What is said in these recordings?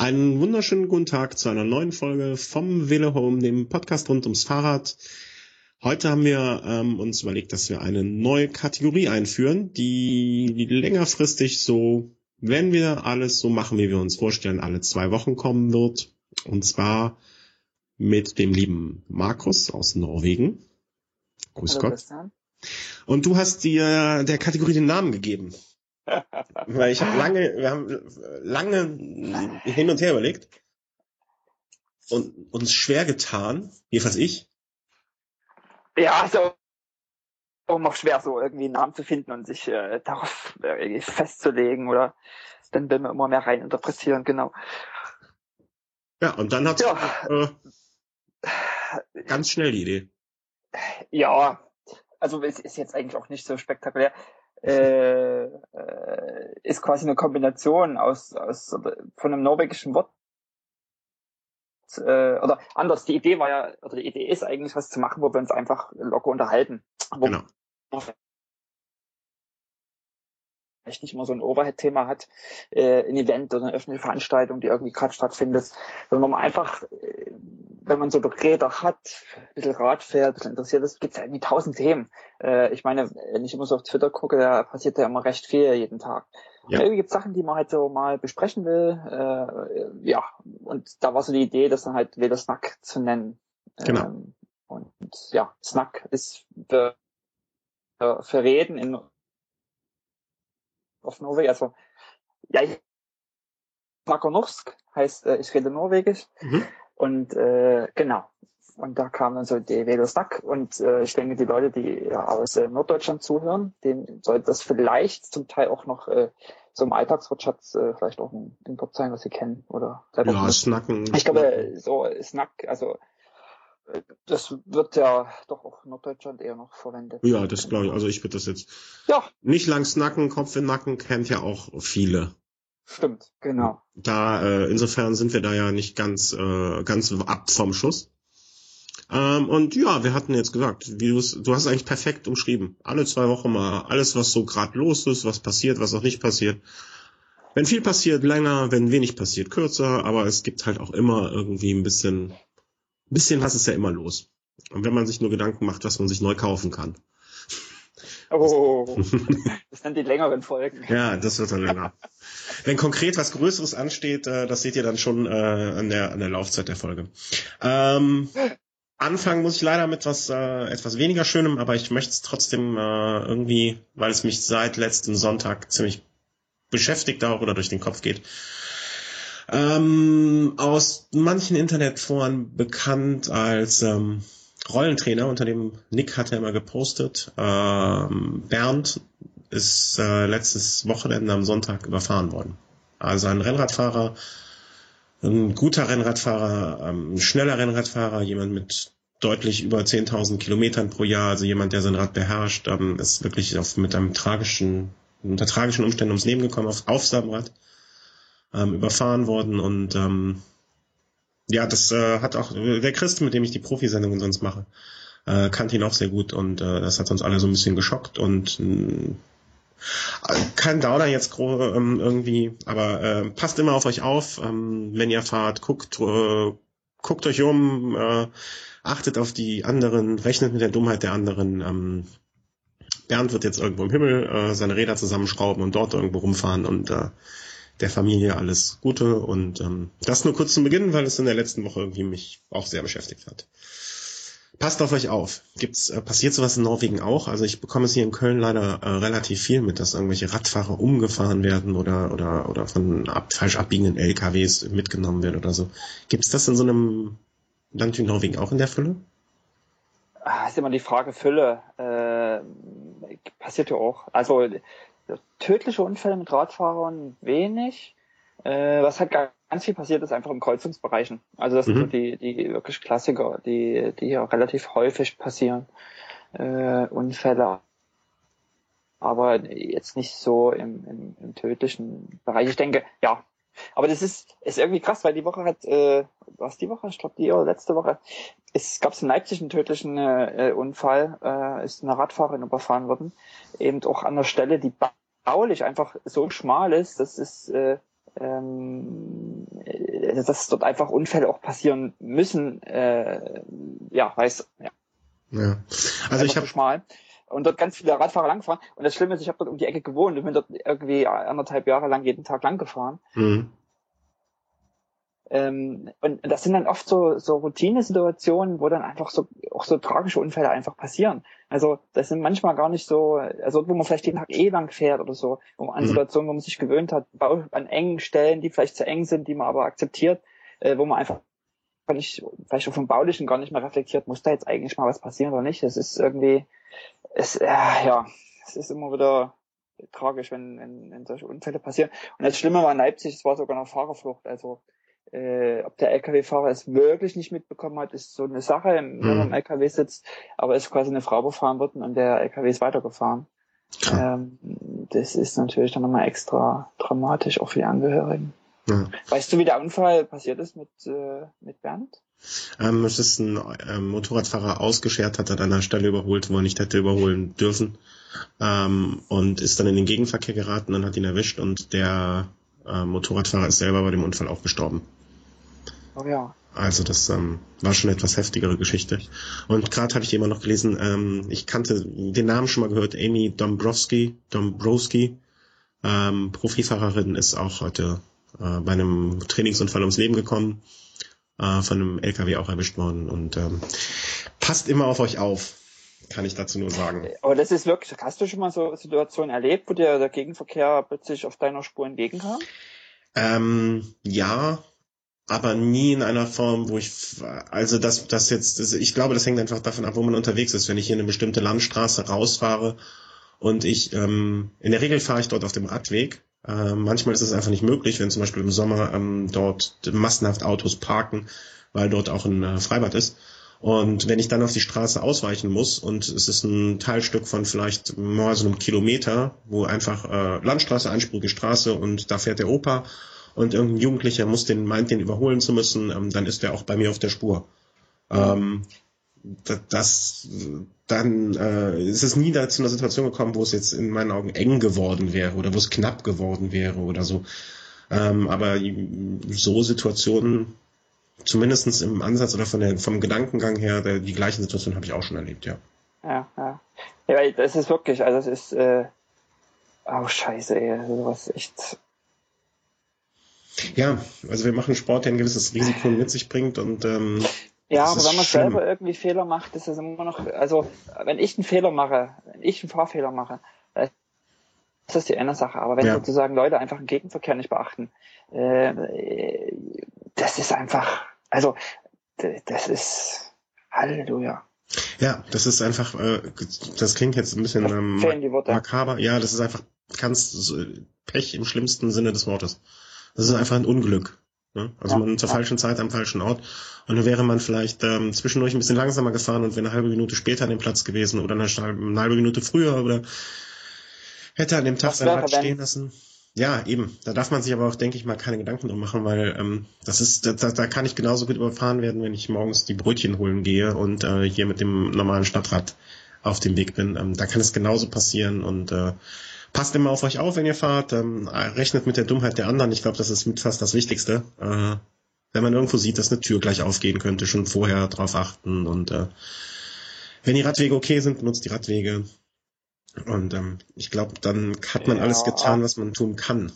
Einen wunderschönen guten Tag zu einer neuen Folge vom Velo Home, dem Podcast rund ums Fahrrad. Heute haben wir ähm, uns überlegt, dass wir eine neue Kategorie einführen, die längerfristig so, wenn wir alles so machen, wie wir uns vorstellen, alle zwei Wochen kommen wird. Und zwar mit dem lieben Markus aus Norwegen. Grüß Hallo, Gott. Christian. Und du hast dir der Kategorie den Namen gegeben. Weil ich habe lange, wir haben lange hin und her überlegt und uns schwer getan, jedenfalls ich. Ja, also auch noch schwer, so irgendwie einen Namen zu finden und sich äh, darauf äh, festzulegen oder dann will man immer mehr rein interpretieren, genau. Ja, und dann hat ja. äh, ganz schnell die Idee. Ja, also es ist jetzt eigentlich auch nicht so spektakulär. Äh, äh, ist quasi eine Kombination aus, aus von einem norwegischen Wort äh, oder anders. Die Idee war ja, oder die Idee ist eigentlich was zu machen, wo wir uns einfach locker unterhalten. Wo genau vielleicht nicht immer so ein Overhead-Thema hat, äh, ein Event oder eine öffentliche Veranstaltung, die irgendwie gerade stattfindet, sondern man einfach, äh, wenn man so Räder hat, ein bisschen Rad fährt, ein bisschen interessiert ist, gibt es ja irgendwie tausend Themen. Äh, ich meine, wenn ich immer so auf Twitter gucke, da passiert ja immer recht viel jeden Tag. Ja. Irgendwie gibt Sachen, die man halt so mal besprechen will. Äh, ja, und da war so die Idee, das dann halt wieder Snack zu nennen. Genau. Ähm, und ja, Snack ist für, für Reden in auf Norwegen. Also, ja, ich Makonorsk heißt, äh, ich rede Norwegisch. Mhm. Und äh, genau. Und da kam dann so die Velosnack und äh, ich denke, die Leute, die ja, aus äh, Norddeutschland zuhören, denen sollte das vielleicht zum Teil auch noch äh, so im Alltagswirtschafts äh, vielleicht auch ein Input sein, was sie kennen oder Ja, Snacken. Ich glaube, so Snack, also das wird ja doch auch in Norddeutschland eher noch verwendet. Ja, das glaube ich. Also ich würde das jetzt ja. nicht langs Nacken, Kopf in Nacken kennt ja auch viele. Stimmt, genau. Da äh, insofern sind wir da ja nicht ganz äh, ganz ab vom Schuss. Ähm, und ja, wir hatten jetzt gesagt, wie du hast eigentlich perfekt umschrieben. Alle zwei Wochen mal alles, was so gerade los ist, was passiert, was auch nicht passiert. Wenn viel passiert, länger, wenn wenig passiert, kürzer, aber es gibt halt auch immer irgendwie ein bisschen ein bisschen was ist ja immer los. Und wenn man sich nur Gedanken macht, was man sich neu kaufen kann. Oh, das sind die längeren Folgen. ja, das wird dann länger. Wenn konkret was Größeres ansteht, äh, das seht ihr dann schon äh, an, der, an der Laufzeit der Folge. Ähm, anfangen muss ich leider mit was äh, etwas weniger Schönem, aber ich möchte es trotzdem äh, irgendwie, weil es mich seit letztem Sonntag ziemlich beschäftigt auch oder durch den Kopf geht, ähm, aus manchen Internetforen bekannt als ähm, Rollentrainer, unter dem Nick hat er immer gepostet. Ähm, Bernd ist äh, letztes Wochenende am Sonntag überfahren worden. Also ein Rennradfahrer, ein guter Rennradfahrer, ähm, ein schneller Rennradfahrer, jemand mit deutlich über 10.000 Kilometern pro Jahr, also jemand, der sein Rad beherrscht, ähm, ist wirklich auf, mit einem tragischen, unter tragischen Umständen ums Leben gekommen auf, auf seinem Rad ähm, überfahren worden und ähm, ja, das äh, hat auch der Christ, mit dem ich die Profisendungen sonst mache, äh, kannte ihn auch sehr gut und äh, das hat uns alle so ein bisschen geschockt und äh, kein Downer jetzt ähm, irgendwie, aber äh, passt immer auf euch auf, ähm, wenn ihr fahrt, guckt, äh, guckt euch um, äh, achtet auf die anderen, rechnet mit der Dummheit der anderen. Ähm, Bernd wird jetzt irgendwo im Himmel äh, seine Räder zusammenschrauben und dort irgendwo rumfahren und äh, der Familie alles Gute und ähm, das nur kurz zum Beginn, weil es in der letzten Woche irgendwie mich auch sehr beschäftigt hat. Passt auf euch auf. Gibt's äh, passiert sowas in Norwegen auch? Also ich bekomme es hier in Köln leider äh, relativ viel mit, dass irgendwelche Radfahrer umgefahren werden oder oder oder von ab, falsch abbiegenden LKWs mitgenommen werden oder so. Gibt's das in so einem Land wie Norwegen auch in der Fülle? Ah, ist immer die Frage Fülle. Äh, passiert ja auch. Also tödliche Unfälle mit Radfahrern wenig. Äh, was halt ganz viel passiert ist, einfach im Kreuzungsbereichen. Also das mhm. sind so die, die wirklich Klassiker, die, die hier relativ häufig passieren. Äh, Unfälle. Aber jetzt nicht so im, im, im tödlichen Bereich. Ich denke, ja, aber das ist, ist irgendwie krass, weil die Woche hat, äh, was die Woche? Ich glaube die oder letzte Woche. Es gab in Leipzig einen tödlichen äh, Unfall, äh, ist eine Radfahrerin überfahren worden. Eben auch an der Stelle, die baulich einfach so schmal ist, das ist äh, ähm, äh, dass dort einfach Unfälle auch passieren müssen, äh, ja, weiß, ja. Ja. Also ich habe schmal und dort ganz viele Radfahrer langgefahren. Und das Schlimme ist, ich habe dort um die Ecke gewohnt und bin dort irgendwie anderthalb Jahre lang jeden Tag lang gefahren. Mhm. Ähm, und das sind dann oft so, so Routinesituationen, wo dann einfach so auch so tragische Unfälle einfach passieren. Also das sind manchmal gar nicht so, also wo man vielleicht den Tag eh lang fährt oder so, wo man an mhm. Situationen, wo man sich gewöhnt hat, an engen Stellen, die vielleicht zu eng sind, die man aber akzeptiert, äh, wo man einfach nicht, vielleicht auch vom Baulichen gar nicht mehr reflektiert, muss da jetzt eigentlich mal was passieren oder nicht. Es ist irgendwie, es, äh, ja, es ist immer wieder tragisch, wenn, wenn, wenn solche Unfälle passieren. Und das Schlimme war in Leipzig, es war sogar eine Fahrerflucht. Also äh, ob der LKW-Fahrer es wirklich nicht mitbekommen hat, ist so eine Sache, wenn man im LKW sitzt, aber ist quasi eine Frau befahren worden und der LKW ist weitergefahren. Ähm, das ist natürlich dann nochmal extra dramatisch, auch für die Angehörigen. Ja. Weißt du, wie der Unfall passiert ist mit, äh, mit Bernd? Ähm, es ist ein ähm, Motorradfahrer ausgeschert, hat an einer Stelle überholt, wo er nicht hätte überholen dürfen. Ähm, und ist dann in den Gegenverkehr geraten, dann hat ihn erwischt und der äh, Motorradfahrer ist selber bei dem Unfall auch gestorben. Oh ja. Also das ähm, war schon etwas heftigere Geschichte. Und gerade hatte ich immer noch gelesen, ähm, ich kannte den Namen schon mal gehört, Amy Dombrowski, Dombrowski, ähm, Profifahrerin, ist auch heute äh, bei einem Trainingsunfall ums Leben gekommen, äh, von einem LKW auch erwischt worden. Und ähm, passt immer auf euch auf, kann ich dazu nur sagen. Aber das ist wirklich, hast du schon mal so Situationen erlebt, wo dir der Gegenverkehr plötzlich auf deiner Spur entgegenkam? Ähm, ja, aber nie in einer Form, wo ich, also das, das jetzt, ich glaube, das hängt einfach davon ab, wo man unterwegs ist. Wenn ich hier eine bestimmte Landstraße rausfahre und ich, ähm, in der Regel fahre ich dort auf dem Radweg. Äh, manchmal ist es einfach nicht möglich, wenn zum Beispiel im Sommer ähm, dort massenhaft Autos parken, weil dort auch ein äh, Freibad ist. Und wenn ich dann auf die Straße ausweichen muss und es ist ein Teilstück von vielleicht mal so einem Kilometer, wo einfach äh, Landstraße, einspurige Straße und da fährt der Opa und irgendein Jugendlicher muss den, meint, den überholen zu müssen, ähm, dann ist der auch bei mir auf der Spur. Ähm, das, dann äh, ist es nie da zu einer Situation gekommen, wo es jetzt in meinen Augen eng geworden wäre oder wo es knapp geworden wäre oder so. Ähm, aber so Situationen, zumindestens im Ansatz oder von der, vom Gedankengang her, der, die gleichen Situationen habe ich auch schon erlebt, ja. Ja, ja. Ja, das ist wirklich, also es ist, äh, oh scheiße, ey, sowas echt ja, also wir machen Sport, der ein gewisses Risiko mit sich bringt und ähm, ja, aber wenn man schlimm. selber irgendwie Fehler macht, ist es immer noch, also wenn ich einen Fehler mache, wenn ich einen Fahrfehler mache, ist das die eine Sache. Aber wenn ja. sozusagen Leute einfach den Gegenverkehr nicht beachten, äh, das ist einfach, also das ist Halleluja. Ja, das ist einfach, äh, das klingt jetzt ein bisschen ähm, makaber. Ja, das ist einfach ganz Pech im schlimmsten Sinne des Wortes. Das ist einfach ein Unglück. Ne? Also ja, man zur ja. falschen Zeit am falschen Ort. Und dann wäre man vielleicht ähm, zwischendurch ein bisschen langsamer gefahren und wäre eine halbe Minute später an dem Platz gewesen oder eine, eine halbe Minute früher oder hätte an dem Tag sein Rad stehen lassen. Ja, eben. Da darf man sich aber auch, denke ich mal, keine Gedanken drum machen, weil ähm, das ist, da, da kann ich genauso gut überfahren werden, wenn ich morgens die Brötchen holen gehe und äh, hier mit dem normalen Stadtrad auf dem Weg bin. Ähm, da kann es genauso passieren und äh, passt immer auf euch auf, wenn ihr fahrt, ähm, rechnet mit der Dummheit der anderen. Ich glaube, das ist mit fast das Wichtigste. Äh, wenn man irgendwo sieht, dass eine Tür gleich aufgehen könnte, schon vorher drauf achten. Und äh, wenn die Radwege okay sind, benutzt die Radwege. Und ähm, ich glaube, dann hat man ja. alles getan, was man tun kann.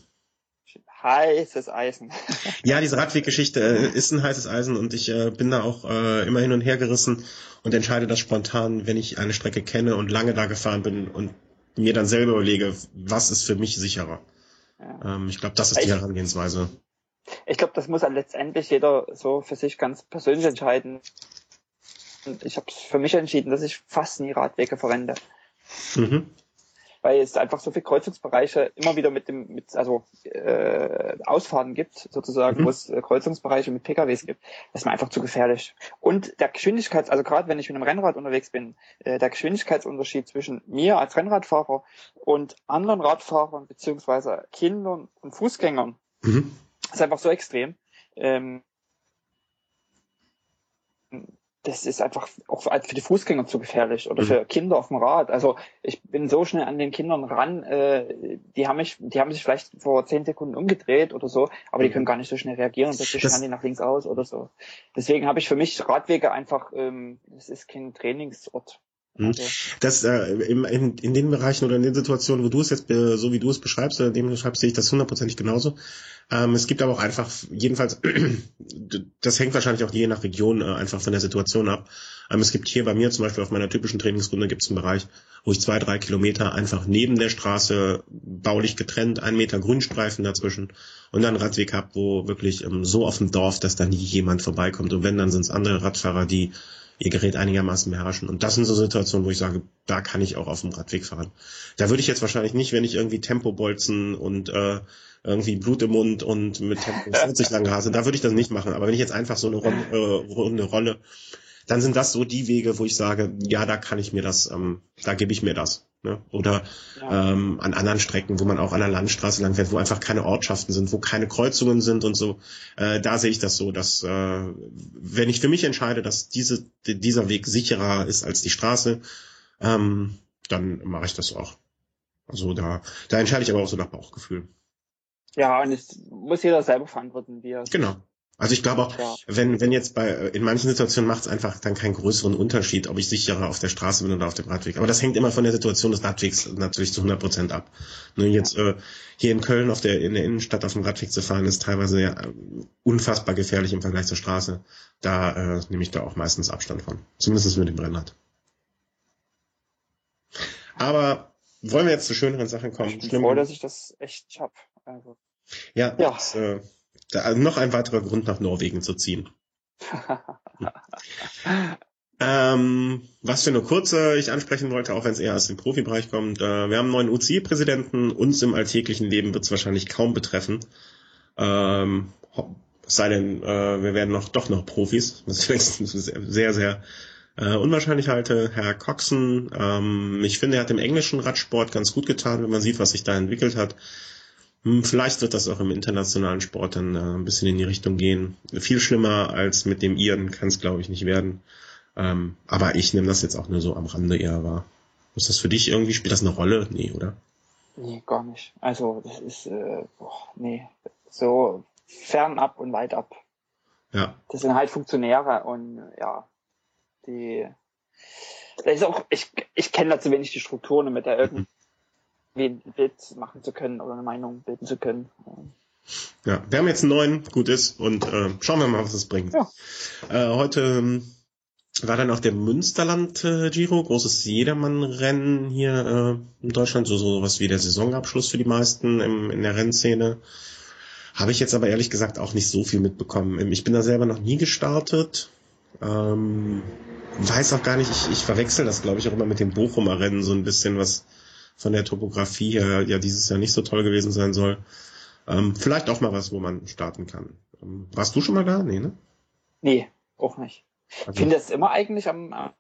Heißes Eisen. ja, diese Radweggeschichte äh, ist ein heißes Eisen und ich äh, bin da auch äh, immer hin und her gerissen und entscheide das spontan, wenn ich eine Strecke kenne und lange da gefahren bin und mir dann selber überlege, was ist für mich sicherer. Ja. Ähm, ich glaube, das ist die ich, Herangehensweise. Ich glaube, das muss dann letztendlich jeder so für sich ganz persönlich entscheiden. Ich habe für mich entschieden, dass ich fast nie Radwege verwende. Mhm weil es einfach so viele Kreuzungsbereiche immer wieder mit dem, mit, also äh, Ausfahrten gibt, sozusagen, mhm. wo es äh, Kreuzungsbereiche mit PKWs gibt, das ist mir einfach zu gefährlich. Und der Geschwindigkeits, also gerade wenn ich mit einem Rennrad unterwegs bin, äh, der Geschwindigkeitsunterschied zwischen mir als Rennradfahrer und anderen Radfahrern beziehungsweise Kindern und Fußgängern mhm. ist einfach so extrem. Ähm, das ist einfach auch für die Fußgänger zu gefährlich oder mhm. für Kinder auf dem Rad. Also ich bin so schnell an den Kindern ran, äh, die haben mich, die haben sich vielleicht vor zehn Sekunden umgedreht oder so, aber die mhm. können gar nicht so schnell reagieren und plötzlich schauen die nach links aus oder so. Deswegen habe ich für mich Radwege einfach, ähm, das ist kein Trainingsort. Mhm. Das äh, in, in, in den Bereichen oder in den Situationen, wo du es jetzt so wie du es beschreibst oder dem beschreibst, sehe ich das hundertprozentig genauso. Ähm, es gibt aber auch einfach, jedenfalls, das hängt wahrscheinlich auch je nach Region äh, einfach von der Situation ab. Ähm, es gibt hier bei mir zum Beispiel auf meiner typischen Trainingsrunde gibt es einen Bereich, wo ich zwei, drei Kilometer einfach neben der Straße baulich getrennt, ein Meter Grünstreifen dazwischen und dann einen Radweg habe, wo wirklich ähm, so auf dem Dorf, dass da nie jemand vorbeikommt. Und wenn, dann sind es andere Radfahrer, die ihr Gerät einigermaßen beherrschen. Und das sind so Situationen, wo ich sage, da kann ich auch auf dem Radweg fahren. Da würde ich jetzt wahrscheinlich nicht, wenn ich irgendwie Tempobolzen und äh, irgendwie Blut im Mund und mit Tempo 40 lang rase, da würde ich das nicht machen. Aber wenn ich jetzt einfach so eine Runde, äh, Runde rolle, dann sind das so die Wege, wo ich sage, ja, da kann ich mir das, ähm, da gebe ich mir das. Ne? Oder ja. ähm, an anderen Strecken, wo man auch an der Landstraße lang fährt, wo einfach keine Ortschaften sind, wo keine Kreuzungen sind und so. Äh, da sehe ich das so, dass äh, wenn ich für mich entscheide, dass diese, dieser Weg sicherer ist als die Straße, ähm, dann mache ich das auch. Also da, da entscheide ich aber auch so nach Bauchgefühl. Ja, und es muss jeder selber verantworten, wie er Genau. Also ich glaube auch, ja. wenn, wenn jetzt bei, in manchen Situationen macht es einfach dann keinen größeren Unterschied, ob ich sicherer auf der Straße bin oder auf dem Radweg. Aber das hängt immer von der Situation des Radwegs natürlich zu 100 Prozent ab. Nur jetzt äh, hier in Köln auf der, in der Innenstadt auf dem Radweg zu fahren, ist teilweise ja äh, unfassbar gefährlich im Vergleich zur Straße. Da äh, nehme ich da auch meistens Abstand von. Zumindest mit dem Brennrad. Aber wollen wir jetzt zu schöneren Sachen kommen? Ich bin froh, dass ich das echt hab. Also. Ja, ja. Das, äh, da, noch ein weiterer Grund nach Norwegen zu ziehen. ähm, was für eine kurze ich ansprechen wollte, auch wenn es eher aus dem Profibereich kommt. Äh, wir haben einen neuen UCI-Präsidenten. Uns im alltäglichen Leben wird es wahrscheinlich kaum betreffen. Ähm, sei denn, äh, wir werden noch doch noch Profis, was ich sehr, sehr äh, unwahrscheinlich halte. Herr Coxon, ähm, ich finde, er hat im englischen Radsport ganz gut getan, wenn man sieht, was sich da entwickelt hat. Hm, vielleicht wird das auch im internationalen Sport dann äh, ein bisschen in die Richtung gehen. Viel schlimmer als mit dem Iren kann es, glaube ich, nicht werden. Ähm, aber ich nehme das jetzt auch nur so am Rande eher wahr. Ist das für dich irgendwie, spielt das eine Rolle? Nee, oder? Nee, gar nicht. Also das ist, äh, boah, nee, so fernab und weit ab. Ja. Das sind halt Funktionäre und ja, die das ist auch, ich, ich kenne da zu wenig die Strukturen, damit da irgendwie ein Bild machen zu können oder eine Meinung bilden zu können. Ja, wir haben jetzt einen neuen, gut ist, und äh, schauen wir mal, was es bringt. Ja. Äh, heute ähm, war dann auch der Münsterland äh, Giro, großes Jedermann-Rennen hier äh, in Deutschland, so sowas wie der Saisonabschluss für die meisten im, in der Rennszene. Habe ich jetzt aber ehrlich gesagt auch nicht so viel mitbekommen. Ich bin da selber noch nie gestartet. Ähm, weiß auch gar nicht, ich, ich verwechsel das, glaube ich, auch immer mit dem Bochumer Rennen so ein bisschen, was von der Topografie her ja dieses Jahr nicht so toll gewesen sein soll. Ähm, vielleicht auch mal was, wo man starten kann. Ähm, warst du schon mal da? Nee, ne? Nee, auch nicht. Also, Findet es immer eigentlich am, am,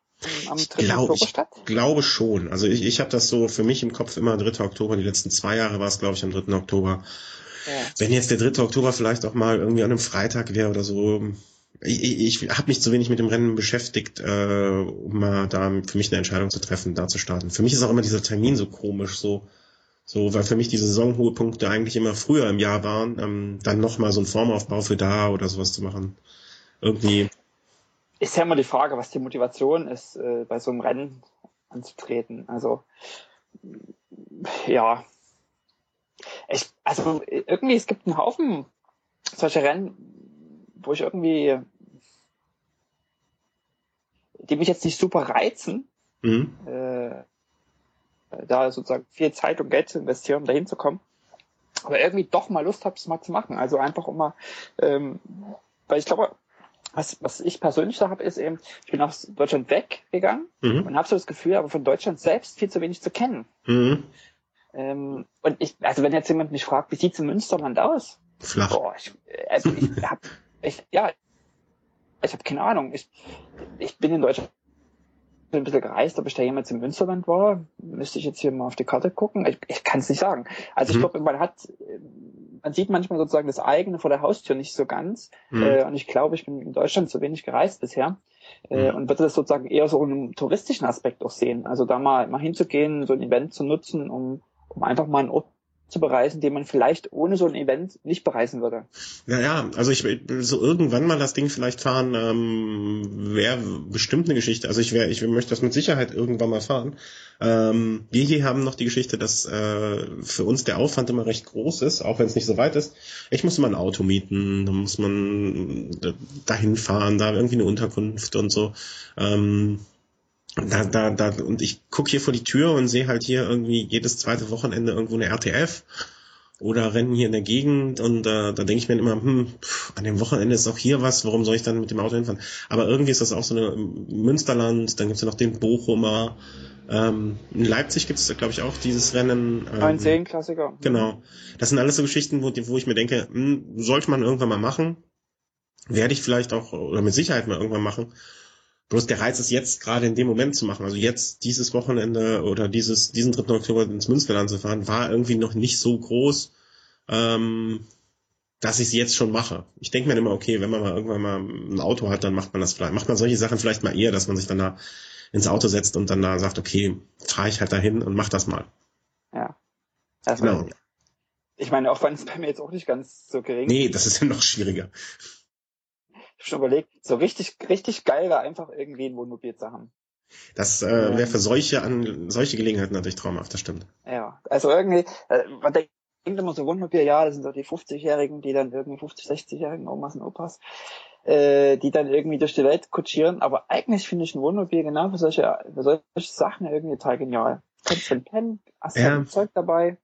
am 3. Glaub, Oktober statt? Ich glaube schon. Also ich, ich habe das so für mich im Kopf immer 3. Oktober. Die letzten zwei Jahre war es, glaube ich, am 3. Oktober. Ja. Wenn jetzt der 3. Oktober vielleicht auch mal irgendwie an einem Freitag wäre oder so, ich, ich habe mich zu wenig mit dem Rennen beschäftigt, äh, um mal da für mich eine Entscheidung zu treffen, da zu starten. Für mich ist auch immer dieser Termin so komisch, so, so, weil für mich die Saisonhohepunkte eigentlich immer früher im Jahr waren, ähm, dann nochmal so einen Formaufbau für da oder sowas zu machen. Irgendwie. Ist ja immer die Frage, was die Motivation ist, äh, bei so einem Rennen anzutreten. Also, ja. Ich, also irgendwie, es gibt einen Haufen solche Rennen, wo ich irgendwie die mich jetzt nicht super reizen, mhm. äh, da sozusagen viel Zeit und Geld zu investieren, um da hinzukommen. Aber irgendwie doch mal Lust habe, es mal zu machen. Also einfach um mal, ähm, weil ich glaube, was, was ich persönlich da habe, ist eben, ich bin aus Deutschland weggegangen mhm. und habe so das Gefühl, aber von Deutschland selbst viel zu wenig zu kennen. Mhm. Ähm, und ich, also wenn jetzt jemand mich fragt, wie sieht's in Münsterland aus? Flach. Boah, ich, also ich habe, ich, ja, ich habe keine Ahnung. Ich, ich bin in Deutschland ein bisschen gereist, ob ich da jemals im Münsterland war. Müsste ich jetzt hier mal auf die Karte gucken. Ich, ich kann es nicht sagen. Also mhm. ich glaube, man hat, man sieht manchmal sozusagen das eigene vor der Haustür nicht so ganz. Mhm. Äh, und ich glaube, ich bin in Deutschland zu wenig gereist bisher. Äh, mhm. und würde das sozusagen eher so einen touristischen Aspekt auch sehen. Also da mal, mal hinzugehen, so ein Event zu nutzen, um, um einfach mal einen Ort zu bereisen, den man vielleicht ohne so ein Event nicht bereisen würde. Ja, ja, also ich will so irgendwann mal das Ding vielleicht fahren, ähm, wäre bestimmt eine Geschichte. Also ich wäre, ich möchte das mit Sicherheit irgendwann mal fahren. Ähm, wir hier haben noch die Geschichte, dass äh, für uns der Aufwand immer recht groß ist, auch wenn es nicht so weit ist. Ich muss immer ein Auto mieten, da muss man dahin fahren, da irgendwie eine Unterkunft und so. Ähm, da, da, da, und ich gucke hier vor die Tür und sehe halt hier irgendwie jedes zweite Wochenende irgendwo eine RTF oder rennen hier in der Gegend und äh, da denke ich mir immer, hm, pff, an dem Wochenende ist auch hier was, warum soll ich dann mit dem Auto hinfahren? Aber irgendwie ist das auch so eine Münsterland, dann gibt's ja noch den Bochumer, ähm, in Leipzig gibt's da glaube ich auch dieses Rennen. Ähm, Ein Zehn-Klassiker. Genau. Das sind alles so Geschichten, wo, wo ich mir denke, hm, sollte man irgendwann mal machen, werde ich vielleicht auch, oder mit Sicherheit mal irgendwann machen. Bloß der Reiz ist jetzt gerade in dem Moment zu machen. Also jetzt dieses Wochenende oder dieses, diesen 3. Oktober ins Münsterland zu fahren, war irgendwie noch nicht so groß, ähm, dass ich es jetzt schon mache. Ich denke mir immer, okay, wenn man mal irgendwann mal ein Auto hat, dann macht man das vielleicht. Macht man solche Sachen vielleicht mal eher, dass man sich dann da ins Auto setzt und dann da sagt, okay, fahre ich halt dahin und mach das mal. Ja. Also, genau. Ich meine, auch wenn es bei mir jetzt auch nicht ganz so gering ist. Nee, das ist ja noch schwieriger schon überlegt, so richtig, richtig geil wäre einfach irgendwie ein Wohnmobil zu haben. Das äh, wäre für solche an solche Gelegenheiten natürlich traumhaft, das stimmt. Ja, also irgendwie, äh, man denkt immer so Wohnmobil, ja, das sind so die 50-Jährigen, die dann irgendwie 50, 60-Jährigen Omas und Opas, äh, die dann irgendwie durch die Welt kutschieren. Aber eigentlich finde ich ein Wohnmobil genau für solche, für solche Sachen irgendwie total genial. Kannst du pennen, hast ja. ein Zeug dabei.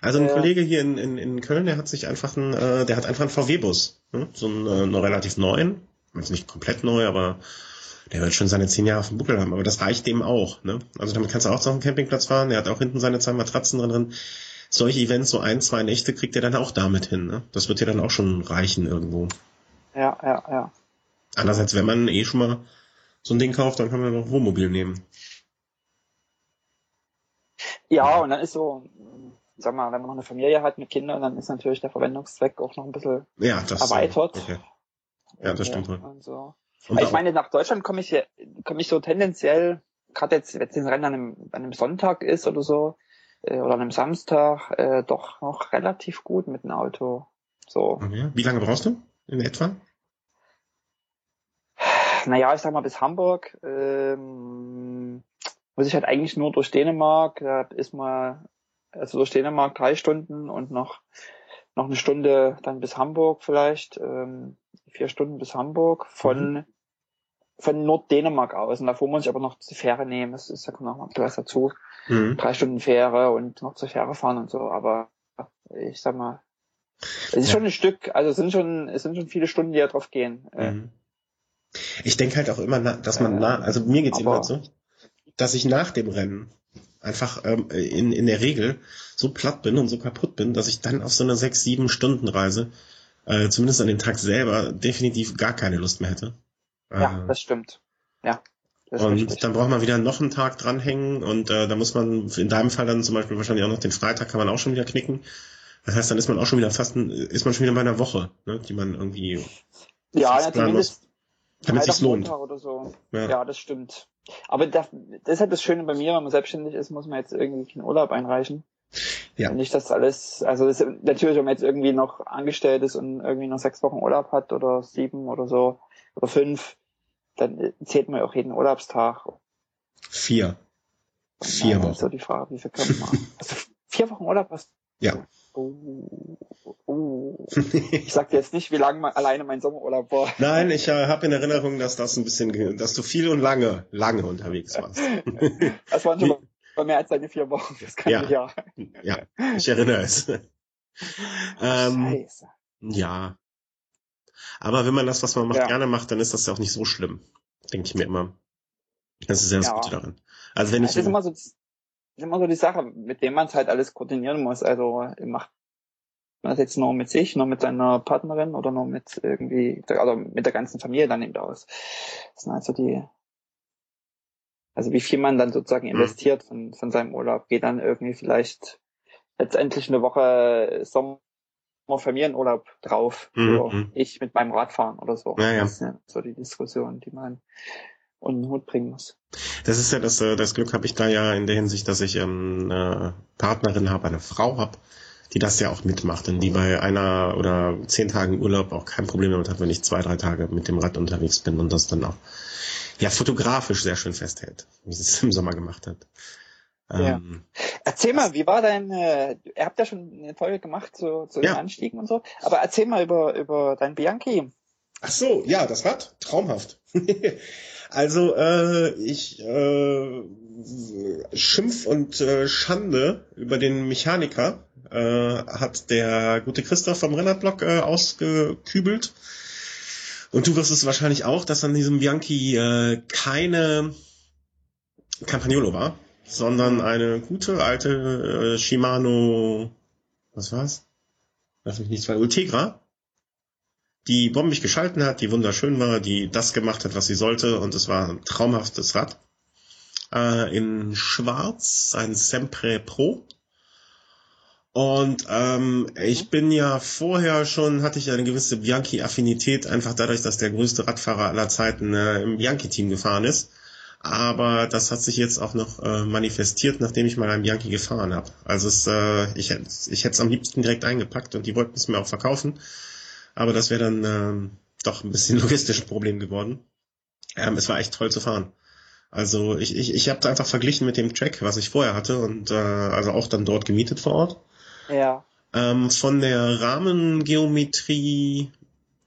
Also ein äh, Kollege hier in, in, in Köln, der hat sich einfach ein, äh, der hat einfach einen VW-Bus, ne? so einen, äh, einen relativ neuen, jetzt nicht komplett neu, aber der wird schon seine zehn Jahre auf dem Buckel haben, aber das reicht dem auch. Ne? Also damit kannst du auch zu einem Campingplatz fahren, der hat auch hinten seine zwei Matratzen drin. drin. Solche Events, so ein, zwei Nächte kriegt er dann auch damit hin. Ne? Das wird dir dann auch schon reichen irgendwo. Ja, ja, ja. Andererseits, wenn man eh schon mal so ein Ding kauft, dann kann man noch Wohnmobil nehmen. Ja, und dann ist so, sag mal, wenn man noch eine Familie hat mit Kindern, dann ist natürlich der Verwendungszweck auch noch ein bisschen ja, das, erweitert. Okay. Ja, das stimmt. Und so. Und ich meine, nach Deutschland komme ich hier, komme ich so tendenziell, gerade jetzt, wenn es ein Rennen an einem, an einem Sonntag ist oder so, äh, oder an einem Samstag, äh, doch noch relativ gut mit dem Auto. So. Okay. Wie lange brauchst du in etwa? Naja, ich sag mal bis Hamburg. Ähm, muss ich halt eigentlich nur durch Dänemark. Da ist mal also durch Dänemark drei Stunden und noch, noch eine Stunde dann bis Hamburg vielleicht, ähm, vier Stunden bis Hamburg von, mhm. von Norddänemark aus. Und davor muss ich aber noch die Fähre nehmen. Das ist, da kommt noch mal was dazu. Mhm. Drei Stunden Fähre und noch zur Fähre fahren und so. Aber ich sag mal, es ist ja. schon ein Stück, also es sind schon, es sind schon viele Stunden, die da drauf gehen. Mhm. Ich denke halt auch immer, dass man, äh, also mir geht's immer so, dass ich nach dem Rennen einfach ähm, in, in der Regel so platt bin und so kaputt bin, dass ich dann auf so eine sechs, sieben Stunden Reise, äh, zumindest an den Tag selber, definitiv gar keine Lust mehr hätte. Ja, äh, das stimmt. Ja. Das und richtig. dann braucht man wieder noch einen Tag dranhängen und äh, da muss man in deinem Fall dann zum Beispiel wahrscheinlich auch noch den Freitag kann man auch schon wieder knicken. Das heißt, dann ist man auch schon wieder fast, ein, ist man schon wieder bei einer Woche, ne, die man irgendwie ja, ja zumindest damit es sich lohnt. Oder so. Ja. ja, das stimmt. Aber das, das ist halt das Schöne bei mir, wenn man selbstständig ist, muss man jetzt irgendwie keinen Urlaub einreichen. Ja. Und nicht das alles, also das, natürlich, wenn man jetzt irgendwie noch angestellt ist und irgendwie noch sechs Wochen Urlaub hat oder sieben oder so oder fünf, dann zählt man ja auch jeden Urlaubstag. Vier. Vier Wochen. So die Frage, wie viel kann man Also vier Wochen Urlaub hast Ja. Oh, oh. Ich sag dir jetzt nicht, wie lange alleine mein Sommerurlaub war. Nein, ich äh, habe in Erinnerung, dass das ein bisschen, dass du viel und lange, lange unterwegs warst. das waren schon mal mehr als deine vier Wochen. Das kann ja. ich ja. Ja, ich erinnere es. ähm, Scheiße. Ja. Aber wenn man das, was man macht, ja. gerne macht, dann ist das ja auch nicht so schlimm. Denke ich mir immer. Das ist ja das ja. Gute daran. Also wenn ich. Das ist immer so, ist immer so die Sache, mit dem man es halt alles koordinieren muss. Also macht man das jetzt nur mit sich, nur mit seiner Partnerin oder nur mit irgendwie, oder mit der ganzen Familie dann eben aus. Das sind halt so die, Also wie viel man dann sozusagen mhm. investiert von, von seinem Urlaub, geht dann irgendwie vielleicht letztendlich eine Woche Sommer Familienurlaub drauf. Mhm. So, mhm. ich mit meinem Radfahren oder so. Ja, ja. Das ist ja so die Diskussion, die man unter den Hut bringen muss. Das ist ja das, äh, das Glück habe ich da ja in der Hinsicht, dass ich ähm, eine Partnerin habe, eine Frau habe, die das ja auch mitmacht und die bei einer oder zehn Tagen Urlaub auch kein Problem damit hat, wenn ich zwei, drei Tage mit dem Rad unterwegs bin und das dann auch ja fotografisch sehr schön festhält, wie sie es im Sommer gemacht hat. Ja. Ähm, erzähl mal, wie war dein, äh, ihr habt ja schon eine Folge gemacht zu, zu ja. den Anstiegen und so, aber erzähl mal über, über dein Bianchi. Ach so, ja, das Rad, traumhaft. also äh, ich äh, Schimpf und äh, Schande über den Mechaniker äh, hat der gute Christoph vom Rennerblock äh, ausgekübelt. Und du wirst es wahrscheinlich auch, dass an diesem Bianchi äh, keine Campagnolo war, sondern eine gute alte äh, Shimano, was war's? Lass mich nicht zwei, Ultegra, die bombig geschalten hat, die wunderschön war, die das gemacht hat, was sie sollte und es war ein traumhaftes Rad. Äh, in Schwarz, ein Sempre Pro. Und ähm, ich mhm. bin ja vorher schon, hatte ich eine gewisse Bianchi-Affinität, einfach dadurch, dass der größte Radfahrer aller Zeiten äh, im Bianchi-Team gefahren ist. Aber das hat sich jetzt auch noch äh, manifestiert, nachdem ich mal ein Bianchi gefahren habe. Also es, äh, ich, ich hätte es am liebsten direkt eingepackt und die wollten es mir auch verkaufen. Aber das wäre dann ähm, doch ein bisschen logistisch ein Problem geworden. Ähm, es war echt toll zu fahren. Also ich, ich, ich habe einfach verglichen mit dem Track, was ich vorher hatte und äh, also auch dann dort gemietet vor Ort. Ja. Ähm, von der Rahmengeometrie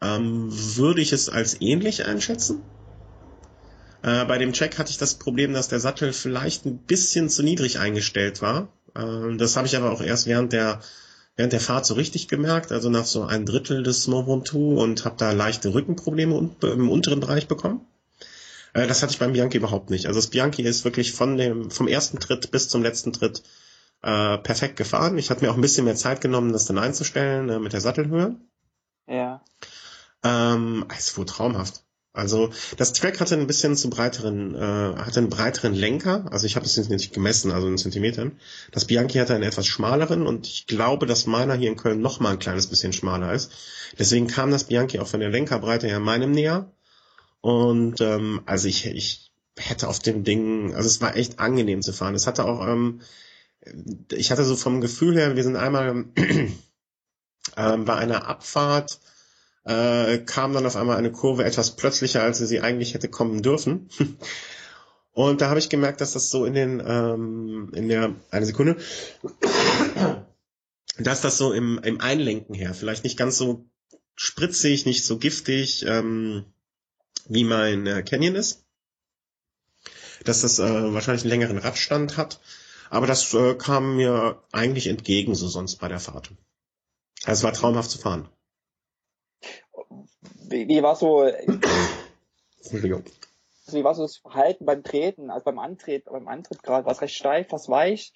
ähm, würde ich es als ähnlich einschätzen. Äh, bei dem Check hatte ich das Problem, dass der Sattel vielleicht ein bisschen zu niedrig eingestellt war. Äh, das habe ich aber auch erst während der während der Fahrt so richtig gemerkt, also nach so ein Drittel des Ventoux und habe da leichte Rückenprobleme im unteren Bereich bekommen. Äh, das hatte ich beim Bianchi überhaupt nicht. Also das Bianchi ist wirklich von dem vom ersten Tritt bis zum letzten Tritt äh, perfekt gefahren. Ich hatte mir auch ein bisschen mehr Zeit genommen, das dann einzustellen äh, mit der Sattelhöhe. Ja. Ähm, es wurde traumhaft. Also das Track hatte ein bisschen zu breiteren, äh, hatte einen breiteren Lenker. Also ich habe das jetzt nicht gemessen, also in Zentimetern. Das Bianchi hatte einen etwas schmaleren und ich glaube, dass meiner hier in Köln noch mal ein kleines bisschen schmaler ist. Deswegen kam das Bianchi auch von der Lenkerbreite her meinem näher. Und ähm, also ich, ich hätte auf dem Ding, also es war echt angenehm zu fahren. Es hatte auch, ähm, ich hatte so vom Gefühl her, wir sind einmal ähm, bei einer Abfahrt äh, kam dann auf einmal eine Kurve etwas plötzlicher, als sie eigentlich hätte kommen dürfen. Und da habe ich gemerkt, dass das so in den, ähm, in der, eine Sekunde, dass das so im, im Einlenken her vielleicht nicht ganz so spritzig, nicht so giftig, ähm, wie mein äh, Canyon ist. Dass das äh, wahrscheinlich einen längeren Radstand hat. Aber das äh, kam mir eigentlich entgegen, so sonst bei der Fahrt. Also es war traumhaft zu fahren wie, wie war so, Entschuldigung. wie war so das Verhalten beim Treten, also beim Antritt, beim Antritt gerade, was recht steif, was weich?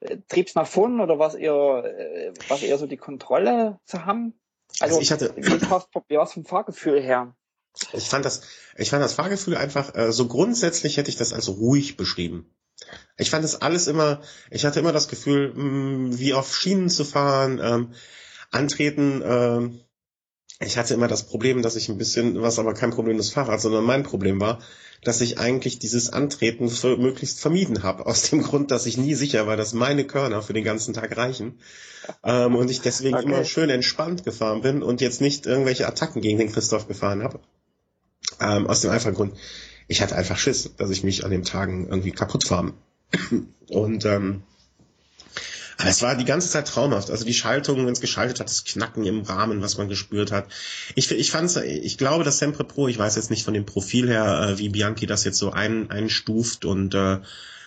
Äh, Trieb's nach vorn oder was eher, äh, was eher so die Kontrolle zu haben? Also, also ich hatte, wie war es vom Fahrgefühl her? Ich fand das, ich fand das Fahrgefühl einfach, äh, so grundsätzlich hätte ich das als ruhig beschrieben. Ich fand es alles immer, ich hatte immer das Gefühl, mh, mm, wie auf Schienen zu fahren, ähm, antreten, ähm, ich hatte immer das Problem, dass ich ein bisschen, was aber kein Problem des Fahrrads, sondern mein Problem war, dass ich eigentlich dieses Antreten für, möglichst vermieden habe. Aus dem Grund, dass ich nie sicher war, dass meine Körner für den ganzen Tag reichen. Ähm, und ich deswegen okay. immer schön entspannt gefahren bin und jetzt nicht irgendwelche Attacken gegen den Christoph gefahren habe. Ähm, aus dem einfachen Grund, ich hatte einfach Schiss, dass ich mich an den Tagen irgendwie kaputt fahre. Und ähm, aber es war die ganze Zeit traumhaft. Also die Schaltung, wenn es geschaltet hat, das Knacken im Rahmen, was man gespürt hat. Ich, ich fand's, ich glaube, dass Sempre Pro, ich weiß jetzt nicht von dem Profil her, äh, wie Bianchi das jetzt so ein, einstuft und äh,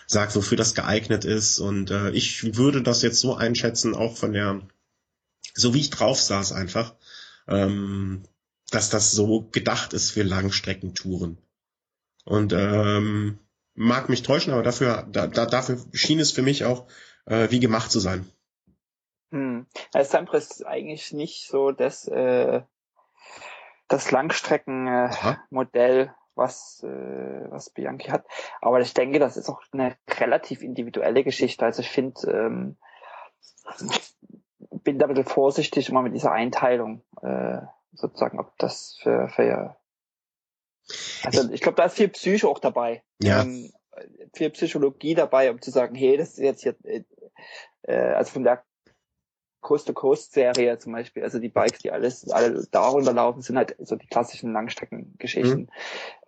sagt, wofür das geeignet ist. Und äh, ich würde das jetzt so einschätzen, auch von der, so wie ich drauf saß einfach, ähm, dass das so gedacht ist für Langstreckentouren. Und ähm, mag mich täuschen, aber dafür, da, da, dafür schien es für mich auch äh, wie gemacht zu sein. Hm. Also Sampras ist eigentlich nicht so das, äh, das Langstreckenmodell, äh, was, äh, was Bianchi hat. Aber ich denke, das ist auch eine relativ individuelle Geschichte. Also ich finde, ähm, bin da ein bisschen vorsichtig immer mit dieser Einteilung, äh, sozusagen, ob das für, für also ich glaube, da ist viel Psycho auch dabei. Ja. Ähm, viel Psychologie dabei, um zu sagen, hey, das ist jetzt hier, äh, also von der Coast-to-Coast-Serie zum Beispiel, also die Bikes, die alles alle darunter laufen, sind halt so die klassischen Langstreckengeschichten. Mhm.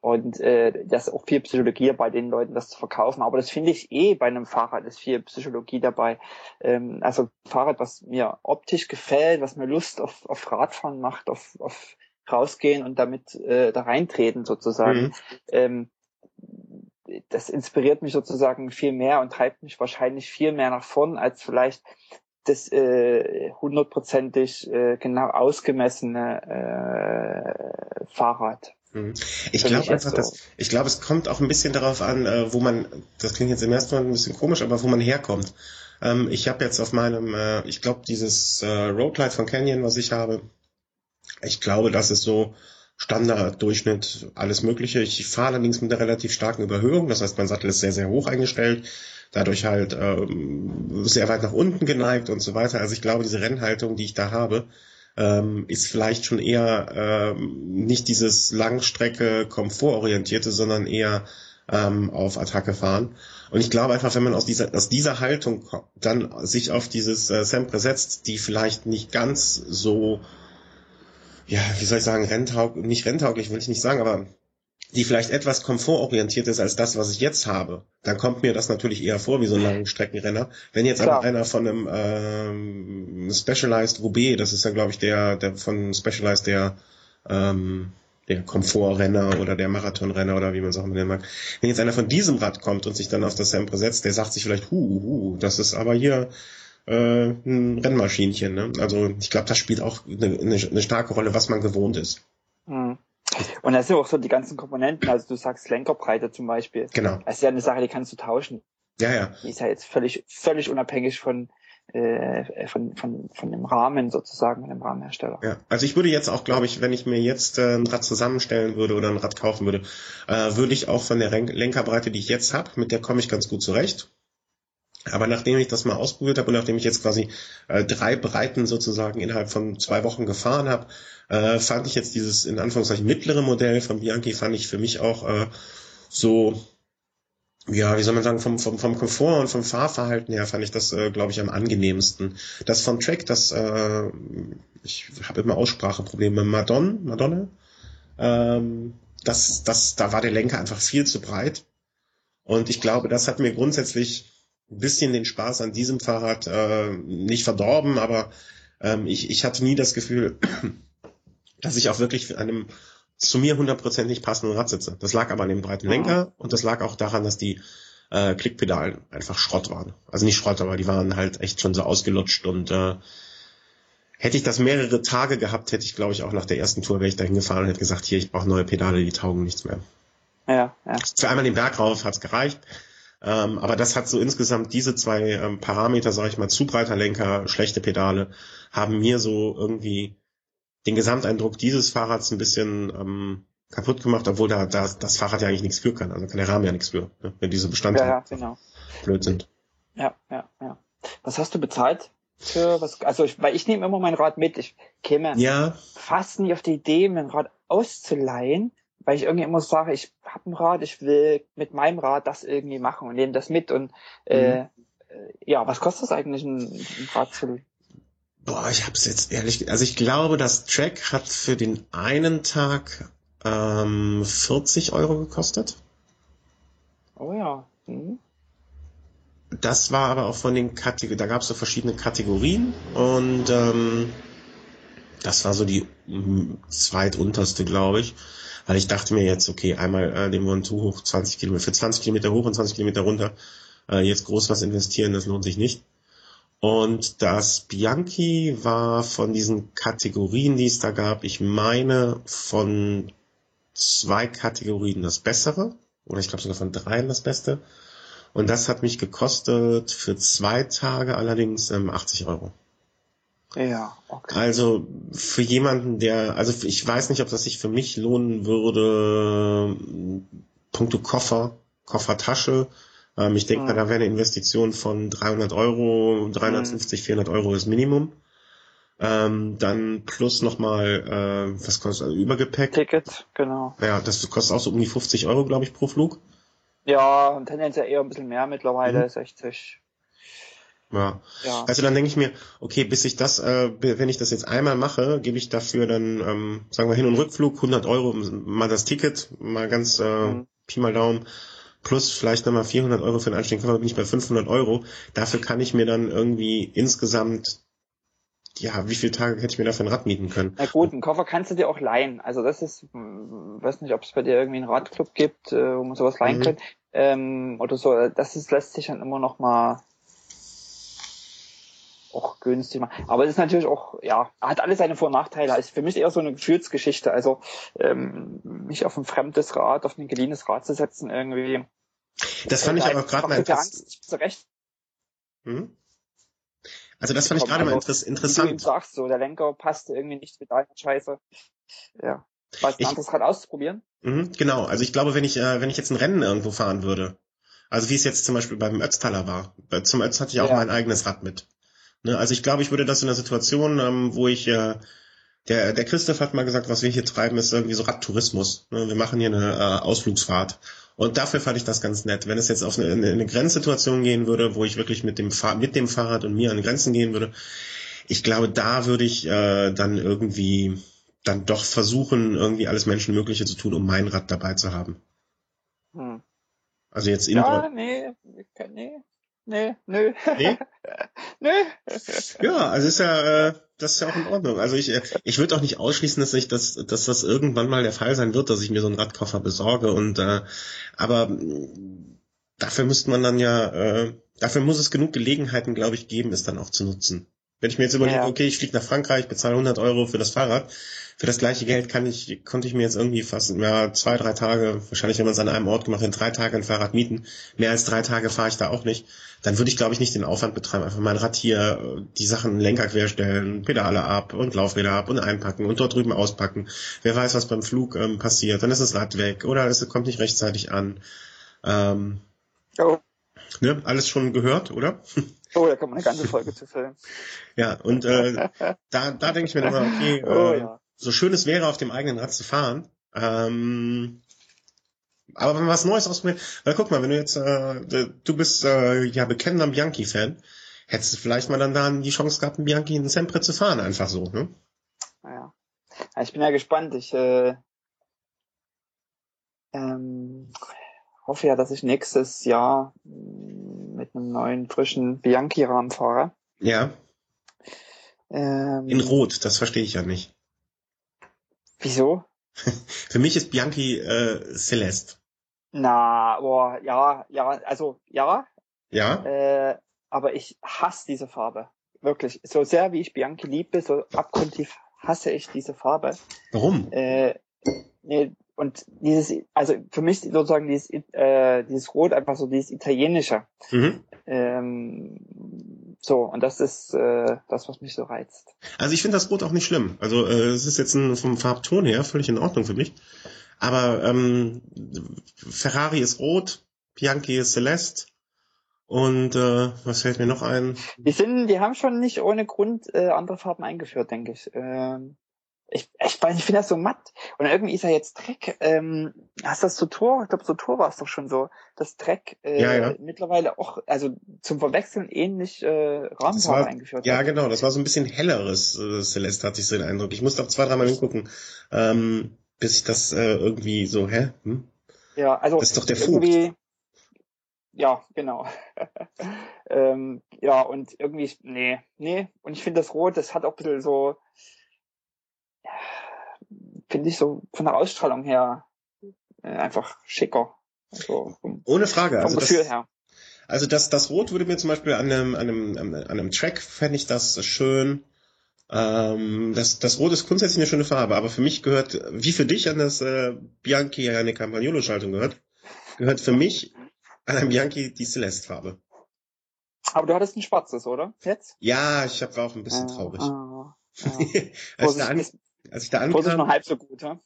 Und äh, das ist auch viel Psychologie bei den Leuten, das zu verkaufen. Aber das finde ich eh bei einem Fahrrad ist viel Psychologie dabei. Ähm, also Fahrrad, was mir optisch gefällt, was mir Lust auf, auf Radfahren macht, auf, auf rausgehen und damit äh, da reintreten sozusagen. Mhm. Ähm, das inspiriert mich sozusagen viel mehr und treibt mich wahrscheinlich viel mehr nach vorn als vielleicht das äh, hundertprozentig äh, genau ausgemessene äh, Fahrrad. Mhm. Ich glaube einfach, so. dass ich glaube, es kommt auch ein bisschen darauf an, äh, wo man. Das klingt jetzt im ersten Mal ein bisschen komisch, aber wo man herkommt. Ähm, ich habe jetzt auf meinem, äh, ich glaube, dieses äh, Roadlight von Canyon, was ich habe, ich glaube, das ist so Standarddurchschnitt, alles Mögliche. Ich fahre allerdings mit einer relativ starken Überhöhung, das heißt, mein Sattel ist sehr, sehr hoch eingestellt, dadurch halt ähm, sehr weit nach unten geneigt und so weiter. Also ich glaube, diese Rennhaltung, die ich da habe, ähm, ist vielleicht schon eher ähm, nicht dieses Langstrecke komfortorientierte, sondern eher ähm, auf Attacke fahren. Und ich glaube einfach, wenn man aus dieser, aus dieser Haltung dann sich auf dieses äh, Sempre setzt, die vielleicht nicht ganz so ja, wie soll ich sagen, renntauglich, nicht renntauglich will ich nicht sagen, aber die vielleicht etwas komfortorientiert ist als das, was ich jetzt habe, dann kommt mir das natürlich eher vor wie so ein langen Streckenrenner. Wenn jetzt Klar. aber einer von einem ähm, Specialized Roubaix, das ist ja glaube ich der, der von Specialized der ähm, der Komfortrenner oder der Marathonrenner oder wie man es auch nennen mag. Wenn jetzt einer von diesem Rad kommt und sich dann auf das Sempre setzt, der sagt sich vielleicht, hu, hu, das ist aber hier äh, ein Rennmaschinchen. Ne? Also ich glaube, das spielt auch eine, eine, eine, starke Rolle, was man gewohnt ist. Mhm. Und das sind auch so die ganzen Komponenten, also du sagst Lenkerbreite zum Beispiel. Genau. Das ist ja eine Sache, die kannst du tauschen. Ja, ja. Die ist ja jetzt völlig, völlig unabhängig von, äh, von, von, von dem Rahmen sozusagen, von dem Rahmenhersteller. Ja, also ich würde jetzt auch, glaube ich, wenn ich mir jetzt äh, ein Rad zusammenstellen würde oder ein Rad kaufen würde, äh, würde ich auch von der Lenkerbreite, die ich jetzt habe, mit der komme ich ganz gut zurecht. Aber nachdem ich das mal ausprobiert habe und nachdem ich jetzt quasi äh, drei Breiten sozusagen innerhalb von zwei Wochen gefahren habe, äh, fand ich jetzt dieses in Anführungszeichen mittlere Modell von Bianchi fand ich für mich auch äh, so ja, wie soll man sagen, vom, vom, vom Komfort und vom Fahrverhalten her fand ich das, äh, glaube ich, am angenehmsten. Das von Track, das, äh, ich habe immer Ausspracheprobleme. Madonna, Madonna, ähm, das, das, da war der Lenker einfach viel zu breit. Und ich glaube, das hat mir grundsätzlich ein bisschen den Spaß an diesem Fahrrad äh, nicht verdorben, aber ähm, ich, ich hatte nie das Gefühl, dass ich auch wirklich einem zu mir hundertprozentig passenden Rad sitze. Das lag aber an dem breiten Lenker und das lag auch daran, dass die äh, Klickpedalen einfach Schrott waren. Also nicht Schrott, aber die waren halt echt schon so ausgelutscht und äh, hätte ich das mehrere Tage gehabt, hätte ich glaube ich auch nach der ersten Tour wäre ich dahin gefahren und hätte gesagt, hier, ich brauche neue Pedale, die taugen nichts mehr. Ja, ja. Für einmal den Berg rauf hat's gereicht. Ähm, aber das hat so insgesamt diese zwei ähm, Parameter, sage ich mal, zu breiter Lenker, schlechte Pedale, haben mir so irgendwie den Gesamteindruck dieses Fahrrads ein bisschen ähm, kaputt gemacht, obwohl da, da das Fahrrad ja eigentlich nichts für kann. Also kann der Rahmen ja nichts für, ne? wenn diese Bestandteile ja, ja, genau. blöd sind. Ja, ja, ja. Was hast du bezahlt? Für was, also ich, weil ich nehme immer mein Rad mit. Ich käme ja. fast nie auf die Idee, mein Rad auszuleihen, weil ich irgendwie immer sage, ich habe ein Rad, ich will mit meinem Rad das irgendwie machen und nehme das mit und äh, mhm. äh, ja, was kostet das eigentlich ein, ein Rad zu Boah, ich hab's jetzt ehrlich, also ich glaube, das Track hat für den einen Tag ähm, 40 Euro gekostet. Oh ja. Mhm. Das war aber auch von den Kategorien, da gab es so verschiedene Kategorien und ähm, das war so die zweitunterste, glaube ich. Weil ich dachte mir jetzt, okay, einmal äh, den Mont hoch 20 Kilometer, für 20 Kilometer hoch und 20 Kilometer runter, äh, jetzt groß was investieren, das lohnt sich nicht. Und das Bianchi war von diesen Kategorien, die es da gab, ich meine von zwei Kategorien das Bessere, oder ich glaube sogar von dreien das Beste. Und das hat mich gekostet für zwei Tage allerdings ähm, 80 Euro. Ja, okay. Also für jemanden, der, also ich weiß nicht, ob das sich für mich lohnen würde, punkto Koffer, Koffertasche. Ähm, ich denke, mhm. da wäre eine Investition von 300 Euro, 350, mhm. 400 Euro ist Minimum. Ähm, dann plus nochmal, äh, was kostet also Übergepäck? Ticket, genau. Ja, das kostet auch so um die 50 Euro, glaube ich, pro Flug. Ja, und tendenziell eher ein bisschen mehr mittlerweile, mhm. 60. Ja. ja. Also dann denke ich mir, okay, bis ich das, äh, wenn ich das jetzt einmal mache, gebe ich dafür dann, ähm, sagen wir Hin- und Rückflug, 100 Euro, mal das Ticket, mal ganz äh, mhm. Pi mal Daumen, plus vielleicht nochmal 400 Euro für den Einstieg, bin ich bei 500 Euro. Dafür kann ich mir dann irgendwie insgesamt ja, wie viele Tage hätte ich mir dafür ein Rad mieten können? Na gut, einen Koffer kannst du dir auch leihen. Also das ist, weiß nicht, ob es bei dir irgendwie einen Radclub gibt, äh, wo man sowas leihen mhm. kann. Ähm, oder so. Das ist, lässt sich dann immer noch mal auch günstig machen. Aber es ist natürlich auch, ja, hat alles seine Vor- und Nachteile. Also für mich eher so eine Gefühlsgeschichte. Also ähm, mich auf ein fremdes Rad, auf ein geliehenes Rad zu setzen, irgendwie. Das fand ich aber gerade mal interessant. Hm? Also das fand ich gerade mal interess interessant. Wie du sagst, so, der Lenker passte irgendwie nicht mit deiner Scheiße. Ja. Es ein anderes Rad auszuprobieren? Mhm, genau. Also ich glaube, wenn ich, äh, wenn ich jetzt ein Rennen irgendwo fahren würde, also wie es jetzt zum Beispiel beim Ötztaler war. Zum Ötz hatte ich auch ja. mein eigenes Rad mit. Ne? Also ich glaube, ich würde das in einer Situation, ähm, wo ich äh, der, der Christoph hat mal gesagt, was wir hier treiben, ist irgendwie so Radtourismus. Ne? Wir machen hier eine äh, Ausflugsfahrt. Und dafür fand ich das ganz nett. Wenn es jetzt auf eine, eine Grenzsituation gehen würde, wo ich wirklich mit dem, Fahr mit dem Fahrrad und mir an Grenzen gehen würde, ich glaube, da würde ich äh, dann irgendwie dann doch versuchen, irgendwie alles Menschenmögliche zu tun, um mein Rad dabei zu haben. Hm. Also jetzt in Ja, nee, nee, nee, nö. Nee? nö. Ja, also ist ja, äh, das ist ja auch in Ordnung. Also ich, ich würde auch nicht ausschließen, dass ich das, dass das irgendwann mal der Fall sein wird, dass ich mir so einen Radkoffer besorge. Und äh, aber dafür müsste man dann ja, äh, dafür muss es genug Gelegenheiten, glaube ich, geben, es dann auch zu nutzen. Wenn ich mir jetzt überlege, ja. okay, ich fliege nach Frankreich, bezahle 100 Euro für das Fahrrad, für das gleiche Geld kann ich, konnte ich mir jetzt irgendwie fast ja, zwei, drei Tage, wahrscheinlich wenn man es an einem Ort gemacht hat, drei Tage ein Fahrrad mieten. Mehr als drei Tage fahre ich da auch nicht. Dann würde ich, glaube ich, nicht den Aufwand betreiben, einfach mein Rad hier, die Sachen Lenker querstellen, Pedale ab und Laufräder ab und einpacken und dort drüben auspacken. Wer weiß, was beim Flug ähm, passiert. Dann ist das Rad weg oder es kommt nicht rechtzeitig an. Ähm, oh. Ne, alles schon gehört, oder? Oh, da kommt eine ganze Folge zu filmen. Ja, und äh, da, da denke ich mir immer, okay, oh, äh, ja. so schön es wäre, auf dem eigenen Rad zu fahren, ähm, aber wenn man was Neues ausprobiert, weil guck mal, wenn du jetzt, äh, du bist äh, ja bekennender Bianchi-Fan, hättest du vielleicht mal dann da die Chance gehabt, einen Bianchi in Sempre zu fahren, einfach so, ne? Ja. Ich bin ja gespannt. Ich äh, ähm, hoffe ja, dass ich nächstes Jahr mit einem neuen, frischen Bianchi-Rahmen fahre. Ja. Ähm, In Rot, das verstehe ich ja nicht. Wieso? Für mich ist Bianchi äh, Celeste. Na, boah, ja, ja, also ja. Ja. Äh, aber ich hasse diese Farbe. Wirklich. So sehr wie ich Bianchi liebe, so abgrundtief hasse ich diese Farbe. Warum? Äh, nee, und dieses, also für mich sozusagen dieses, äh, dieses Rot einfach so dieses italienische. Mhm. Ähm, so, und das ist äh, das, was mich so reizt. Also ich finde das Rot auch nicht schlimm. Also äh, es ist jetzt ein, vom Farbton her völlig in Ordnung für mich. Aber ähm, Ferrari ist rot, Bianchi ist Celeste. Und äh, was fällt mir noch ein? Die sind, die haben schon nicht ohne Grund äh, andere Farben eingeführt, denke ich. Ähm, ich, ich, ich finde das so matt. Und irgendwie ist er jetzt Dreck. Ähm, hast das zu Tor? Ich glaube, zu Tor war es doch schon so, dass Dreck äh, ja, ja. mittlerweile auch, also zum Verwechseln ähnlich äh, Rahmenfarbe eingeführt ja, hat. Genau. Das war so ein bisschen helleres äh, Celeste, hatte ich so den Eindruck. Ich musste auch zwei, dreimal hingucken, ähm, bis ich das äh, irgendwie so, hä? Hm? Ja, also das ist doch der Vogt. Ja, genau. ähm, ja, und irgendwie, nee, nee. Und ich finde das Rot, das hat auch ein bisschen so, finde ich so von der Ausstrahlung her äh, einfach schicker. Also vom, Ohne Frage. Vom also Gefühl das, her. Also das, das Rot würde mir zum Beispiel an einem, an einem, an einem Track fände ich das schön. Ähm, das, das Rot ist grundsätzlich eine schöne Farbe, aber für mich gehört, wie für dich an das äh, Bianchi eine Campagnolo-Schaltung gehört, gehört für mich an einem Bianchi die Celeste-Farbe. Aber du hattest ein schwarzes, oder? Jetzt? Ja, ich hab, war auch ein bisschen traurig. Ah, ja. als, ich da an, als ich da ankam, noch halb so gut, ja?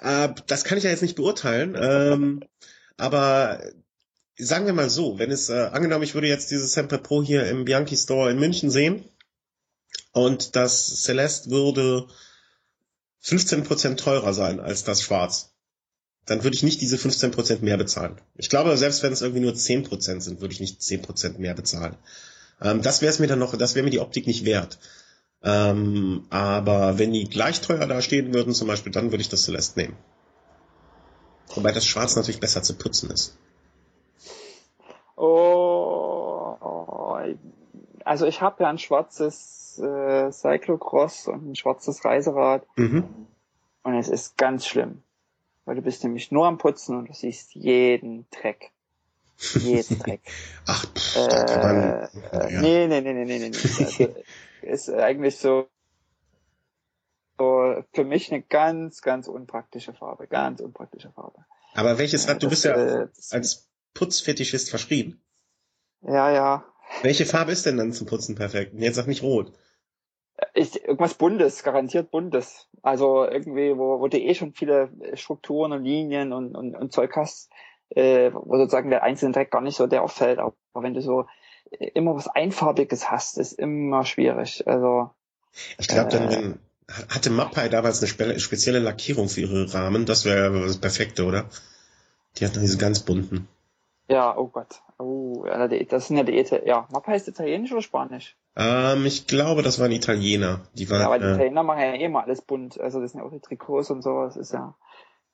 Äh, das kann ich ja jetzt nicht beurteilen. ähm, aber sagen wir mal so, wenn es, äh, angenommen, ich würde jetzt dieses Semper Pro hier im Bianchi Store in München sehen und das Celeste würde 15% teurer sein als das Schwarz, dann würde ich nicht diese 15% mehr bezahlen. Ich glaube, selbst wenn es irgendwie nur 10% sind, würde ich nicht 10% mehr bezahlen. Ähm, das wäre es mir dann noch, das wäre mir die Optik nicht wert. Ähm, aber wenn die gleich teuer da stehen würden, zum Beispiel, dann würde ich das Celeste nehmen. Wobei das Schwarz natürlich besser zu putzen ist. Oh, oh also ich habe ja ein schwarzes äh, Cyclocross und ein schwarzes Reiserad. Mhm. Und es ist ganz schlimm. Weil du bist nämlich nur am Putzen und du siehst jeden Dreck. Jeden Dreck. Ach, pff, man, äh, ja. Nee, nee, nee, nee, nee, nee. Also, ist eigentlich so, so für mich eine ganz, ganz unpraktische Farbe. Ganz unpraktische Farbe. Aber welches Rad? Du bist ja äh, als Putzfetischist verschrieben. Ja, ja. Welche Farbe ist denn dann zum Putzen perfekt? Jetzt sag nicht rot. Ich, irgendwas Buntes, garantiert Buntes. Also irgendwie, wo, wo du eh schon viele Strukturen und Linien und, und, und Zeug hast, äh, wo sozusagen der einzelne Dreck gar nicht so der auffällt. Aber wenn du so immer was Einfarbiges hast, ist immer schwierig. Also ich glaube, dann äh, hatte Mappai damals eine spezielle Lackierung für ihre Rahmen. Das wäre das Perfekte, oder? Die hatten diese ganz bunten. Ja, oh Gott. Oh, das sind ja die Ita ja, Mappa ist italienisch oder spanisch? Ähm, ich glaube, das waren Italiener. Die waren, ja, aber die äh, Italiener machen ja eh immer alles bunt. Also das sind ja auch die Trikots und so. Das ist ja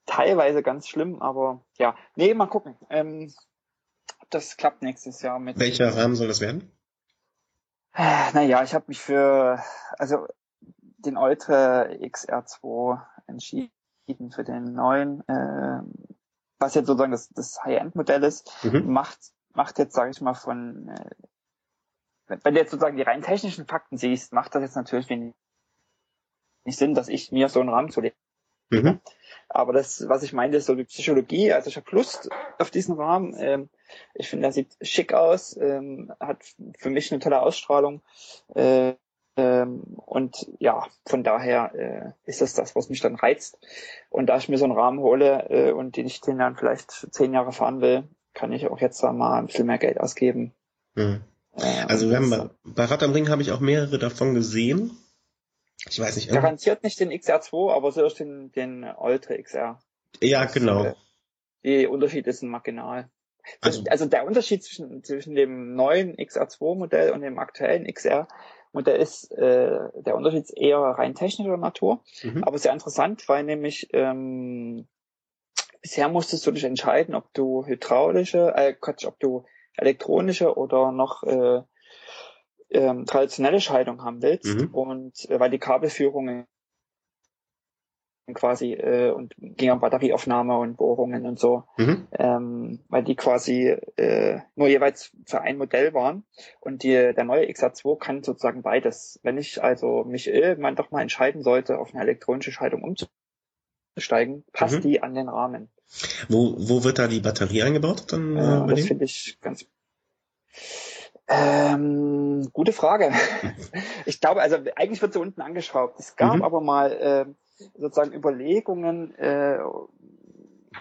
teilweise ganz schlimm, aber ja. Nee, mal gucken. Ähm, das klappt nächstes Jahr mit. Welcher Rahmen soll das werden? Naja, ich habe mich für also den Ultra XR2 entschieden für den neuen. Äh, was jetzt sozusagen das, das High-End-Modell ist, mhm. macht, macht jetzt, sage ich mal, von, äh, wenn du jetzt sozusagen die rein technischen Fakten siehst, macht das jetzt natürlich wenig nicht Sinn, dass ich mir so einen Rahmen zulege. Mhm. Aber das, was ich meine, ist so die Psychologie. Also ich habe Lust auf diesen Rahmen. Ähm, ich finde, er sieht schick aus, ähm, hat für mich eine tolle Ausstrahlung. Äh, ähm, und ja, von daher äh, ist das das, was mich dann reizt. Und da ich mir so einen Rahmen hole äh, und den ich den dann vielleicht zehn Jahre fahren will, kann ich auch jetzt da mal ein bisschen mehr Geld ausgeben. Mhm. Äh, also wir haben bei, bei Rad am Ring habe ich auch mehrere davon gesehen. Ich weiß nicht. Garantiert nicht den XR2, aber so den, den Ultra XR. Ja, genau. Äh, die Unterschiede sind marginal. Also, also der Unterschied zwischen, zwischen dem neuen XR2 Modell und dem aktuellen XR und der ist, äh, der Unterschied ist eher rein technischer Natur, mhm. aber sehr interessant, weil nämlich ähm, bisher musstest du dich entscheiden, ob du hydraulische, äh, Quatsch, ob du elektronische oder noch äh, ähm, traditionelle Schaltung haben willst. Mhm. Und äh, weil die Kabelführungen quasi äh, und ging um Batterieaufnahme und Bohrungen und so, mhm. ähm, weil die quasi äh, nur jeweils für ein Modell waren und die, der neue XR2 kann sozusagen beides. Wenn ich also mich irgendwann doch mal entscheiden sollte, auf eine elektronische Schaltung umzusteigen, passt mhm. die an den Rahmen. Wo, wo wird da die Batterie eingebaut? Dann, äh, das finde ich ganz ähm, gute Frage. ich glaube, also eigentlich wird sie unten angeschraubt. Es gab mhm. aber mal äh, sozusagen Überlegungen, äh,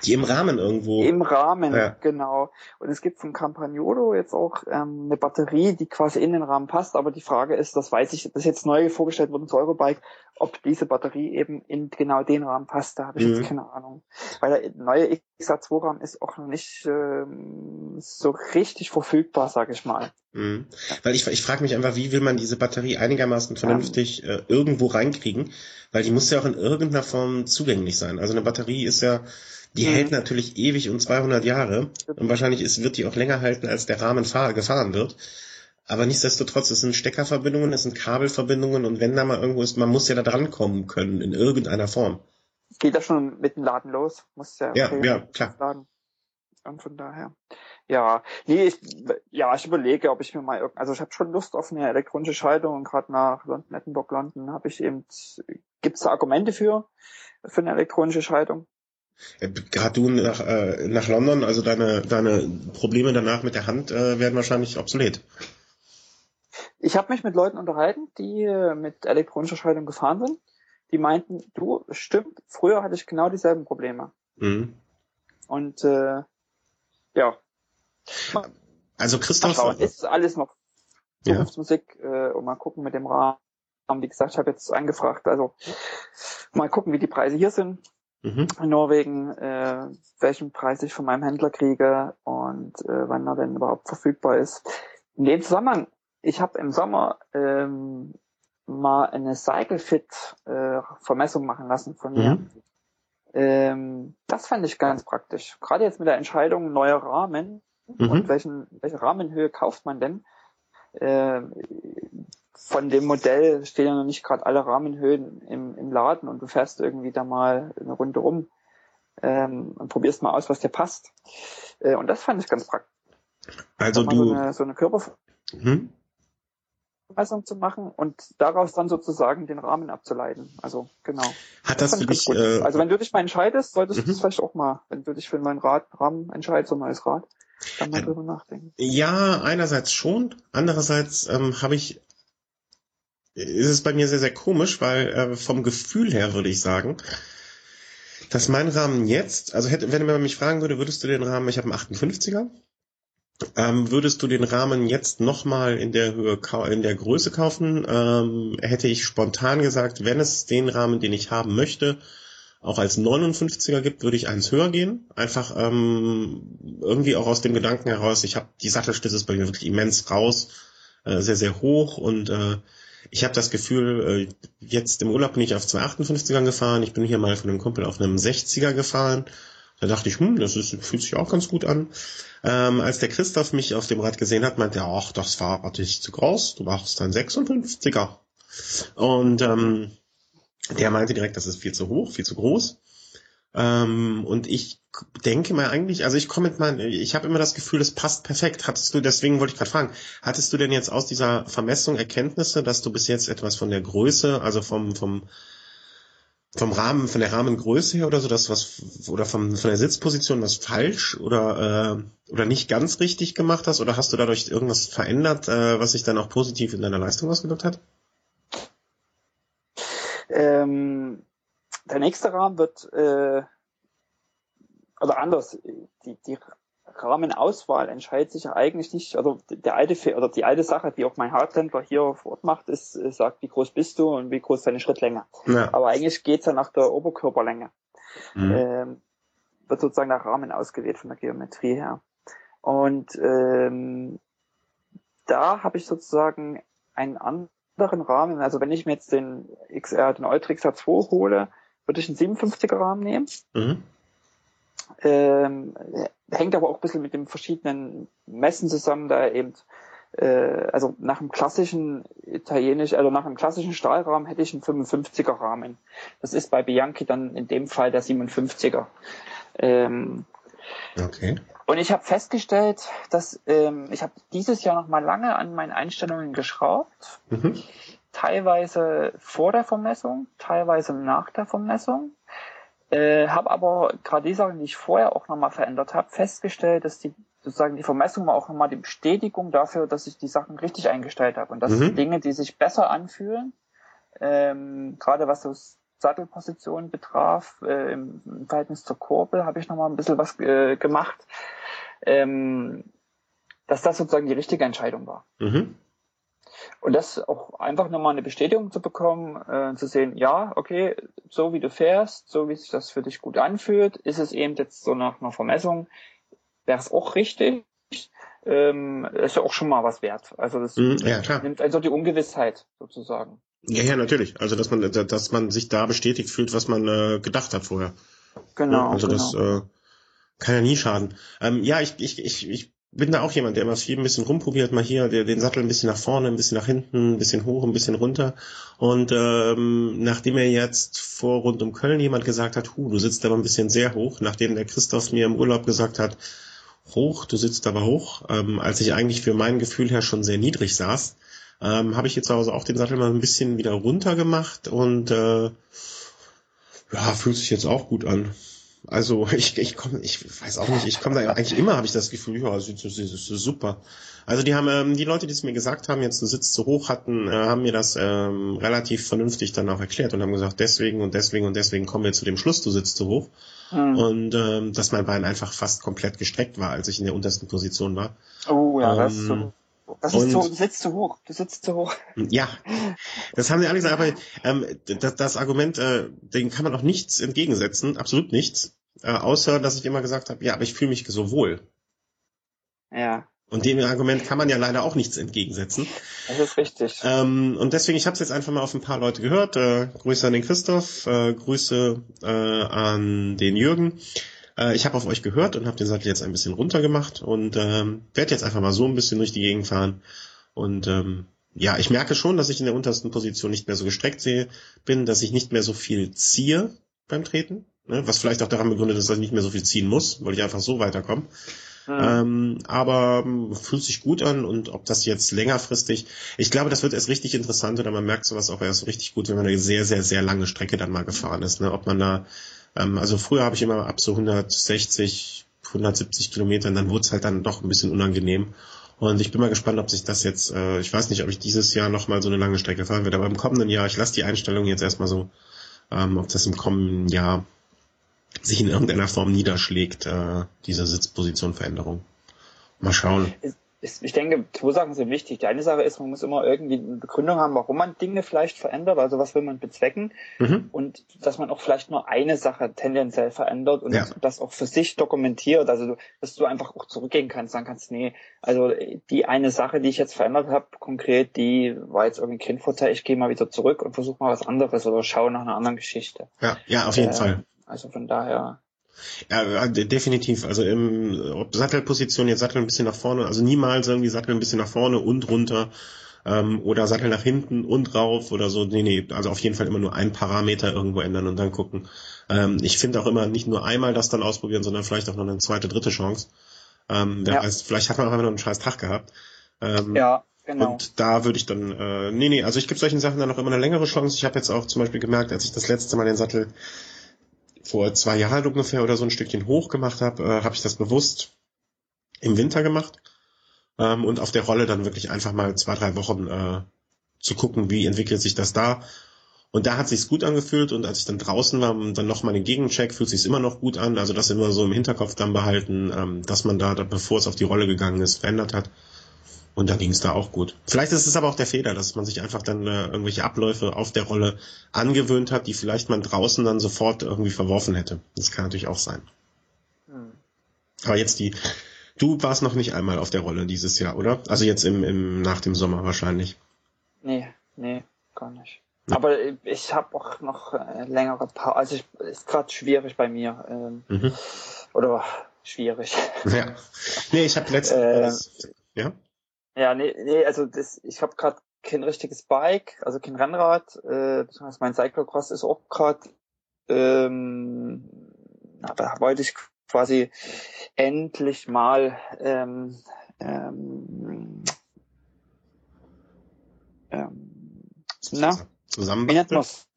die im Rahmen irgendwo. Im Rahmen, ja. genau. Und es gibt von Campagnolo jetzt auch ähm, eine Batterie, die quasi in den Rahmen passt. Aber die Frage ist, das weiß ich, das ist jetzt neu vorgestellt worden zu Eurobike, ob diese Batterie eben in genau den Rahmen passt. Da habe ich mhm. jetzt keine Ahnung. Weil der neue XA2-Rahmen ist auch noch nicht ähm, so richtig verfügbar, sage ich mal. Mhm. Weil ich, ich frage mich einfach, wie will man diese Batterie einigermaßen vernünftig äh, irgendwo reinkriegen? Weil die muss ja auch in irgendeiner Form zugänglich sein. Also eine Batterie ist ja, die mhm. hält natürlich ewig und 200 Jahre und wahrscheinlich ist, wird die auch länger halten, als der Rahmen fahr, gefahren wird. Aber nichtsdestotrotz, es sind Steckerverbindungen, es sind Kabelverbindungen und wenn da mal irgendwo ist, man muss ja da dran kommen können in irgendeiner Form. Geht ja schon mit dem Laden los, muss ja, ja, ja klar. Laden. Und von daher. Ja, nee, ich, ja, ich überlege, ob ich mir mal irgend, also ich habe schon Lust auf eine elektronische Schaltung und gerade nach London, Edinburgh, London habe ich eben, gibt es da Argumente für, für eine elektronische Schaltung? Gerade du nach, äh, nach London, also deine, deine Probleme danach mit der Hand äh, werden wahrscheinlich obsolet. Ich habe mich mit Leuten unterhalten, die äh, mit elektronischer Schaltung gefahren sind. Die meinten, du, stimmt, früher hatte ich genau dieselben Probleme. Mhm. Und äh, ja. Also Christoph. ist alles noch Zukunftsmusik ja. äh, und mal gucken mit dem Rahmen. Wie gesagt, ich habe jetzt angefragt, also mal gucken, wie die Preise hier sind mhm. in Norwegen, äh, welchen Preis ich von meinem Händler kriege und äh, wann er denn überhaupt verfügbar ist. In dem Zusammenhang, ich habe im Sommer ähm, mal eine CycleFit äh, Vermessung machen lassen von mir. Mhm. Ähm, das fand ich ganz praktisch. Gerade jetzt mit der Entscheidung neuer Rahmen mhm. und welchen, welche Rahmenhöhe kauft man denn? Äh, von dem Modell stehen ja noch nicht gerade alle Rahmenhöhen im, im Laden und du fährst irgendwie da mal eine Runde rum ähm, und probierst mal aus, was dir passt. Äh, und das fand ich ganz praktisch. Also du so eine, so eine Körpermessung mhm. Zu machen und daraus dann sozusagen den Rahmen abzuleiten. Also genau. Hat das, das für dich? Äh, also wenn du dich mal entscheidest, solltest mhm. du das vielleicht auch mal, wenn du dich für einen neuen Rad, Rahmen entscheidest, so ein neues Rad, dann mal äh, drüber nachdenken. Ja, einerseits schon, andererseits ähm, habe ich ist es bei mir sehr, sehr komisch, weil äh, vom Gefühl her würde ich sagen, dass mein Rahmen jetzt, also hätte, wenn man mich fragen würde, würdest du den Rahmen, ich habe einen 58er, ähm, würdest du den Rahmen jetzt nochmal in der Höhe, in der Größe kaufen? Ähm, hätte ich spontan gesagt, wenn es den Rahmen, den ich haben möchte, auch als 59er gibt, würde ich eins höher gehen. Einfach ähm, irgendwie auch aus dem Gedanken heraus, ich habe die Sattelstütze bei mir wirklich immens raus, äh, sehr, sehr hoch und äh, ich habe das Gefühl, äh, jetzt im Urlaub bin ich auf zwei 58ern gefahren. Ich bin hier mal von einem Kumpel auf einem 60er gefahren. Da dachte ich, hm, das ist, fühlt sich auch ganz gut an. Ähm, als der Christoph mich auf dem Rad gesehen hat, meinte er, ach, das Fahrrad ist zu groß, du brauchst ein 56er. Und ähm, der meinte direkt, das ist viel zu hoch, viel zu groß. Ähm, und ich denke mal eigentlich, also ich komme mit meinem, ich habe immer das Gefühl, es passt perfekt. Hattest du, deswegen wollte ich gerade fragen, hattest du denn jetzt aus dieser Vermessung Erkenntnisse, dass du bis jetzt etwas von der Größe, also vom, vom, vom Rahmen, von der Rahmengröße her oder so, das was, oder vom, von der Sitzposition was falsch oder, äh, oder nicht ganz richtig gemacht hast, oder hast du dadurch irgendwas verändert, äh, was sich dann auch positiv in deiner Leistung ausgedrückt hat? Ähm der nächste Rahmen wird, äh, oder anders, die, die Rahmenauswahl entscheidet sich ja eigentlich nicht, also der alte, oder die alte Sache, die auch mein Hardhändler hier vor Ort macht, ist, äh, sagt, wie groß bist du und wie groß ist deine Schrittlänge. Ja. Aber eigentlich geht's ja nach der Oberkörperlänge. Mhm. Ähm, wird sozusagen der Rahmen ausgewählt von der Geometrie her. Und ähm, da habe ich sozusagen einen anderen Rahmen. Also wenn ich mir jetzt den XR, den Ultrix H2 hole, würde ich einen 57er Rahmen nehmen. Mhm. Ähm, hängt aber auch ein bisschen mit dem verschiedenen Messen zusammen, da eben äh, also nach einem klassischen italienisch, also nach einem klassischen Stahlrahmen hätte ich einen 55er Rahmen. Das ist bei Bianchi dann in dem Fall der 57er. Ähm, okay. Und ich habe festgestellt, dass ähm, ich habe dieses Jahr noch mal lange an meinen Einstellungen geschraubt. Mhm teilweise vor der Vermessung, teilweise nach der Vermessung. Äh, habe aber gerade die Sachen, die ich vorher auch nochmal verändert habe, festgestellt, dass die sozusagen die Vermessung war auch nochmal die Bestätigung dafür, dass ich die Sachen richtig eingestellt habe und dass mhm. Dinge, die sich besser anfühlen, ähm, gerade was das Sattelposition betraf, äh, im, im, Verhältnis zur Kurbel, habe ich nochmal ein bisschen was äh, gemacht, ähm, dass das sozusagen die richtige Entscheidung war. Mhm. Und das auch einfach nochmal eine Bestätigung zu bekommen, äh, zu sehen, ja, okay, so wie du fährst, so wie sich das für dich gut anfühlt, ist es eben jetzt so nach einer Vermessung, wäre es auch richtig, ähm, ist ja auch schon mal was wert. Also das mhm, ja, nimmt also die Ungewissheit sozusagen. Ja, ja, natürlich. Also dass man, dass man sich da bestätigt fühlt, was man äh, gedacht hat vorher. Genau. Also genau. das äh, kann ja nie schaden. Ähm, ja, ich, ich, ich, ich bin da auch jemand, der immer viel ein bisschen rumprobiert, mal hier der, den Sattel ein bisschen nach vorne, ein bisschen nach hinten, ein bisschen hoch, ein bisschen runter. Und ähm, nachdem er jetzt vor rund um Köln jemand gesagt hat, hu, du sitzt aber ein bisschen sehr hoch, nachdem der Christoph mir im Urlaub gesagt hat, hoch, du sitzt aber hoch, ähm, als ich eigentlich für mein Gefühl her schon sehr niedrig saß, ähm, habe ich jetzt zu Hause auch den Sattel mal ein bisschen wieder runter gemacht und äh, ja, fühlt sich jetzt auch gut an. Also ich, ich komme, ich weiß auch nicht, ich komme da eigentlich immer, habe ich das Gefühl, ja, das ist, das ist super. Also die haben, ähm, die Leute, die es mir gesagt haben, jetzt du sitzt zu hoch hatten, äh, haben mir das ähm, relativ vernünftig dann auch erklärt und haben gesagt, deswegen und deswegen und deswegen kommen wir zu dem Schluss, du sitzt zu hoch. Mhm. Und ähm, dass mein Bein einfach fast komplett gestreckt war, als ich in der untersten Position war. Oh ja, ähm, das ist so. Das ist zu, du sitzt zu hoch, du sitzt zu hoch. Ja, das haben sie alle gesagt, aber ähm, das, das Argument, äh, dem kann man auch nichts entgegensetzen, absolut nichts, äh, außer dass ich immer gesagt habe, ja, aber ich fühle mich so wohl. Ja. Und dem Argument kann man ja leider auch nichts entgegensetzen. Das ist richtig. Ähm, und deswegen, ich habe es jetzt einfach mal auf ein paar Leute gehört. Äh, Grüße an den Christoph, äh, Grüße äh, an den Jürgen. Äh, ich habe auf euch gehört und habe den Sattel jetzt ein bisschen runtergemacht und ähm, werde jetzt einfach mal so ein bisschen durch die Gegend fahren. Und ähm, ja, ich merke schon, dass ich in der untersten Position nicht mehr so gestreckt sehe, bin, dass ich nicht mehr so viel ziehe beim Treten. Ne? Was vielleicht auch daran begründet ist, dass ich nicht mehr so viel ziehen muss, weil ich einfach so weiterkomme. Mhm. Ähm, aber ähm, fühlt sich gut an und ob das jetzt längerfristig, ich glaube, das wird erst richtig interessant oder man merkt sowas auch erst richtig gut, wenn man eine sehr, sehr, sehr lange Strecke dann mal gefahren ist. Ne? Ob man da, ähm, also früher habe ich immer ab so 160, 170 Kilometern, dann wurde es halt dann doch ein bisschen unangenehm. Und ich bin mal gespannt, ob sich das jetzt, äh, ich weiß nicht, ob ich dieses Jahr nochmal so eine lange Strecke fahren werde, aber im kommenden Jahr, ich lasse die Einstellung jetzt erstmal so, ähm, ob das im kommenden Jahr sich in irgendeiner Form niederschlägt, äh, diese Sitzpositionveränderung. Mal schauen. Ich denke, zwei Sachen sind wichtig. Die eine Sache ist, man muss immer irgendwie eine Begründung haben, warum man Dinge vielleicht verändert, also was will man bezwecken mhm. und dass man auch vielleicht nur eine Sache tendenziell verändert und ja. das auch für sich dokumentiert, also dass du einfach auch zurückgehen kannst, sagen kannst, nee, also die eine Sache, die ich jetzt verändert habe, konkret, die war jetzt irgendwie kein Vorteil, ich gehe mal wieder zurück und versuche mal was anderes oder schaue nach einer anderen Geschichte. Ja, ja, auf jeden äh, Fall. Also von daher. Ja, definitiv. Also im ob Sattelposition jetzt Sattel ein bisschen nach vorne, also niemals irgendwie Sattel ein bisschen nach vorne und runter ähm, oder Sattel nach hinten und rauf oder so. Nee, nee, also auf jeden Fall immer nur ein Parameter irgendwo ändern und dann gucken. Ähm, ich finde auch immer nicht nur einmal das dann ausprobieren, sondern vielleicht auch noch eine zweite, dritte Chance. Ähm, wer ja. weiß, vielleicht hat man auch einfach noch einen scheiß Tag gehabt. Ähm, ja, genau. Und da würde ich dann, äh, nee, nee, also ich gebe solchen Sachen dann noch immer eine längere Chance. Ich habe jetzt auch zum Beispiel gemerkt, als ich das letzte Mal den Sattel vor zwei Jahren ungefähr oder so ein Stückchen hoch gemacht habe, äh, habe ich das bewusst im Winter gemacht ähm, und auf der Rolle dann wirklich einfach mal zwei, drei Wochen äh, zu gucken, wie entwickelt sich das da. Und da hat sich's gut angefühlt und als ich dann draußen war und dann nochmal den Gegencheck, fühlt sich's immer noch gut an. Also das immer so im Hinterkopf dann behalten, ähm, dass man da, bevor es auf die Rolle gegangen ist, verändert hat. Und da ging es da auch gut. Vielleicht ist es aber auch der Fehler, dass man sich einfach dann äh, irgendwelche Abläufe auf der Rolle angewöhnt hat, die vielleicht man draußen dann sofort irgendwie verworfen hätte. Das kann natürlich auch sein. Hm. Aber jetzt die, du warst noch nicht einmal auf der Rolle dieses Jahr, oder? Also jetzt im, im nach dem Sommer wahrscheinlich. Nee, nee, gar nicht. Ja. Aber ich habe auch noch äh, längere Pause. Also ich, ist gerade schwierig bei mir. Ähm, mhm. Oder schwierig. Ja. Nee, ich habe letztens. Äh, ja? Ja, nee, nee also das, ich habe gerade kein richtiges Bike, also kein Rennrad, äh, beziehungsweise mein Cyclocross ist auch gerade, ähm, da wollte ich quasi endlich mal ähm, ähm, ähm, na, zusammen wie nennt man's?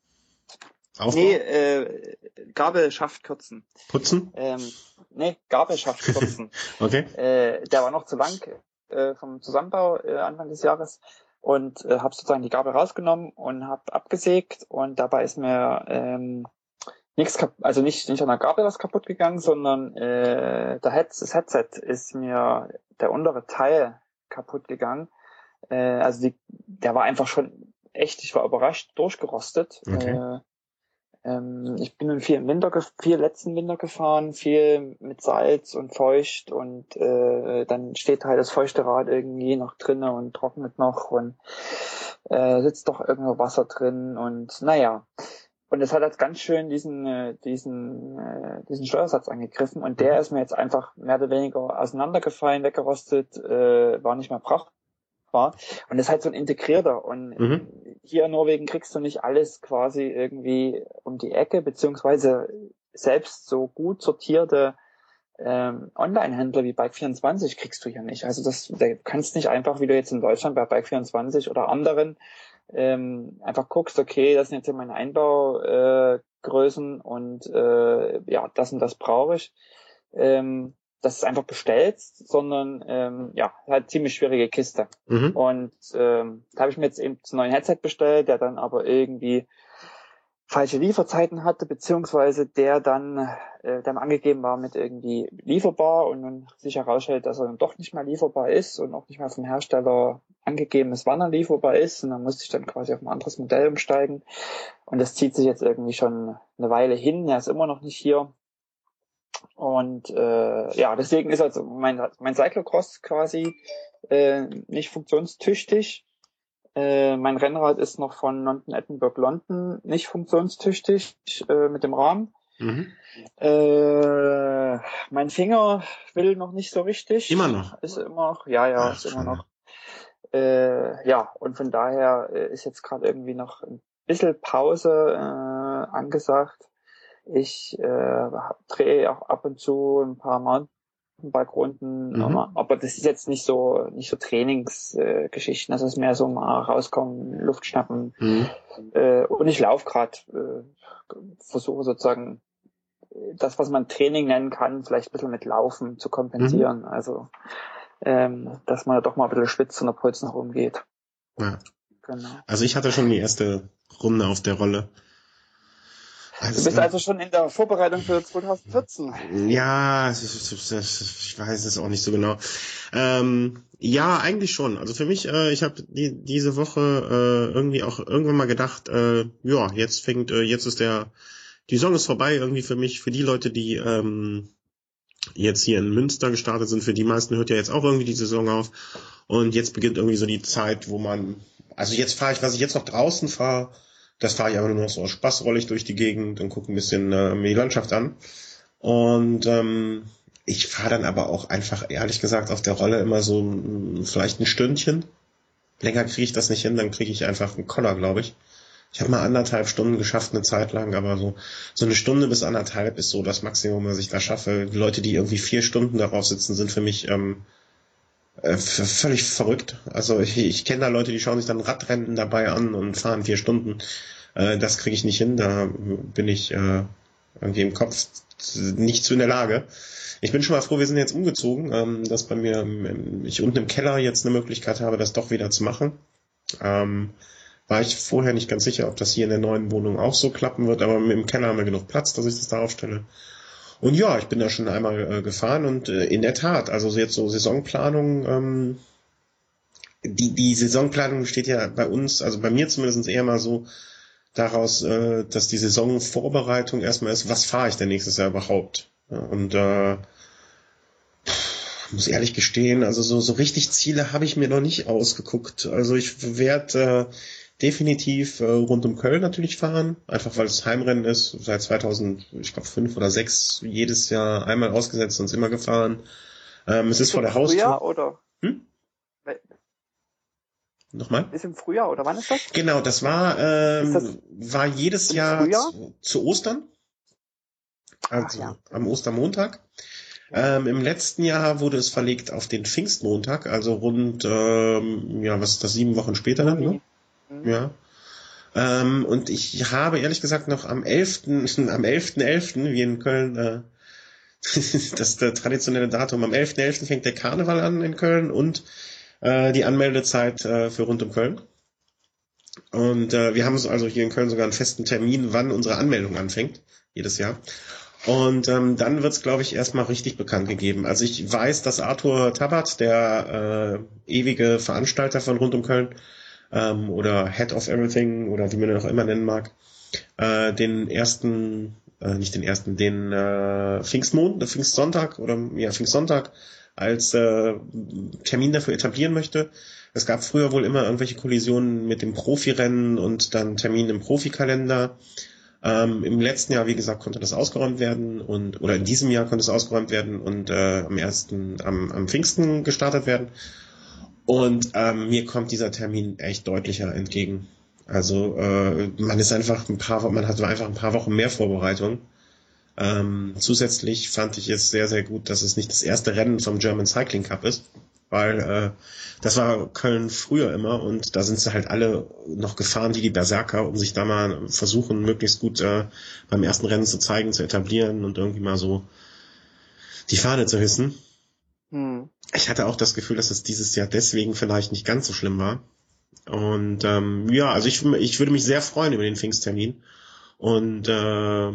Nee, äh, Gabelschaft kürzen. Putzen? Ähm, nee, Gabelschaft kürzen. okay. Äh, der war noch zu lang äh, vom Zusammenbau äh, Anfang des Jahres und äh, habe sozusagen die Gabel rausgenommen und habe abgesägt und dabei ist mir ähm, nichts also nicht nicht an der Gabel was kaputt gegangen, sondern äh, der Head das Headset ist mir der untere Teil kaputt gegangen. Äh, also die, der war einfach schon echt, ich war überrascht, durchgerostet. Okay. Äh, ähm, ich bin viel im Winter, viel letzten Winter gefahren, viel mit Salz und feucht und äh, dann steht halt das feuchte Rad irgendwie noch drinnen und trocknet noch und äh, sitzt doch irgendwo Wasser drin und naja. Und es hat halt ganz schön diesen, äh, diesen, äh, diesen Steuersatz angegriffen und der ist mir jetzt einfach mehr oder weniger auseinandergefallen, weggerostet, äh, war nicht mehr brauchbar war. Und das ist halt so ein integrierter. Und mhm. hier in Norwegen kriegst du nicht alles quasi irgendwie um die Ecke, beziehungsweise selbst so gut sortierte ähm, Online-Händler wie Bike24 kriegst du hier nicht. Also das, du kannst nicht einfach, wie du jetzt in Deutschland bei Bike24 oder anderen ähm, einfach guckst, okay, das sind jetzt meine Einbau äh, und äh, ja, das und das brauche ich. Ähm, das ist einfach bestellst, sondern ähm, ja, halt ziemlich schwierige Kiste. Mhm. Und ähm, da habe ich mir jetzt eben einen neuen Headset bestellt, der dann aber irgendwie falsche Lieferzeiten hatte, beziehungsweise der dann, äh, dann angegeben war mit irgendwie lieferbar und nun sich herausstellt, dass er dann doch nicht mehr lieferbar ist und auch nicht mehr vom Hersteller angegeben ist, wann er lieferbar ist. Und dann musste ich dann quasi auf ein anderes Modell umsteigen. Und das zieht sich jetzt irgendwie schon eine Weile hin. Er ist immer noch nicht hier. Und äh, ja, deswegen ist also mein, mein Cyclocross quasi äh, nicht funktionstüchtig. Äh, mein Rennrad ist noch von London Edinburgh London nicht funktionstüchtig äh, mit dem Rahmen. Mhm. Äh, mein Finger will noch nicht so richtig. Immer noch. Ist immer noch, ja, ja, Ach, ist immer noch. Äh, ja, und von daher äh, ist jetzt gerade irgendwie noch ein bisschen Pause äh, angesagt. Ich äh, drehe auch ab und zu ein paar Mountainbike-Runden, mhm. aber das ist jetzt nicht so nicht so Trainingsgeschichten, äh, das ist mehr so mal rauskommen, Luft schnappen. Mhm. Äh, und ich laufe gerade, äh, versuche sozusagen das, was man Training nennen kann, vielleicht ein bisschen mit Laufen zu kompensieren. Mhm. Also ähm, dass man doch mal ein bisschen schwitzt und der Puls nach oben geht. Ja. Genau. Also ich hatte schon die erste Runde auf der Rolle. Also, du bist also schon in der Vorbereitung für 2014. Ja, ich, weiß es auch nicht so genau. Ähm, ja, eigentlich schon. Also für mich, äh, ich habe die, diese Woche äh, irgendwie auch irgendwann mal gedacht, äh, ja, jetzt fängt, äh, jetzt ist der, die Saison ist vorbei irgendwie für mich, für die Leute, die ähm, jetzt hier in Münster gestartet sind. Für die meisten hört ja jetzt auch irgendwie die Saison auf. Und jetzt beginnt irgendwie so die Zeit, wo man, also jetzt fahre ich, was ich jetzt noch draußen fahre, das fahre ich aber nur noch so spaßrollig durch die Gegend und gucke ein bisschen äh, mir die Landschaft an. Und ähm, ich fahre dann aber auch einfach, ehrlich gesagt, auf der Rolle immer so mh, vielleicht ein Stündchen. Länger kriege ich das nicht hin, dann kriege ich einfach einen Koller, glaube ich. Ich habe mal anderthalb Stunden geschafft, eine Zeit lang, aber so, so eine Stunde bis anderthalb ist so das Maximum, was ich da schaffe. Die Leute, die irgendwie vier Stunden darauf sitzen, sind für mich ähm, äh, völlig verrückt. Also ich, ich kenne da Leute, die schauen sich dann Radrennen dabei an und fahren vier Stunden. Äh, das kriege ich nicht hin, da bin ich äh, irgendwie im Kopf nicht zu in der Lage. Ich bin schon mal froh, wir sind jetzt umgezogen, ähm, dass bei mir ich unten im Keller jetzt eine Möglichkeit habe, das doch wieder zu machen. Ähm, war ich vorher nicht ganz sicher, ob das hier in der neuen Wohnung auch so klappen wird, aber im Keller haben wir genug Platz, dass ich das da aufstelle. Und ja, ich bin da schon einmal äh, gefahren und äh, in der Tat, also jetzt so Saisonplanung, ähm, die, die Saisonplanung steht ja bei uns, also bei mir zumindest eher mal so daraus, äh, dass die Saisonvorbereitung erstmal ist, was fahre ich denn nächstes Jahr überhaupt? Ja, und äh, muss ehrlich gestehen, also so, so richtig Ziele habe ich mir noch nicht ausgeguckt. Also ich werde äh, definitiv äh, rund um Köln natürlich fahren, einfach weil es Heimrennen ist, seit 2000, ich glaube fünf oder sechs jedes Jahr einmal ausgesetzt und immer gefahren. Ähm, es ist, ist vor der Haustür. Frühjahr oder? Hm? Nochmal? Ist im Frühjahr oder wann ist das? Genau, das war ähm, das war jedes Jahr zu, zu, Ostern, also ja. am Ostermontag. Ähm, Im letzten Jahr wurde es verlegt auf den Pfingstmontag, also rund, ähm, ja, was ist das, sieben Wochen später dann, ne? Mhm. Ja. Ähm, und ich habe ehrlich gesagt noch am 11., am 11.11., .11., wie in Köln, äh, das ist der traditionelle Datum, am 11.11. .11. fängt der Karneval an in Köln und äh, die Anmeldezeit äh, für rund um Köln. Und äh, wir haben also hier in Köln sogar einen festen Termin, wann unsere Anmeldung anfängt, jedes Jahr. Und ähm, dann wird's, glaube ich, erstmal richtig bekannt gegeben. Also ich weiß, dass Arthur Tabat, der äh, ewige Veranstalter von Rund um Köln, ähm, oder Head of Everything oder wie man ihn auch immer nennen mag, äh, den ersten, äh, nicht den ersten, den äh, Pfingstmond, Pfingstsonntag oder ja Pfingstsonntag als äh, Termin dafür etablieren möchte. Es gab früher wohl immer irgendwelche Kollisionen mit dem Profirennen und dann Termin im Profikalender. Ähm, Im letzten Jahr, wie gesagt, konnte das ausgeräumt werden und oder in diesem Jahr konnte es ausgeräumt werden und äh, am ersten, am, am Pfingsten gestartet werden. Und ähm, mir kommt dieser Termin echt deutlicher entgegen. Also äh, man ist einfach ein paar, man hat einfach ein paar Wochen mehr Vorbereitung. Ähm, zusätzlich fand ich es sehr, sehr gut, dass es nicht das erste Rennen vom German Cycling Cup ist, weil äh, das war Köln früher immer und da sind sie halt alle noch gefahren wie die Berserker, um sich da mal versuchen, möglichst gut äh, beim ersten Rennen zu zeigen, zu etablieren und irgendwie mal so die Fahne zu hissen. Hm. Ich hatte auch das Gefühl, dass es dieses Jahr deswegen vielleicht nicht ganz so schlimm war. Und ähm, ja, also ich, ich würde mich sehr freuen über den Pfingsttermin. Und äh,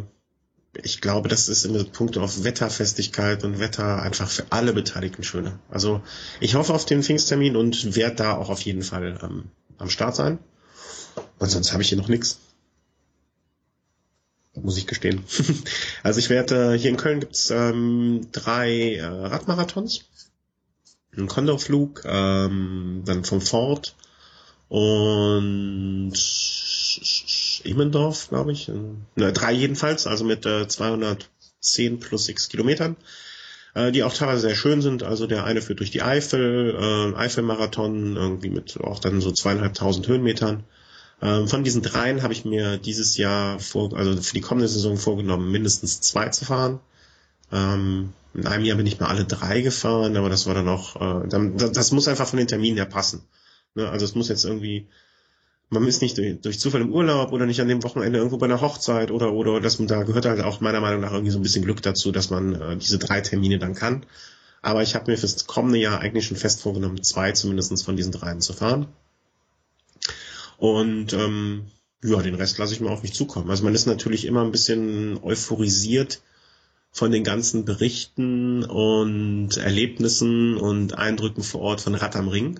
ich glaube, das ist in puncto auf Wetterfestigkeit und Wetter einfach für alle Beteiligten schöner. Also ich hoffe auf den Pfingsttermin und werde da auch auf jeden Fall ähm, am Start sein. Und sonst habe ich hier noch nichts. Muss ich gestehen. also ich werde, hier in Köln gibt's ähm, drei äh, Radmarathons. Ein Condorflug, ähm, dann vom Ford und Immendorf, glaube ich. Ne, drei jedenfalls, also mit äh, 210 plus x Kilometern, äh, die auch teilweise sehr schön sind. Also der eine führt durch die Eifel, äh, Eifelmarathon, irgendwie mit auch dann so zweieinhalbtausend Höhenmetern. Ähm, von diesen dreien habe ich mir dieses Jahr vor, also für die kommende Saison vorgenommen, mindestens zwei zu fahren. Ähm, in einem Jahr bin ich mal alle drei gefahren, aber das war dann auch, äh, dann, das muss einfach von den Terminen her passen. Ne? Also es muss jetzt irgendwie man ist nicht durch, durch Zufall im Urlaub oder nicht an dem Wochenende irgendwo bei einer Hochzeit oder oder dass man da gehört halt auch meiner Meinung nach irgendwie so ein bisschen Glück dazu, dass man äh, diese drei Termine dann kann. Aber ich habe mir fürs kommende Jahr eigentlich schon fest vorgenommen, zwei zumindestens von diesen dreien zu fahren. Und ähm, ja, den Rest lasse ich mal auf mich zukommen. Also man ist natürlich immer ein bisschen euphorisiert von den ganzen Berichten und Erlebnissen und Eindrücken vor Ort von Rad am Ring.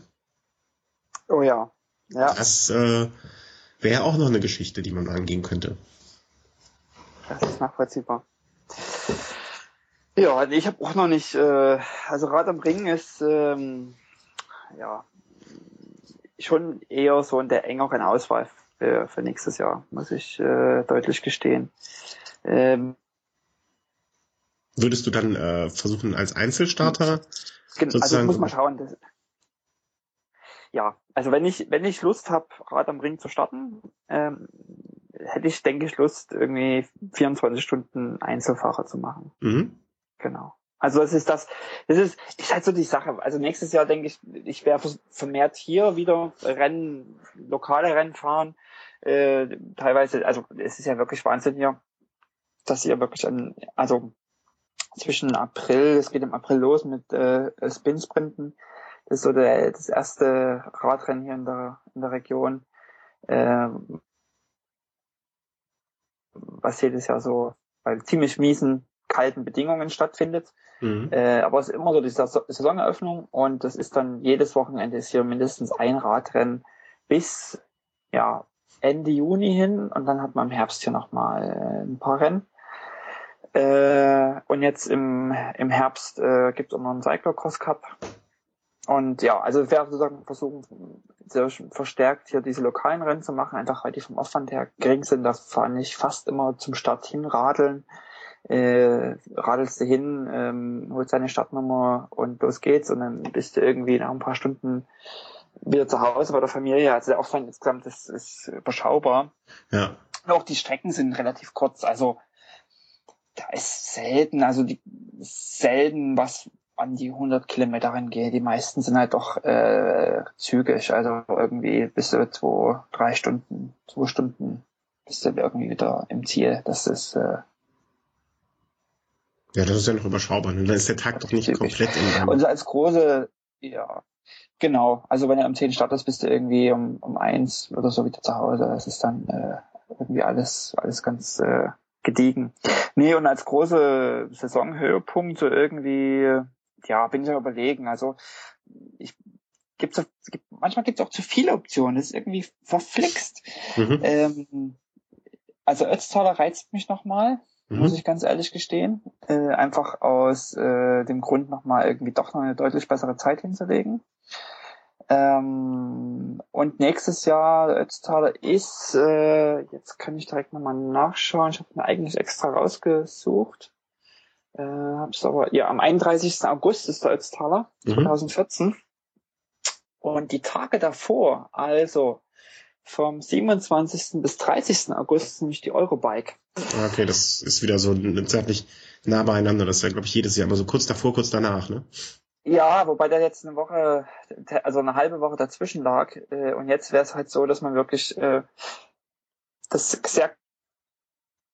Oh ja. Ja. Das äh, wäre auch noch eine Geschichte, die man angehen könnte. Das ist nachvollziehbar. Ja, ich habe auch noch nicht, äh, also Rad am Ring ist ähm, ja schon eher so in der engeren Auswahl für, für nächstes Jahr, muss ich äh, deutlich gestehen. Ähm, Würdest du dann äh, versuchen als Einzelstarter? Genau, also ich muss mal schauen. Das, ja, also wenn ich, wenn ich Lust habe, Rad am Ring zu starten, ähm, hätte ich, denke ich, Lust, irgendwie 24 Stunden Einzelfahrer zu machen. Mhm. Genau. Also das ist das, das ist, ist halt so die Sache. Also nächstes Jahr denke ich, ich werde vermehrt hier wieder Rennen, lokale Rennen fahren. Äh, teilweise, also es ist ja wirklich Wahnsinn hier, dass ihr wirklich an, also zwischen April, es geht im April los mit äh, Spin-Sprinten, das ist so der, das erste Radrennen hier in der, in der Region, äh, was jedes Jahr so bei ziemlich miesen, kalten Bedingungen stattfindet. Mhm. Äh, aber es ist immer so die Saisoneröffnung und das ist dann jedes Wochenende ist hier mindestens ein Radrennen bis ja Ende Juni hin und dann hat man im Herbst hier nochmal äh, ein paar Rennen. Äh, und jetzt im, im Herbst gibt es auch noch einen Cyclocross Cup, und ja, also werde sozusagen versuchen, sehr verstärkt hier diese lokalen Rennen zu machen, einfach weil die vom Aufwand her gering sind. Das fahre ich fast immer zum Start hin radeln. Äh, radelst du hin, ähm, holst deine Startnummer und los geht's und dann bist du irgendwie nach ein paar Stunden wieder zu Hause bei der Familie. Also der Aufwand insgesamt ist, ist überschaubar. Ja. Und auch die Strecken sind relativ kurz. Also da ist selten, also die selten was an die 100 Kilometer rangehe. Die meisten sind halt doch äh, zügig, also irgendwie bis zu zwei, drei Stunden, zwei Stunden bist du irgendwie wieder im Ziel. Das ist äh, ja, das ist ja noch überschaubar. Ne? Dann ist der Tag doch nicht komplett in einem. Und als große, ja, genau. Also wenn du am 10 startest, bist du irgendwie um, um eins oder so wieder zu Hause. Das ist dann äh, irgendwie alles, alles ganz äh, gediegen. Nee, und als große Saisonhöhepunkt so irgendwie ja, bin ich ja überlegen. Also ich gibt's, auch, gibt, manchmal gibt es auch zu viele Optionen. Das ist irgendwie verflixt. Mhm. Ähm, also Ötztaler reizt mich nochmal, mhm. muss ich ganz ehrlich gestehen. Äh, einfach aus äh, dem Grund nochmal irgendwie doch noch eine deutlich bessere Zeit hinzulegen. Ähm, und nächstes Jahr Ötztaler ist, äh, jetzt kann ich direkt nochmal nachschauen, ich habe mir eigentlich extra rausgesucht. Äh, hab's aber, ja, am 31. August ist der Ötztaler, mhm. 2014. Und die Tage davor, also vom 27. bis 30. August, ist nämlich die Eurobike. Okay, das ist wieder so zeitlich nah beieinander. Das ist ja, glaube ich, jedes Jahr immer so kurz davor, kurz danach, ne? Ja, wobei da jetzt eine Woche, also eine halbe Woche dazwischen lag. Äh, und jetzt wäre es halt so, dass man wirklich äh, das sehr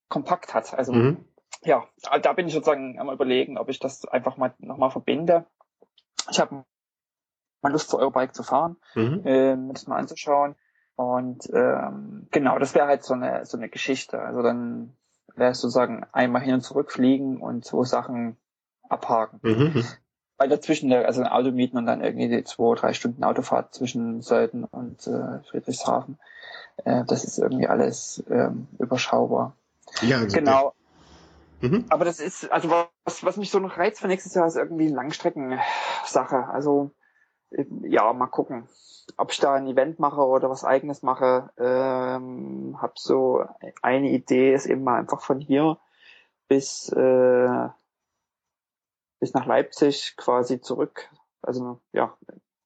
kompakt hat. Also mhm. ja, da bin ich sozusagen am überlegen, ob ich das einfach mal nochmal verbinde. Ich habe mal Lust, zur Eurobike zu fahren, mhm. äh, mir das mal anzuschauen. Und ähm, genau, das wäre halt so eine so eine Geschichte. Also dann wäre es sozusagen einmal hin und zurück fliegen und so Sachen abhaken. Mhm. mhm weil dazwischen, also ein Auto mieten und dann irgendwie die zwei, drei Stunden Autofahrt zwischen Sölden und äh, Friedrichshafen. Äh, das ist irgendwie alles ähm, überschaubar. Ja, also genau. Mhm. Aber das ist, also was, was mich so noch reizt für nächstes Jahr, ist irgendwie Langstrecken-Sache. Also ja, mal gucken, ob ich da ein Event mache oder was eigenes mache. Ähm, hab so eine Idee, ist eben mal einfach von hier bis äh, bis nach Leipzig quasi zurück, also ja,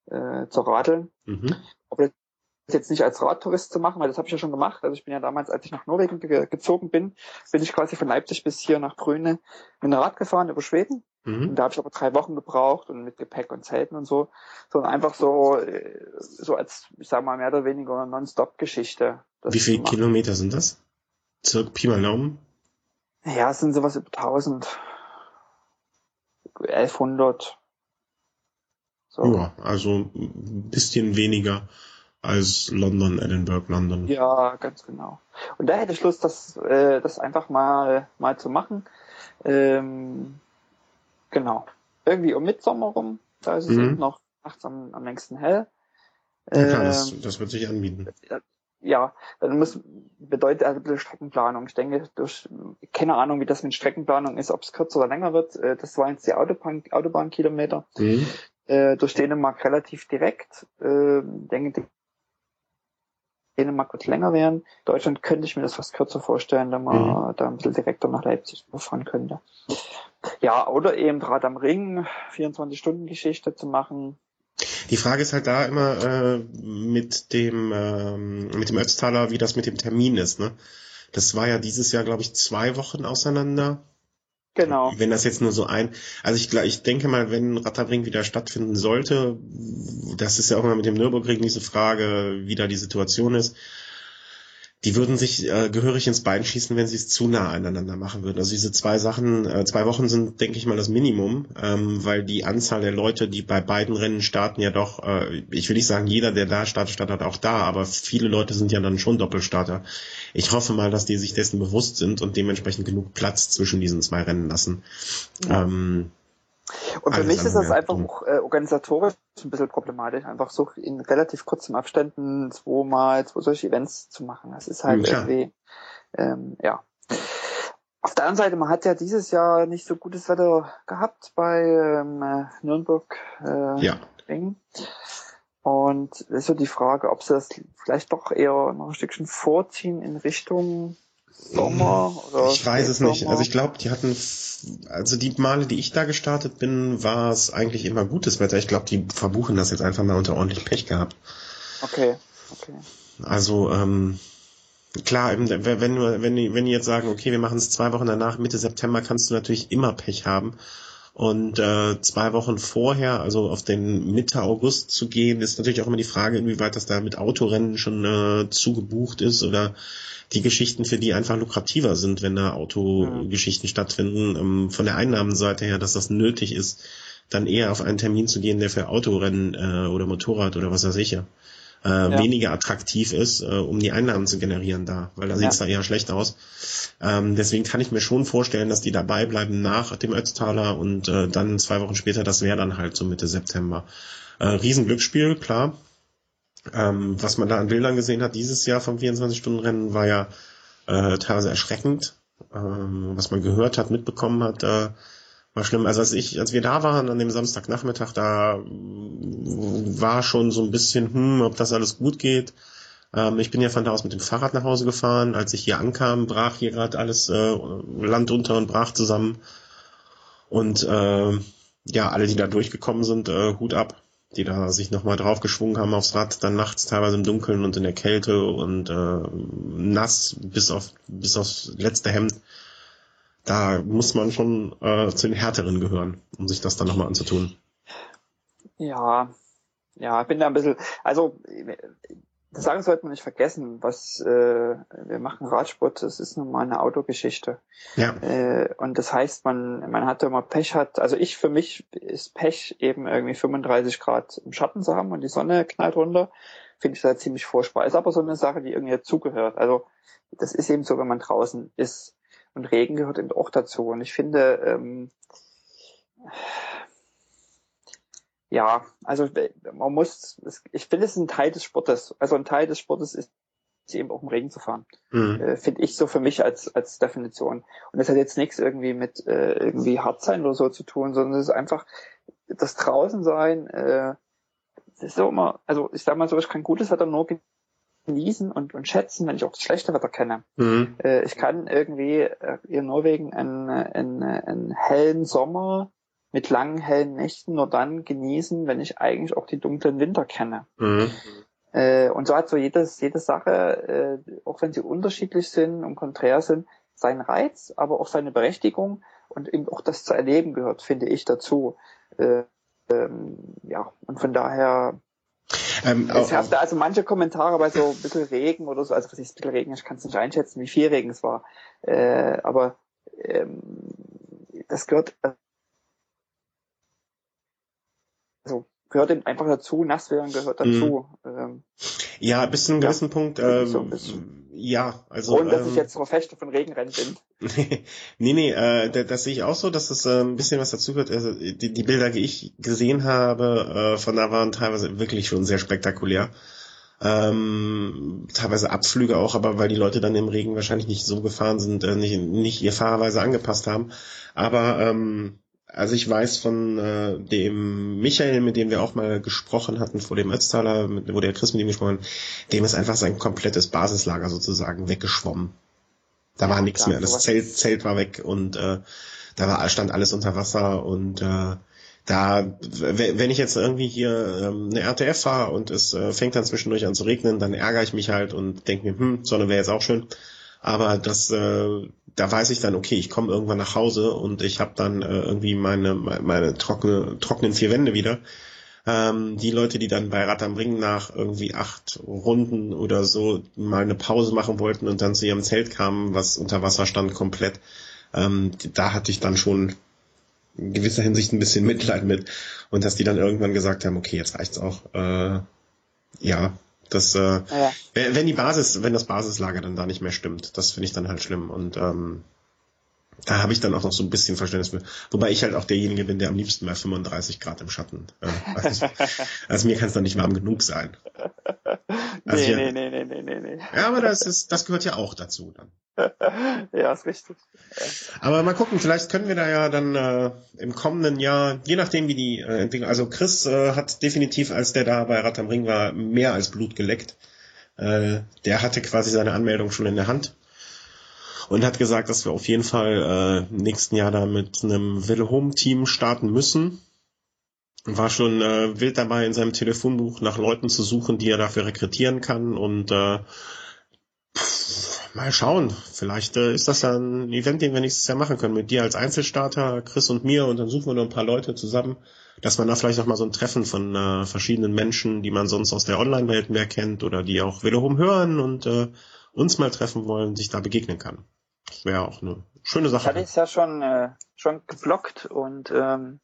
äh, zu radeln. Mhm. Aber das jetzt nicht als Radtourist zu machen, weil das habe ich ja schon gemacht. Also ich bin ja damals, als ich nach Norwegen ge gezogen bin, bin ich quasi von Leipzig bis hier nach Brüne mit dem Rad gefahren über Schweden. Mhm. Und da habe ich aber drei Wochen gebraucht und mit Gepäck und Zelten und so, sondern einfach so, äh, so als, ich sag mal, mehr oder weniger Non-Stop-Geschichte. Wie viele Kilometer sind das? Circa Pi mal Daumen? Ja, es sind sowas über 1000. 1100. So. Ja, also ein bisschen weniger als London, Edinburgh, London. Ja, ganz genau. Und da hätte ich Lust, das, äh, das einfach mal, mal zu machen. Ähm, genau. Irgendwie um Mitsommer rum, da ist es mhm. eben noch nachts am, am längsten hell. Ja, klar, ähm, das, das wird sich anbieten ja, dann muss bedeutet also ein bisschen Streckenplanung. Ich denke, durch keine Ahnung, wie das mit Streckenplanung ist, ob es kürzer oder länger wird. Äh, das waren jetzt die Autobahn, Autobahnkilometer. Mhm. Äh, durch Dänemark relativ direkt. Äh, denke, Dänemark wird länger werden. Deutschland könnte ich mir das fast kürzer vorstellen, wenn man mhm. da ein bisschen direkter nach Leipzig fahren könnte. Ja, oder eben Rad am Ring, 24-Stunden-Geschichte zu machen. Die Frage ist halt da immer äh, mit dem ähm, mit dem Ötztaler, wie das mit dem Termin ist. Ne? Das war ja dieses Jahr, glaube ich, zwei Wochen auseinander. Genau. Wenn das jetzt nur so ein, also ich, ich denke mal, wenn Ratterring wieder stattfinden sollte, das ist ja auch immer mit dem Nürburgring diese Frage, wie da die Situation ist die würden sich äh, gehörig ins Bein schießen, wenn sie es zu nah aneinander machen würden. Also diese zwei Sachen, äh, zwei Wochen sind, denke ich mal, das Minimum, ähm, weil die Anzahl der Leute, die bei beiden Rennen starten, ja doch, äh, ich will nicht sagen, jeder, der da startet, startet auch da, aber viele Leute sind ja dann schon Doppelstarter. Ich hoffe mal, dass die sich dessen bewusst sind und dementsprechend genug Platz zwischen diesen zwei Rennen lassen. Ja. Ähm, und für mich ist das einfach auch äh, organisatorisch ein bisschen problematisch, einfach so in relativ kurzen Abständen zweimal zwei solche Events zu machen. Das ist halt ja. irgendwie, ähm, ja. Auf der anderen Seite, man hat ja dieses Jahr nicht so gutes Wetter gehabt bei ähm, äh, Nürnberg äh, ja. Ring. Und es ist so die Frage, ob sie das vielleicht doch eher noch ein Stückchen vorziehen in Richtung Sommer oder Ich weiß es nicht. Also ich glaube, die hatten, also die Male, die ich da gestartet bin, war es eigentlich immer gutes Wetter. Ich glaube, die verbuchen das jetzt einfach mal unter ordentlich Pech gehabt. Okay, okay. Also, ähm, klar, wenn, wenn, wenn, wenn die jetzt sagen, okay, wir machen es zwei Wochen danach, Mitte September, kannst du natürlich immer Pech haben. Und äh, zwei Wochen vorher, also auf den Mitte August zu gehen, ist natürlich auch immer die Frage, inwieweit das da mit Autorennen schon äh, zugebucht ist oder die Geschichten für die einfach lukrativer sind, wenn da Autogeschichten ja. stattfinden. Ähm, von der Einnahmenseite her, dass das nötig ist, dann eher auf einen Termin zu gehen, der für Autorennen äh, oder Motorrad oder was weiß ich ja, äh, ja. weniger attraktiv ist, äh, um die Einnahmen zu generieren da, weil da sieht's ja. da eher schlecht aus. Ähm, deswegen kann ich mir schon vorstellen, dass die dabei bleiben nach dem Ötztaler und äh, dann zwei Wochen später, das wäre dann halt so Mitte September. Äh, Riesenglücksspiel, klar. Ähm, was man da an Bildern gesehen hat dieses Jahr vom 24-Stunden-Rennen war ja äh, teilweise erschreckend. Ähm, was man gehört hat, mitbekommen hat, äh, war schlimm. Also als ich, als wir da waren an dem Samstagnachmittag, da war schon so ein bisschen, hm, ob das alles gut geht. Ähm, ich bin ja von da aus mit dem Fahrrad nach Hause gefahren. Als ich hier ankam, brach hier gerade alles äh, Land unter und brach zusammen. Und äh, ja, alle, die da durchgekommen sind, äh, Hut ab die da sich nochmal draufgeschwungen haben aufs Rad, dann nachts teilweise im Dunkeln und in der Kälte und äh, nass bis auf bis aufs letzte Hemd. Da muss man schon äh, zu den härteren gehören, um sich das dann nochmal anzutun. Ja, ja, ich bin da ein bisschen, also das sagen sollte man nicht vergessen, was äh, wir machen Radsport, das ist nun mal eine Autogeschichte. Ja. Äh, und das heißt, man, man hat immer Pech hat, also ich für mich ist Pech eben irgendwie 35 Grad im Schatten zu haben und die Sonne knallt runter, finde ich da ziemlich furchtbar. Ist aber so eine Sache, die irgendwie dazugehört. Also das ist eben so, wenn man draußen ist. Und Regen gehört eben auch dazu. Und ich finde, ähm, ja, also man muss, ich finde, es ist ein Teil des Sportes. Also ein Teil des Sportes ist eben auch im Regen zu fahren. Mhm. Äh, finde ich so für mich als, als Definition. Und das hat jetzt nichts irgendwie mit äh, irgendwie hart sein oder so zu tun, sondern es ist einfach das Draußensein, äh, das ist so immer, also ich sag mal so, ich kann gutes Wetter nur genießen und, und schätzen, wenn ich auch das schlechte Wetter kenne. Mhm. Äh, ich kann irgendwie äh, in Norwegen einen, einen, einen hellen Sommer mit langen, hellen Nächten nur dann genießen, wenn ich eigentlich auch die dunklen Winter kenne. Mhm. Äh, und so hat so jedes, jede Sache, äh, auch wenn sie unterschiedlich sind und konträr sind, seinen Reiz, aber auch seine Berechtigung und eben auch das zu erleben gehört, finde ich, dazu. Äh, ähm, ja, und von daher ähm, es herrschte also manche Kommentare bei so ein bisschen Regen oder so, also was ist ein bisschen Regen, ich kann es nicht einschätzen, wie viel Regen es war. Äh, aber ähm, das gehört also gehört eben einfach dazu, nass werden gehört dazu. Mhm. Ähm, ja, bis zu einem gewissen ja, Punkt, ähm, so ja, also. Ohne, dass ähm, ich jetzt Verfechter von Regenrennen bin. nee, nee, äh, das, das sehe ich auch so, dass das äh, ein bisschen was dazu gehört. Also die, die Bilder, die ich gesehen habe, äh, von da waren teilweise wirklich schon sehr spektakulär. Ähm, teilweise Abflüge auch, aber weil die Leute dann im Regen wahrscheinlich nicht so gefahren sind, äh, nicht, nicht ihr Fahrerweise angepasst haben. Aber ähm, also ich weiß von äh, dem Michael, mit dem wir auch mal gesprochen hatten vor dem Ötztaler, mit, wo der Chris mit ihm gesprochen hat, dem ist einfach sein komplettes Basislager sozusagen weggeschwommen. Da war ja, nichts mehr. Das Zelt, Zelt war weg und äh, da war, stand alles unter Wasser und äh, da, wenn ich jetzt irgendwie hier ähm, eine RTF fahre und es äh, fängt dann zwischendurch an zu regnen, dann ärgere ich mich halt und denke mir, hm, Sonne wäre jetzt auch schön. Aber das, äh, da weiß ich dann, okay, ich komme irgendwann nach Hause und ich habe dann äh, irgendwie meine, meine trockene, trockenen vier Wände wieder. Ähm, die Leute, die dann bei Rad am Ring nach irgendwie acht Runden oder so mal eine Pause machen wollten und dann zu ihrem Zelt kamen, was unter Wasser stand komplett, ähm, da hatte ich dann schon in gewisser Hinsicht ein bisschen Mitleid mit und dass die dann irgendwann gesagt haben, okay, jetzt reicht's auch. Äh, ja, das, äh, ja. wenn die Basis, wenn das Basislager dann da nicht mehr stimmt, das finde ich dann halt schlimm. Und ähm, da habe ich dann auch noch so ein bisschen Verständnis für. Wobei ich halt auch derjenige bin, der am liebsten bei 35 Grad im Schatten. Äh, also, also mir kann es dann nicht warm genug sein. Also nee, nee, nee, nee, nee, nee, nee. Ja, aber das ist, das gehört ja auch dazu dann. ja, ist richtig. Aber mal gucken, vielleicht können wir da ja dann äh, im kommenden Jahr, je nachdem wie die äh, Entwicklung, also Chris äh, hat definitiv, als der da bei Rad am Ring war, mehr als Blut geleckt. Äh, der hatte quasi seine Anmeldung schon in der Hand und hat gesagt, dass wir auf jeden Fall äh, nächsten Jahr da mit einem Wille Home Team starten müssen. War schon äh, wild dabei, in seinem Telefonbuch nach Leuten zu suchen, die er dafür rekrutieren kann und äh, mal schauen. Vielleicht äh, ist das ja ein Event, den wir nächstes Jahr machen können. Mit dir als Einzelstarter, Chris und mir und dann suchen wir noch ein paar Leute zusammen, dass man da vielleicht auch mal so ein Treffen von äh, verschiedenen Menschen, die man sonst aus der Online-Welt mehr kennt oder die auch wiederum hören und äh, uns mal treffen wollen, sich da begegnen kann. Das wäre auch eine schöne Sache. Ich hatte es ja schon, äh, schon geblockt und ähm,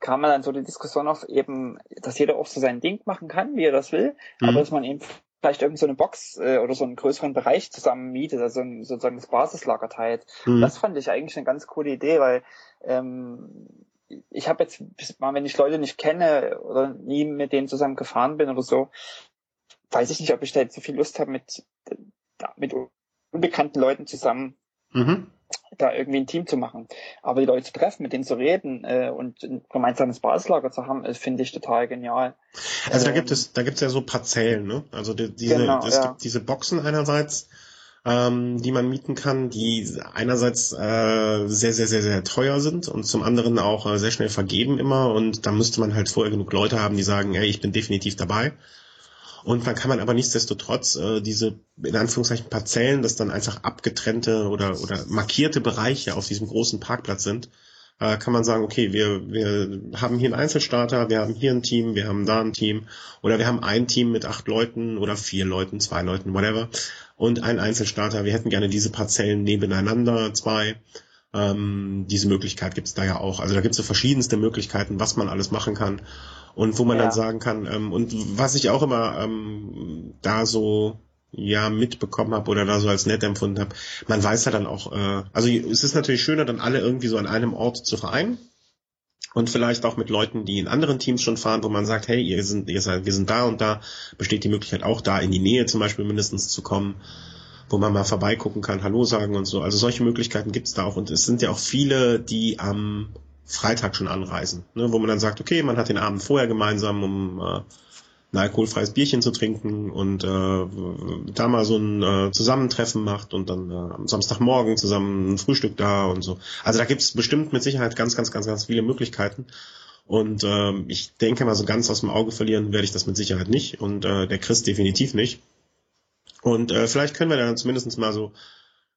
kam man dann so die Diskussion auf eben, dass jeder auch so sein Ding machen kann, wie er das will, mhm. aber dass man eben vielleicht irgend so eine Box äh, oder so einen größeren Bereich zusammen mietet, also ein, sozusagen das Basislager teilt. Mhm. Das fand ich eigentlich eine ganz coole Idee, weil ähm, ich habe jetzt mal, wenn ich Leute nicht kenne oder nie mit denen zusammen gefahren bin oder so, weiß ich nicht, ob ich da jetzt so viel Lust habe, mit, mit unbekannten Leuten zusammen mhm da irgendwie ein Team zu machen. Aber die Leute zu treffen, mit denen zu reden äh, und ein gemeinsames Basislager zu haben, äh, finde ich total genial. Also da gibt ähm, es, da gibt es ja so Parzellen, ne? Also die, diese, genau, es ja. gibt diese Boxen einerseits, ähm, die man mieten kann, die einerseits äh, sehr, sehr, sehr, sehr teuer sind und zum anderen auch äh, sehr schnell vergeben immer und da müsste man halt vorher genug Leute haben, die sagen, ey, ich bin definitiv dabei. Und dann kann man aber nichtsdestotrotz äh, diese, in Anführungszeichen, Parzellen, das dann einfach abgetrennte oder, oder markierte Bereiche auf diesem großen Parkplatz sind, äh, kann man sagen, okay, wir, wir haben hier einen Einzelstarter, wir haben hier ein Team, wir haben da ein Team oder wir haben ein Team mit acht Leuten oder vier Leuten, zwei Leuten, whatever und ein Einzelstarter. Wir hätten gerne diese Parzellen nebeneinander, zwei. Ähm, diese Möglichkeit gibt es da ja auch. Also da gibt es so verschiedenste Möglichkeiten, was man alles machen kann und wo man ja. dann sagen kann. Ähm, und was ich auch immer ähm, da so ja mitbekommen habe oder da so als nett empfunden habe, man weiß ja dann auch, äh, also es ist natürlich schöner, dann alle irgendwie so an einem Ort zu vereinen und vielleicht auch mit Leuten, die in anderen Teams schon fahren, wo man sagt, hey, ihr sind, ihr seid, wir sind da und da, besteht die Möglichkeit auch da in die Nähe zum Beispiel mindestens zu kommen, wo man mal vorbeigucken kann, Hallo sagen und so. Also solche Möglichkeiten gibt's da auch und es sind ja auch viele, die am Freitag schon anreisen, ne, wo man dann sagt, okay, man hat den Abend vorher gemeinsam, um äh, ein alkoholfreies Bierchen zu trinken und äh, da mal so ein äh, Zusammentreffen macht und dann äh, am Samstagmorgen zusammen ein Frühstück da und so. Also da gibt's bestimmt mit Sicherheit ganz, ganz, ganz, ganz viele Möglichkeiten. Und äh, ich denke mal, so ganz aus dem Auge verlieren werde ich das mit Sicherheit nicht und äh, der Chris definitiv nicht. Und äh, vielleicht können wir dann zumindest mal so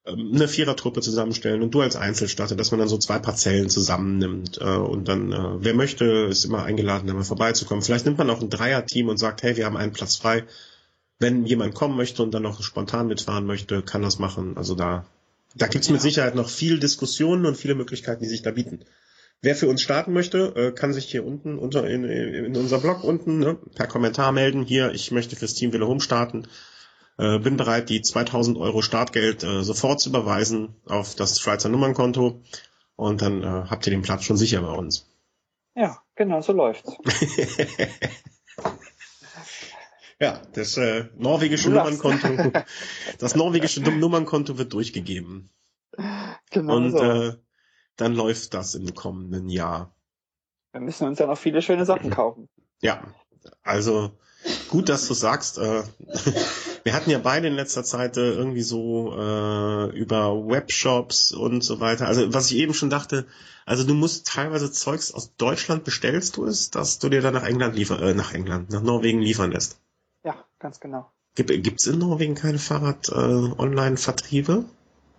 eine Vierertruppe zusammenstellen und du als Einzelstarter, dass man dann so zwei Parzellen zusammennimmt äh, und dann, äh, wer möchte, ist immer eingeladen, da mal vorbeizukommen. Vielleicht nimmt man auch ein Dreierteam und sagt, hey, wir haben einen Platz frei. Wenn jemand kommen möchte und dann noch spontan mitfahren möchte, kann das machen. Also da, da gibt's mit Sicherheit noch viel Diskussionen und viele Möglichkeiten, die sich da bieten. Wer für uns starten möchte, äh, kann sich hier unten unter in, in unserem Blog unten ne, per Kommentar melden. Hier, ich möchte fürs Team Wille Home starten äh, bin bereit, die 2000 Euro Startgeld äh, sofort zu überweisen auf das Schweizer Nummernkonto und dann äh, habt ihr den Platz schon sicher bei uns. Ja, genau, so läuft's. ja, das äh, norwegische Nummernkonto, das norwegische Nummernkonto wird durchgegeben. Genau und so. äh, dann läuft das im kommenden Jahr. Wir müssen uns ja noch viele schöne Sachen kaufen. Ja, also gut, dass du sagst. Äh, wir hatten ja beide in letzter Zeit äh, irgendwie so äh, über Webshops und so weiter. Also was ich eben schon dachte, also du musst teilweise Zeugs aus Deutschland bestellst du es, dass du dir dann nach England liefern, äh, nach England, nach Norwegen liefern lässt. Ja, ganz genau. Gibt es in Norwegen keine Fahrrad-Online-Vertriebe?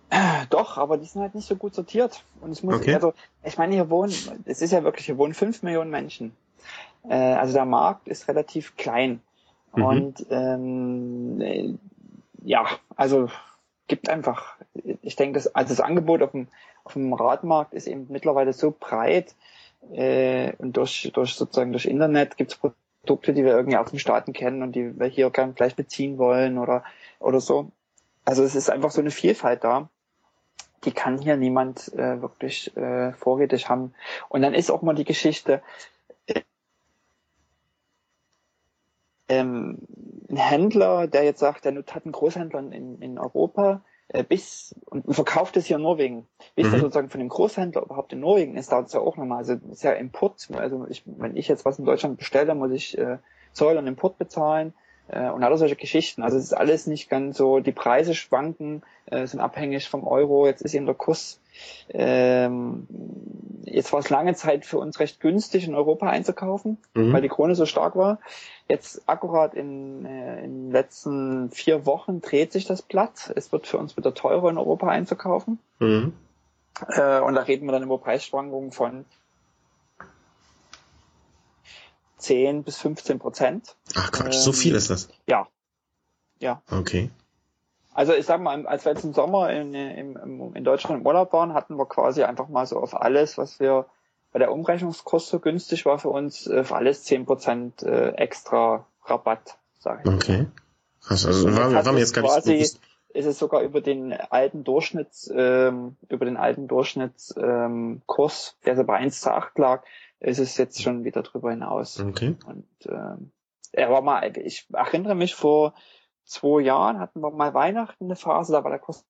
Äh, doch, aber die sind halt nicht so gut sortiert. Und ich muss, okay. also, ich meine, hier wohnen, es ist ja wirklich, hier wohnen fünf Millionen Menschen. Äh, also der Markt ist relativ klein. Mhm. Und ähm, äh, ja, also gibt einfach, ich denke, das, also das Angebot auf dem, auf dem Radmarkt ist eben mittlerweile so breit äh, und durch, durch sozusagen durch Internet gibt es Produkte, die wir irgendwie aus den Staaten kennen und die wir hier gern gleich beziehen wollen oder, oder so. Also es ist einfach so eine Vielfalt da. Die kann hier niemand äh, wirklich äh, vorrätig haben. Und dann ist auch mal die Geschichte, ähm, ein Händler, der jetzt sagt, der hat einen Großhändler in, in Europa äh, bis und verkauft es hier in Norwegen. Bis mhm. der sozusagen von dem Großhändler überhaupt in Norwegen ist, dauert es ja auch nochmal. Also ist ja Import. Also ich, wenn ich jetzt was in Deutschland bestelle, muss ich äh, Zoll und Import bezahlen äh, und alle solche Geschichten. Also es ist alles nicht ganz so, die Preise schwanken, äh, sind abhängig vom Euro, jetzt ist eben der Kurs. Ähm, jetzt war es lange Zeit für uns recht günstig in Europa einzukaufen, mhm. weil die Krone so stark war. Jetzt akkurat in, äh, in den letzten vier Wochen dreht sich das Blatt. Es wird für uns wieder teurer in Europa einzukaufen. Mhm. Äh, und da reden wir dann über Preisschwankungen von 10 bis 15 Prozent. Ach Quatsch, ähm, so viel ist das? Ja. Ja. Okay. Also ich sag mal, als wir jetzt im Sommer in, in, in Deutschland im Urlaub waren, hatten wir quasi einfach mal so auf alles, was wir, weil der Umrechnungskurs so günstig war für uns, auf alles 10 Prozent äh, extra Rabatt, sage ich. Okay. Krass, also war, war mir jetzt gar nicht bewusst ist es sogar über den alten Durchschnitts, ähm, über den alten Durchschnittskurs, ähm, Kurs, der so bei 1 zu 8 lag, ist es jetzt schon wieder drüber hinaus. Okay. Und ähm, er war mal, ich erinnere mich vor zwei Jahren hatten wir mal Weihnachten eine Phase, da war der Kurs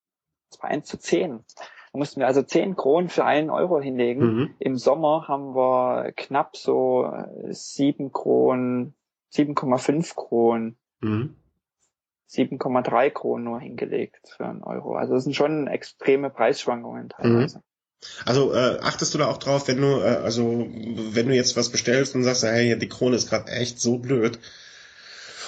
bei 1 zu 10. Da mussten wir also 10 Kronen für einen Euro hinlegen. Mhm. Im Sommer haben wir knapp so 7 Kronen, 7,5 Kronen, mhm. 7,3 Kronen nur hingelegt für einen Euro. Also das sind schon extreme Preisschwankungen teilweise. Mhm. Also äh, achtest du da auch drauf, wenn du, äh, also wenn du jetzt was bestellst und sagst, hey, die Krone ist gerade echt so blöd.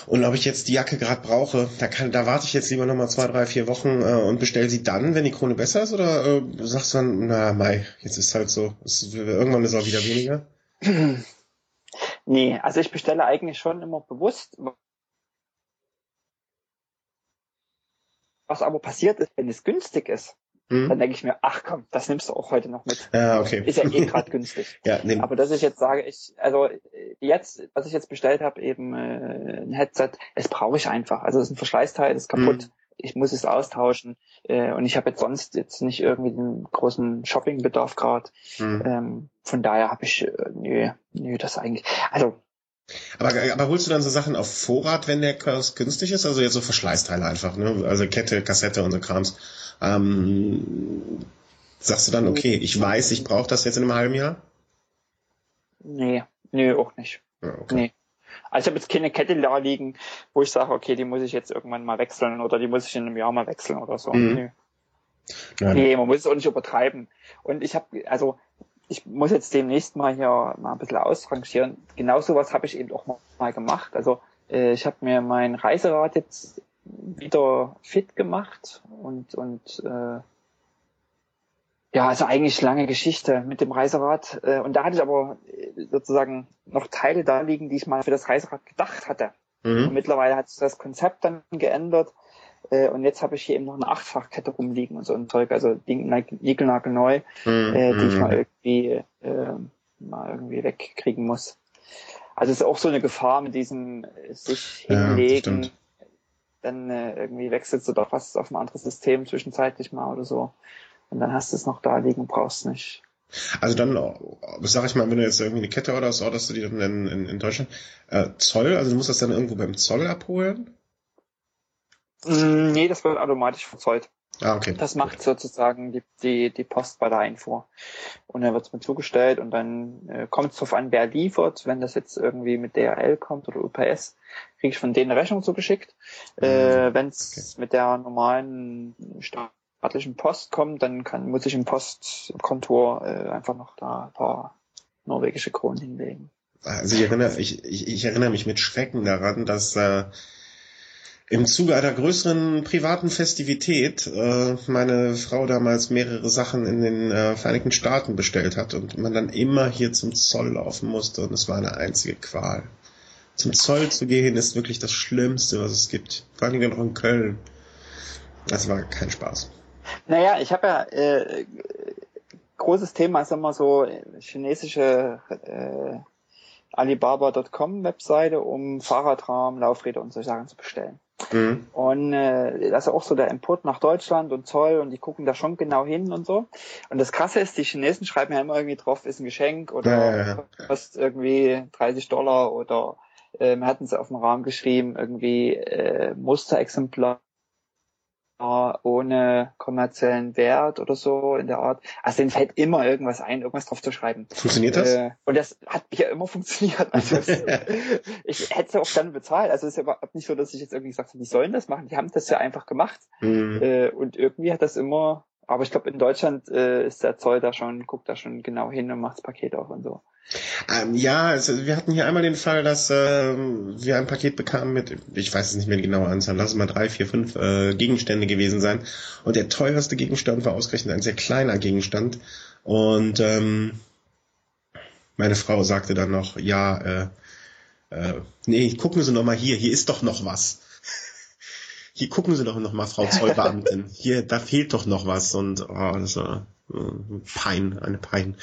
Und ob ich jetzt die Jacke gerade brauche, da kann, da warte ich jetzt lieber nochmal zwei, drei, vier Wochen äh, und bestelle sie dann, wenn die Krone besser ist, oder äh, sagst du dann, na Mai, jetzt ist halt so, ist, irgendwann ist auch wieder weniger? Nee, also ich bestelle eigentlich schon immer bewusst. Was aber passiert ist, wenn es günstig ist, hm. Dann denke ich mir, ach komm, das nimmst du auch heute noch mit. Ja, okay. Ist ja eh gerade günstig. ja, nehm. Aber dass ich jetzt sage, ich, also jetzt, was ich jetzt bestellt habe, eben äh, ein Headset, das brauche ich einfach. Also es ist ein Verschleißteil, das ist kaputt. Hm. Ich muss es austauschen äh, und ich habe jetzt sonst jetzt nicht irgendwie den großen Shoppingbedarf gerade. Hm. Ähm, von daher habe ich, äh, nö, nö, das eigentlich. Also aber, aber holst du dann so Sachen auf Vorrat, wenn der Kurs günstig ist? Also jetzt so Verschleißteile einfach, ne? Also Kette, Kassette und so Krams. Ähm, sagst du dann, okay, ich weiß, ich brauche das jetzt in einem halben Jahr? Nee, nee, auch nicht. Ja, okay. Nee. Also ich habe jetzt keine Kette da liegen, wo ich sage, okay, die muss ich jetzt irgendwann mal wechseln oder die muss ich in einem Jahr mal wechseln oder so. Mhm. Nee. Nein. nee, man muss es auch nicht übertreiben. Und ich habe, also ich muss jetzt demnächst mal hier mal ein bisschen ausrangieren. Genau sowas habe ich eben auch mal gemacht. Also äh, ich habe mir mein Reiserad jetzt wieder fit gemacht und und äh, ja, also eigentlich lange Geschichte mit dem Reiserad. Äh, und da hatte ich aber äh, sozusagen noch Teile da liegen, die ich mal für das Reiserad gedacht hatte. Mhm. Mittlerweile hat sich das Konzept dann geändert. Äh, und jetzt habe ich hier eben noch eine Achtfachkette rumliegen und so ein Zeug, also niegelnagelneu, mhm. äh, die ich mal mhm. irgendwie, äh, mal irgendwie wegkriegen muss. Also es ist auch so eine Gefahr mit diesem äh, sich hinlegen, ja, dann äh, irgendwie wechselst du doch was auf ein anderes System zwischenzeitlich mal oder so. Und dann hast du es noch da liegen, brauchst nicht. Also dann, sag ich mal, wenn du jetzt irgendwie eine Kette oder so, orderst du die dann in, in, in Deutschland, äh, Zoll, also du musst das dann irgendwo beim Zoll abholen? Mm, nee, das wird automatisch verzollt. Ah, okay. Das macht sozusagen die, die, die Post bei der Einfuhr. Und dann wird es mir zugestellt und dann äh, kommt es darauf an, wer liefert. Wenn das jetzt irgendwie mit DRL kommt oder UPS, kriege ich von denen eine Rechnung zugeschickt. Äh, mhm. Wenn es okay. mit der normalen staatlichen Post kommt, dann kann, muss ich im Postkontor äh, einfach noch da ein paar norwegische Kronen hinlegen. Also ich erinnere, ich, ich, ich erinnere mich mit Schrecken daran, dass äh, im Zuge einer größeren privaten Festivität äh, meine Frau damals mehrere Sachen in den äh, Vereinigten Staaten bestellt hat und man dann immer hier zum Zoll laufen musste und es war eine einzige Qual. Zum Zoll zu gehen ist wirklich das Schlimmste, was es gibt. Vor allem noch in Köln. Das war kein Spaß. Naja, ich habe ja äh, großes Thema ist immer so chinesische äh, Alibaba.com Webseite, um Fahrradrahmen, Laufräder und solche Sachen zu bestellen. Mhm. Und äh, das ist auch so der Import nach Deutschland und Zoll und die gucken da schon genau hin und so. Und das Krasse ist, die Chinesen schreiben ja immer irgendwie drauf, ist ein Geschenk oder ja, ja, ja. kostet irgendwie 30 Dollar oder äh, wir hatten es auf dem Rahmen geschrieben, irgendwie äh, Musterexemplar ohne kommerziellen Wert oder so in der Art. Also denen fällt immer irgendwas ein, irgendwas drauf zu schreiben. Funktioniert das? Äh, und das hat ja immer funktioniert. Also ich hätte es auch dann bezahlt. Also es ist ja überhaupt nicht so, dass ich jetzt irgendwie gesagt habe, die sollen das machen. Die haben das ja einfach gemacht. Mhm. Äh, und irgendwie hat das immer, aber ich glaube in Deutschland äh, ist der Zoll da schon, guckt da schon genau hin und macht das Paket auf und so. Ähm, ja, also wir hatten hier einmal den Fall, dass ähm, wir ein Paket bekamen mit, ich weiß es nicht mehr die genaue Anzahl, lass es mal drei, vier, fünf äh, Gegenstände gewesen sein. Und der teuerste Gegenstand war ausgerechnet ein sehr kleiner Gegenstand. Und ähm, meine Frau sagte dann noch, ja, äh, äh, nee, gucken Sie noch mal hier, hier ist doch noch was. Hier gucken Sie doch noch mal, Frau Zollbeamtin. Hier, da fehlt doch noch was. Und oh, das war Pein, eine Pein.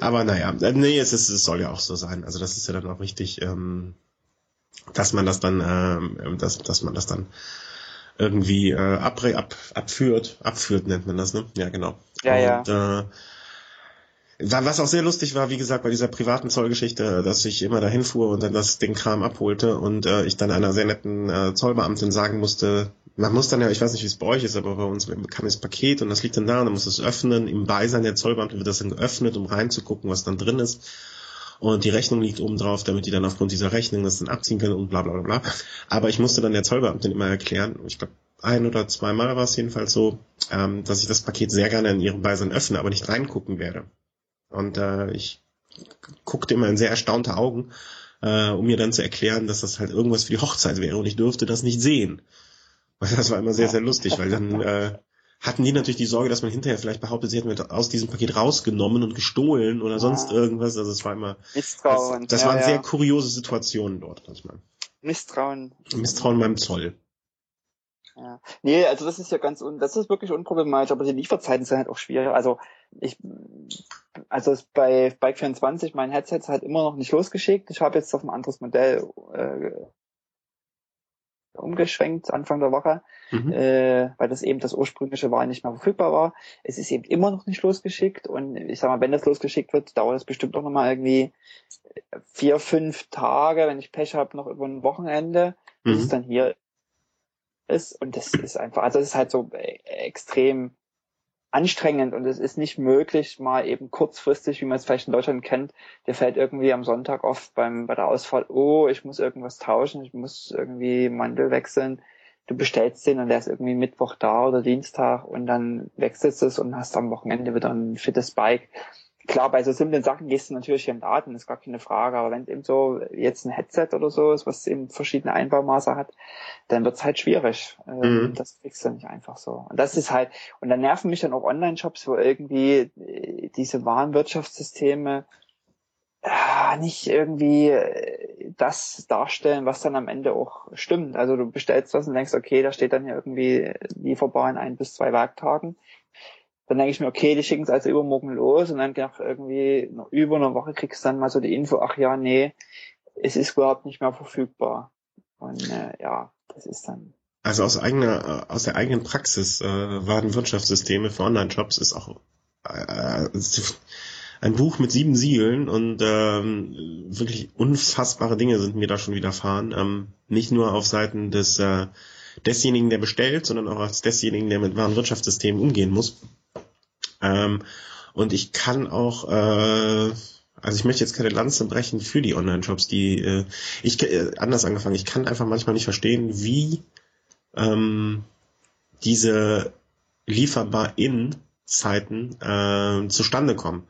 Aber naja, äh, nee, es, ist, es soll ja auch so sein. Also das ist ja dann auch richtig, ähm, dass man das dann, ähm, dass, dass man das dann irgendwie äh, ab, ab, abführt, abführt nennt man das, ne? Ja, genau. Ja, Und, ja. Äh, was auch sehr lustig war, wie gesagt, bei dieser privaten Zollgeschichte, dass ich immer dahin fuhr und dann das den Kram abholte und äh, ich dann einer sehr netten äh, Zollbeamtin sagen musste, man muss dann ja, ich weiß nicht, wie es bei euch ist, aber bei uns bekam das Paket und das liegt dann da und dann muss es öffnen. Im Beisein der Zollbeamtin wird das dann geöffnet, um reinzugucken, was dann drin ist. Und die Rechnung liegt oben drauf, damit die dann aufgrund dieser Rechnung das dann abziehen können und bla bla bla bla. Aber ich musste dann der Zollbeamtin immer erklären, ich glaube ein oder zweimal war es jedenfalls so, ähm, dass ich das Paket sehr gerne in ihrem Beisein öffne, aber nicht reingucken werde. Und äh, ich guckte immer in sehr erstaunte Augen äh, um mir dann zu erklären, dass das halt irgendwas für die Hochzeit wäre und ich durfte das nicht sehen. Das war immer sehr, sehr lustig, weil dann äh, hatten die natürlich die Sorge, dass man hinterher vielleicht behauptet, sie hätten wir aus diesem Paket rausgenommen und gestohlen oder sonst irgendwas. Also es war immer. Misstrauen. Das, das ja, waren ja. sehr kuriose Situationen dort manchmal. Misstrauen. Misstrauen beim Zoll. Ja. Nee, also das ist ja ganz, un das ist wirklich unproblematisch, aber die Lieferzeiten sind halt auch schwierig. Also ich, also bei Bike 24, mein Headset ist halt immer noch nicht losgeschickt. Ich habe jetzt auf ein anderes Modell äh, umgeschwenkt Anfang der Woche, mhm. äh, weil das eben das ursprüngliche war nicht mehr verfügbar war. Es ist eben immer noch nicht losgeschickt und ich sag mal, wenn das losgeschickt wird, dauert es bestimmt auch nochmal irgendwie vier, fünf Tage, wenn ich Pech habe, noch über ein Wochenende, mhm. bis es dann hier ist und das ist einfach, also das ist halt so äh, extrem anstrengend und es ist nicht möglich, mal eben kurzfristig, wie man es vielleicht in Deutschland kennt, der fällt irgendwie am Sonntag oft beim, bei der Ausfahrt, oh, ich muss irgendwas tauschen, ich muss irgendwie Mandel wechseln. Du bestellst den und der ist irgendwie Mittwoch da oder Dienstag und dann wechselst es und hast am Wochenende wieder ein fittes Bike klar, bei so simplen Sachen gehst du natürlich hier in Daten, ist gar keine Frage, aber wenn eben so jetzt ein Headset oder so ist, was eben verschiedene Einbaumaße hat, dann wird's halt schwierig. Ähm, mhm. Das kriegst du nicht einfach so. Und das ist halt, und dann nerven mich dann auch Online-Shops, wo irgendwie äh, diese Warenwirtschaftssysteme äh, nicht irgendwie äh, das darstellen, was dann am Ende auch stimmt. Also du bestellst was und denkst, okay, da steht dann hier irgendwie lieferbar in ein bis zwei Werktagen dann denke ich mir, okay, die schicken es also übermorgen los und dann nach irgendwie noch über eine Woche kriegst du dann mal so die Info, ach ja, nee, es ist überhaupt nicht mehr verfügbar. Und äh, ja, das ist dann. Also aus eigener, aus der eigenen Praxis äh, waren Wirtschaftssysteme für Online-Shops ist auch äh, ein Buch mit sieben Siegeln und ähm, wirklich unfassbare Dinge sind mir da schon widerfahren. Ähm, nicht nur auf Seiten des äh, desjenigen, der bestellt, sondern auch als desjenigen, der mit Warenwirtschaftssystemen umgehen muss. Ähm, und ich kann auch, äh, also ich möchte jetzt keine Lanze brechen für die Online-Shops, die äh, ich äh, anders angefangen. Ich kann einfach manchmal nicht verstehen, wie ähm, diese lieferbar in Zeiten äh, zustande kommen.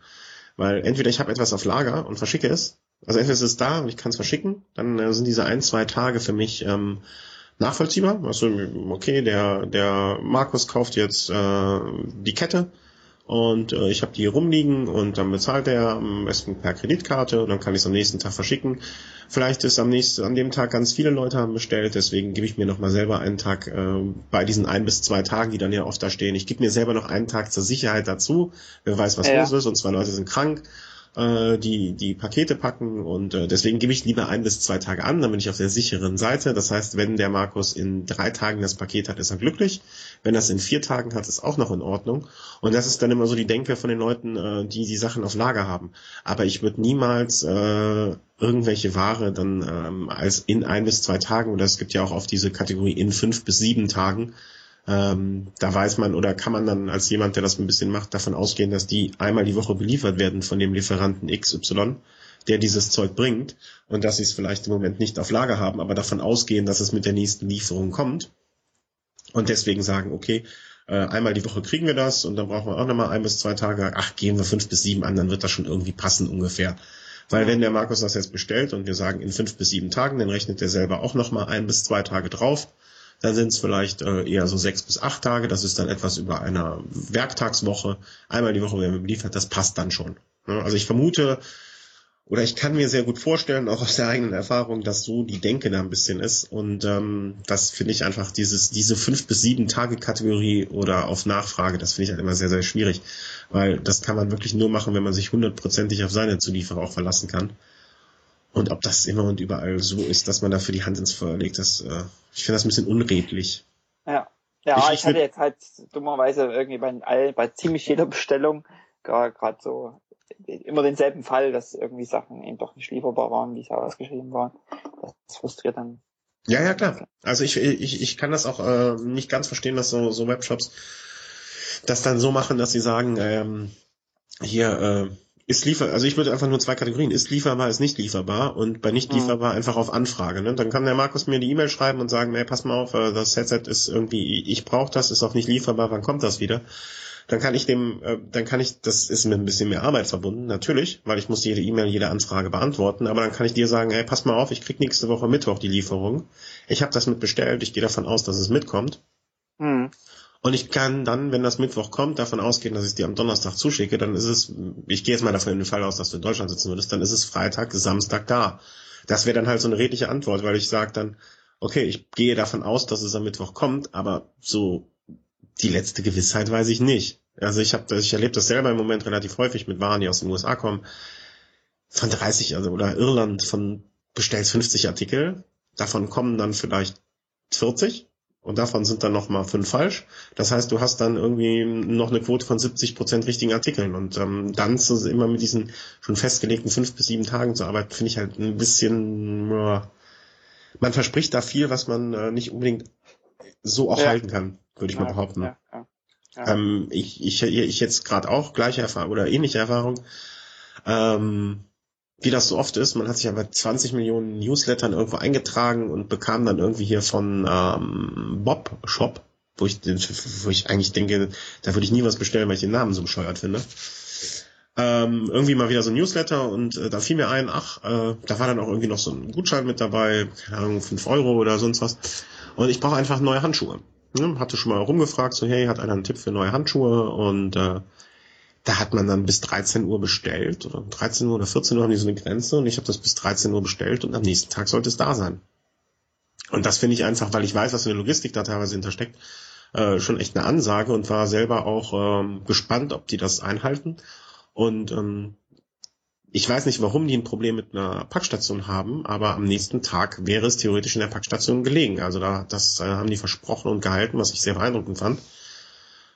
Weil entweder ich habe etwas auf Lager und verschicke es, also entweder ist es da und ich kann es verschicken, dann äh, sind diese ein, zwei Tage für mich ähm, nachvollziehbar. Also okay, der der Markus kauft jetzt äh, die Kette, und äh, ich habe die hier rumliegen und dann bezahlt er am besten per Kreditkarte und dann kann ich es am nächsten Tag verschicken. Vielleicht ist am nächsten, an dem Tag ganz viele Leute haben bestellt, deswegen gebe ich mir nochmal selber einen Tag äh, bei diesen ein bis zwei Tagen, die dann ja oft da stehen. Ich gebe mir selber noch einen Tag zur Sicherheit dazu. Wer weiß, was ja. los ist und zwei Leute sind krank äh, die, die Pakete packen und äh, deswegen gebe ich lieber ein bis zwei Tage an, dann bin ich auf der sicheren Seite. Das heißt, wenn der Markus in drei Tagen das Paket hat, ist er glücklich. Wenn er es in vier Tagen hat, ist auch noch in Ordnung. Und das ist dann immer so die Denke von den Leuten, äh, die die Sachen auf Lager haben. Aber ich würde niemals äh, irgendwelche Ware dann ähm, als in ein bis zwei Tagen, oder es gibt ja auch oft diese Kategorie in fünf bis sieben Tagen, ähm, da weiß man oder kann man dann als jemand, der das ein bisschen macht, davon ausgehen, dass die einmal die Woche beliefert werden von dem Lieferanten XY, der dieses Zeug bringt und dass sie es vielleicht im Moment nicht auf Lager haben, aber davon ausgehen, dass es mit der nächsten Lieferung kommt und deswegen sagen, okay, äh, einmal die Woche kriegen wir das und dann brauchen wir auch nochmal ein bis zwei Tage, ach, geben wir fünf bis sieben an, dann wird das schon irgendwie passen ungefähr. Weil wenn der Markus das jetzt bestellt und wir sagen in fünf bis sieben Tagen, dann rechnet er selber auch nochmal ein bis zwei Tage drauf dann sind es vielleicht äh, eher so sechs bis acht Tage. Das ist dann etwas über einer Werktagswoche. Einmal die Woche werden wir beliefert. Das passt dann schon. Ne? Also ich vermute, oder ich kann mir sehr gut vorstellen, auch aus der eigenen Erfahrung, dass so die Denke da ein bisschen ist. Und ähm, das finde ich einfach dieses, diese fünf bis sieben Tage Kategorie oder auf Nachfrage, das finde ich halt immer sehr, sehr schwierig. Weil das kann man wirklich nur machen, wenn man sich hundertprozentig auf seine Zulieferer auch verlassen kann. Und ob das immer und überall so ist, dass man dafür die Hand ins Feuer legt, das, äh, ich finde das ein bisschen unredlich. Ja. Ja, ich, ich, hatte jetzt halt dummerweise irgendwie bei, all, bei ziemlich jeder Bestellung gerade so immer denselben Fall, dass irgendwie Sachen eben doch nicht lieferbar waren, wie es ausgeschrieben waren. Das frustriert dann. Ja, ja, klar. Also ich, ich, ich kann das auch äh, nicht ganz verstehen, dass so, so Webshops das dann so machen, dass sie sagen, ähm, hier, äh, ist liefer, also ich würde einfach nur zwei Kategorien, ist lieferbar, ist nicht lieferbar und bei nicht mhm. lieferbar einfach auf Anfrage. Ne? Dann kann der Markus mir die E-Mail schreiben und sagen, nee, pass mal auf, äh, das Headset ist irgendwie, ich brauche das, ist auch nicht lieferbar, wann kommt das wieder? dann kann ich dem, äh, dann kann ich, das ist mit ein bisschen mehr Arbeit verbunden, natürlich, weil ich muss jede E-Mail, jede Anfrage beantworten, aber dann kann ich dir sagen, hey, pass mal auf, ich krieg nächste Woche Mittwoch die Lieferung. Ich habe das mit bestellt, ich gehe davon aus, dass es mitkommt. Mhm. Und ich kann dann, wenn das Mittwoch kommt, davon ausgehen, dass ich dir am Donnerstag zuschicke, dann ist es, ich gehe jetzt mal davon in den Fall aus, dass du in Deutschland sitzen würdest, dann ist es Freitag, Samstag da. Das wäre dann halt so eine redliche Antwort, weil ich sage dann, okay, ich gehe davon aus, dass es am Mittwoch kommt, aber so die letzte Gewissheit weiß ich nicht. Also ich habe, ich erlebe das selber im Moment relativ häufig mit Waren, die aus den USA kommen. Von 30, also oder Irland von bestellst 50 Artikel, davon kommen dann vielleicht 40 und davon sind dann noch mal fünf falsch. Das heißt, du hast dann irgendwie noch eine Quote von 70 Prozent richtigen Artikeln und ähm, dann zu, immer mit diesen schon festgelegten fünf bis sieben Tagen zu arbeiten, finde ich halt ein bisschen. Äh, man verspricht da viel, was man äh, nicht unbedingt so auch ja. halten kann, würde ich ja, mal behaupten. Ja, ähm, ich, ich, ich jetzt gerade auch gleiche Erfahrung oder ähnliche Erfahrung. Ähm, wie das so oft ist, man hat sich ja bei 20 Millionen Newslettern irgendwo eingetragen und bekam dann irgendwie hier von ähm, Bob Shop, wo ich, wo ich eigentlich denke, da würde ich nie was bestellen, weil ich den Namen so bescheuert finde. Ähm, irgendwie mal wieder so ein Newsletter und äh, da fiel mir ein, ach, äh, da war dann auch irgendwie noch so ein Gutschein mit dabei, keine Ahnung, 5 Euro oder sonst was. Und ich brauche einfach neue Handschuhe. Ne? Hatte schon mal rumgefragt, so hey, hat einer einen Tipp für neue Handschuhe? Und äh, da hat man dann bis 13 Uhr bestellt oder 13 Uhr oder 14 Uhr haben die so eine Grenze und ich habe das bis 13 Uhr bestellt und am nächsten Tag sollte es da sein. Und das finde ich einfach, weil ich weiß, was in der Logistik da teilweise hintersteckt, äh, schon echt eine Ansage und war selber auch ähm, gespannt, ob die das einhalten. Und ähm, ich weiß nicht, warum die ein Problem mit einer Packstation haben, aber am nächsten Tag wäre es theoretisch in der Packstation gelegen. Also da, das äh, haben die versprochen und gehalten, was ich sehr beeindruckend fand.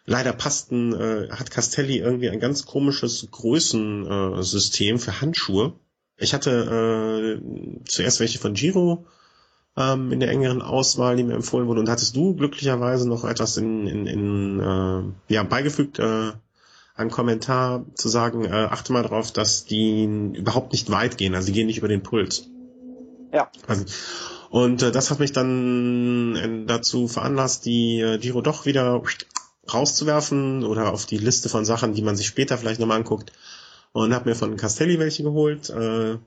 Leider passten, äh, hat Castelli irgendwie ein ganz komisches Größensystem für Handschuhe. Ich hatte äh, zuerst welche von Giro ähm, in der engeren Auswahl, die mir empfohlen wurde. Und hattest du glücklicherweise noch etwas in, in, in äh, ja, beigefügt, äh, einen Kommentar zu sagen, äh, achte mal darauf, dass die überhaupt nicht weit gehen, also die gehen nicht über den Puls. Ja. Also, und äh, das hat mich dann äh, dazu veranlasst, die äh, Giro doch wieder rauszuwerfen oder auf die Liste von Sachen, die man sich später vielleicht nochmal anguckt. Und habe mir von Castelli welche geholt. Äh,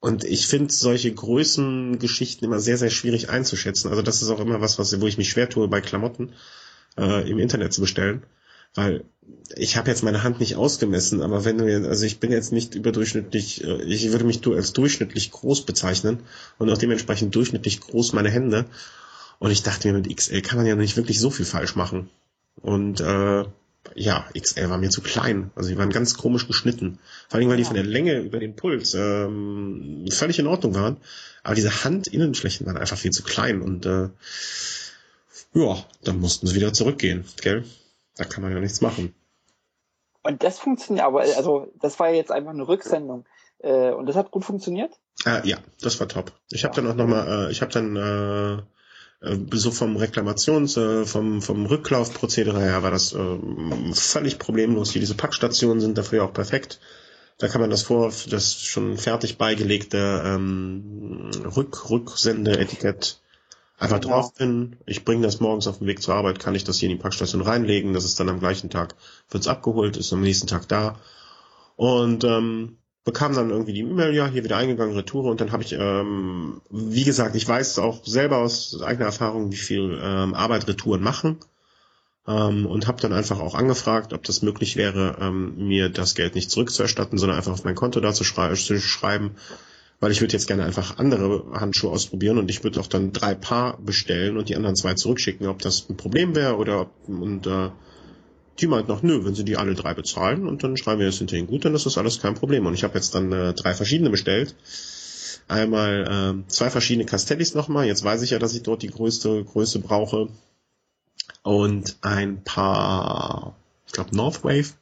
und ich finde solche Größengeschichten immer sehr, sehr schwierig einzuschätzen. Also das ist auch immer was, was wo ich mich schwer tue bei Klamotten äh, im Internet zu bestellen weil ich habe jetzt meine Hand nicht ausgemessen, aber wenn du jetzt, also ich bin jetzt nicht überdurchschnittlich, äh, ich würde mich als durchschnittlich groß bezeichnen und auch dementsprechend durchschnittlich groß meine Hände. Und ich dachte mir, mit XL kann man ja nicht wirklich so viel falsch machen. Und äh, ja, XL war mir zu klein. Also die waren ganz komisch geschnitten. Vor allem, weil die von der Länge über den Puls ähm, völlig in Ordnung waren. Aber diese Handinnenflächen waren einfach viel zu klein. Und äh, ja, dann mussten sie wieder zurückgehen, gell? Da kann man ja nichts machen. Und das funktioniert, aber also das war jetzt einfach eine Rücksendung. Äh, und das hat gut funktioniert? Äh, ja, das war top. Ich habe dann auch nochmal, äh, ich habe dann äh, so vom Reklamations, äh, vom, vom Rücklaufprozedere her war das äh, völlig problemlos. Hier diese Packstationen sind dafür auch perfekt. Da kann man das vor, das schon fertig beigelegte ähm, Rück, Rücksendeetikett Einfach genau. drauf bin, ich bringe das morgens auf dem Weg zur Arbeit, kann ich das hier in die Packstation reinlegen, das ist dann am gleichen Tag, wird's abgeholt, ist am nächsten Tag da. Und ähm, bekam dann irgendwie die E-Mail, ja, hier wieder eingegangen, Retour und dann habe ich, ähm, wie gesagt, ich weiß auch selber aus eigener Erfahrung, wie viel ähm, Arbeit Retouren machen. Ähm, und habe dann einfach auch angefragt, ob das möglich wäre, ähm, mir das Geld nicht zurückzuerstatten, sondern einfach auf mein Konto da zu, schrei zu schreiben. Weil ich würde jetzt gerne einfach andere Handschuhe ausprobieren und ich würde auch dann drei Paar bestellen und die anderen zwei zurückschicken, ob das ein Problem wäre oder ob, und äh, die meint noch, nö, wenn sie die alle drei bezahlen und dann schreiben wir das hinterher gut, dann ist das alles kein Problem. Und ich habe jetzt dann äh, drei verschiedene bestellt. Einmal äh, zwei verschiedene Castellis nochmal. Jetzt weiß ich ja, dass ich dort die größte Größe brauche. Und ein paar, ich glaube, Northwave.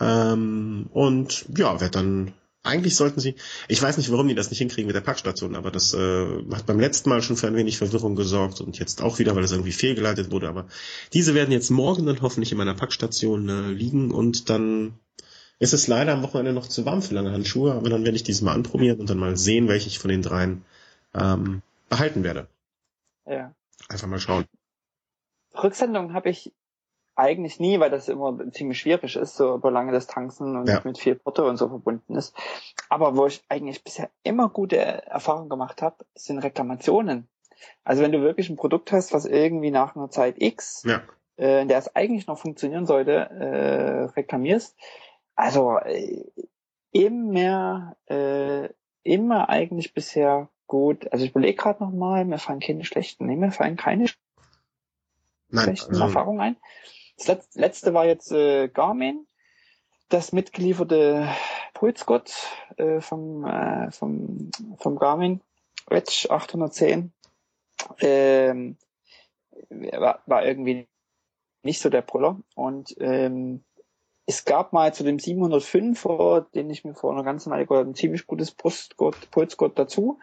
Ähm, und ja, werde dann eigentlich sollten sie, ich weiß nicht, warum die das nicht hinkriegen mit der Packstation, aber das äh, hat beim letzten Mal schon für ein wenig Verwirrung gesorgt und jetzt auch wieder, weil es irgendwie fehlgeleitet wurde. Aber diese werden jetzt morgen dann hoffentlich in meiner Packstation äh, liegen und dann ist es leider am Wochenende noch zu warm für lange Handschuhe, aber dann werde ich dieses mal anprobieren und dann mal sehen, welche ich von den dreien ähm, behalten werde. Ja. Einfach mal schauen. Rücksendung habe ich eigentlich nie, weil das immer ziemlich schwierig ist, so über lange Distanzen und ja. mit viel Porto und so verbunden ist. Aber wo ich eigentlich bisher immer gute Erfahrungen gemacht habe, sind Reklamationen. Also wenn du wirklich ein Produkt hast, was irgendwie nach einer Zeit X, ja. äh, in der es eigentlich noch funktionieren sollte, äh, reklamierst, also äh, immer, äh, immer eigentlich bisher gut. Also ich überlege gerade nochmal, mir fallen keine schlechten, nee, mir fallen keine Nein, schlechten also, Erfahrungen ein. Das letzte war jetzt äh, Garmin, das mitgelieferte Pulsgott äh, vom, äh, vom, vom Garmin. Edge 810 ähm, war, war irgendwie nicht so der Puller. Und ähm, es gab mal zu dem 705er, den ich mir vor einer ganzen Weile ein ziemlich gutes Pulsgott, Pulsgott dazu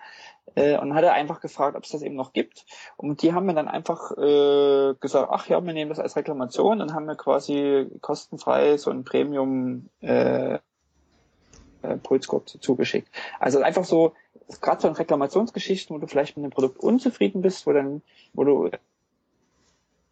äh, und hat er einfach gefragt, ob es das eben noch gibt. Und die haben mir dann einfach äh, gesagt, ach ja, wir nehmen das als Reklamation und haben mir quasi kostenfrei so ein Premium äh, äh, Pulscode zugeschickt. Also einfach so, gerade so in Reklamationsgeschichten, wo du vielleicht mit einem Produkt unzufrieden bist, wo dann, wo du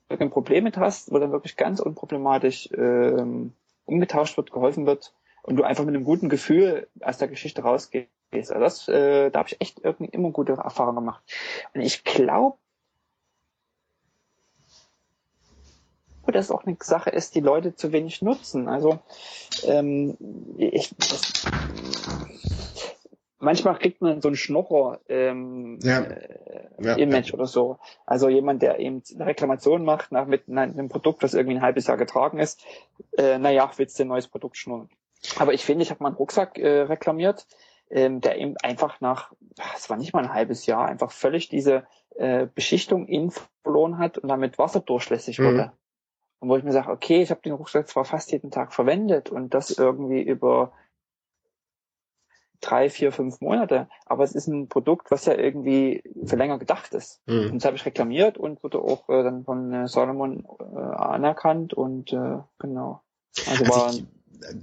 ein Problem mit hast, wo dann wirklich ganz unproblematisch ähm, umgetauscht wird, geholfen wird und du einfach mit einem guten Gefühl aus der Geschichte rausgehst. Also das, äh, da habe ich echt irgendwie immer gute Erfahrungen gemacht. Und ich glaube, dass es auch eine Sache ist, die Leute zu wenig nutzen. Also ähm, ich, das, manchmal kriegt man so einen Schnocher ähm, ja. Äh, ja, Image ja. oder so. Also jemand, der eben eine Reklamation macht nach mit einem Produkt, das irgendwie ein halbes Jahr getragen ist, äh, naja, willst du ein neues Produkt schnurren. Aber ich finde, ich habe meinen Rucksack äh, reklamiert, ähm, der eben einfach nach, es war nicht mal ein halbes Jahr, einfach völlig diese äh, Beschichtung innen verloren hat und damit wasserdurchlässig mhm. wurde. Und wo ich mir sage, okay, ich habe den Rucksack zwar fast jeden Tag verwendet und das irgendwie über drei, vier, fünf Monate, aber es ist ein Produkt, was ja irgendwie für länger gedacht ist. Mhm. Und das habe ich reklamiert und wurde auch äh, dann von äh, Solomon äh, anerkannt und äh, genau. Also, also war ich,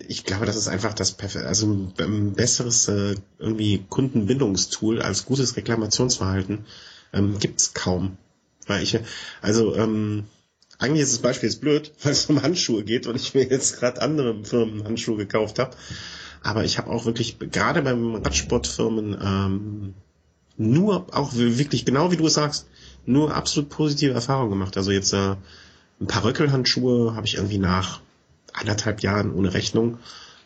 ich glaube, das ist einfach das perfekte, also ein besseres äh, irgendwie Kundenbindungstool als gutes Reklamationsverhalten ähm, gibt's kaum. Weil ich, also ähm, eigentlich ist das Beispiel jetzt blöd, weil es um Handschuhe geht und ich mir jetzt gerade andere Firmen Handschuhe gekauft habe. Aber ich habe auch wirklich, gerade beim Radsportfirmen, ähm, nur, auch wirklich genau wie du es sagst, nur absolut positive Erfahrungen gemacht. Also jetzt äh, ein paar Röckelhandschuhe habe ich irgendwie nach anderthalb Jahren ohne Rechnung,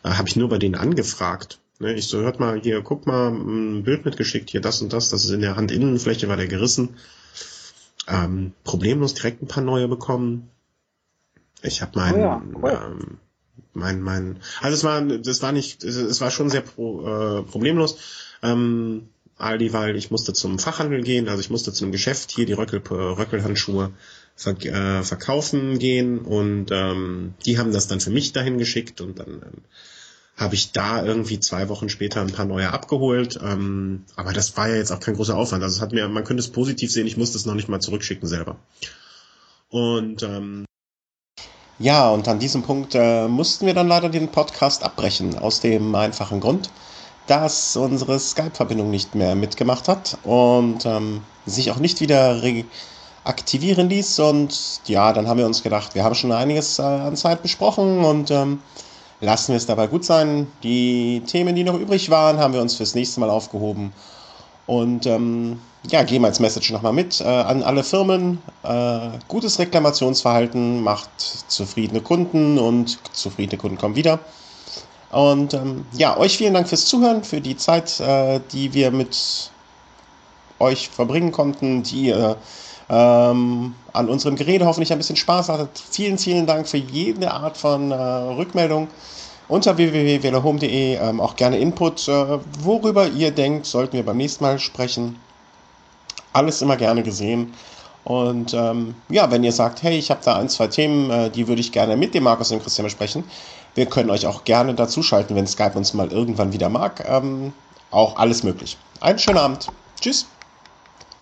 äh, habe ich nur bei denen angefragt. Ne, ich so, hört mal, hier, guck mal, ein Bild mitgeschickt, hier das und das, das ist in der Handinnenfläche, war der gerissen. Ähm, problemlos direkt ein paar neue bekommen. Ich habe meinen, oh ja, cool. ähm, mein, mein, also es war, das war nicht, es war schon sehr pro, äh, problemlos. Ähm, Aldi, weil ich musste zum Fachhandel gehen, also ich musste zum Geschäft hier die Röckel, Röckelhandschuhe ver, äh, verkaufen gehen und ähm, die haben das dann für mich dahin geschickt und dann ähm, habe ich da irgendwie zwei Wochen später ein paar neue abgeholt. Ähm, aber das war ja jetzt auch kein großer Aufwand. Also es hat mir, man könnte es positiv sehen, ich musste es noch nicht mal zurückschicken selber. Und ähm, ja, und an diesem Punkt äh, mussten wir dann leider den Podcast abbrechen, aus dem einfachen Grund, dass unsere Skype-Verbindung nicht mehr mitgemacht hat und ähm, sich auch nicht wieder aktivieren ließ. Und ja, dann haben wir uns gedacht, wir haben schon einiges äh, an Zeit besprochen und ähm, lassen wir es dabei gut sein. Die Themen, die noch übrig waren, haben wir uns fürs nächste Mal aufgehoben. Und ähm, ja, geben als Message nochmal mit äh, an alle Firmen. Äh, gutes Reklamationsverhalten macht zufriedene Kunden und zufriedene Kunden kommen wieder. Und ähm, ja, euch vielen Dank fürs Zuhören, für die Zeit, äh, die wir mit euch verbringen konnten, die ihr ähm, an unserem Gerät hoffentlich ein bisschen Spaß hattet. Vielen, vielen Dank für jede Art von äh, Rückmeldung unter www.velahome.de ähm, auch gerne Input, äh, worüber ihr denkt, sollten wir beim nächsten Mal sprechen. Alles immer gerne gesehen. Und ähm, ja, wenn ihr sagt, hey, ich habe da ein, zwei Themen, äh, die würde ich gerne mit dem Markus und Christian besprechen, wir können euch auch gerne dazuschalten, wenn Skype uns mal irgendwann wieder mag. Ähm, auch alles möglich. Einen schönen Abend. Tschüss.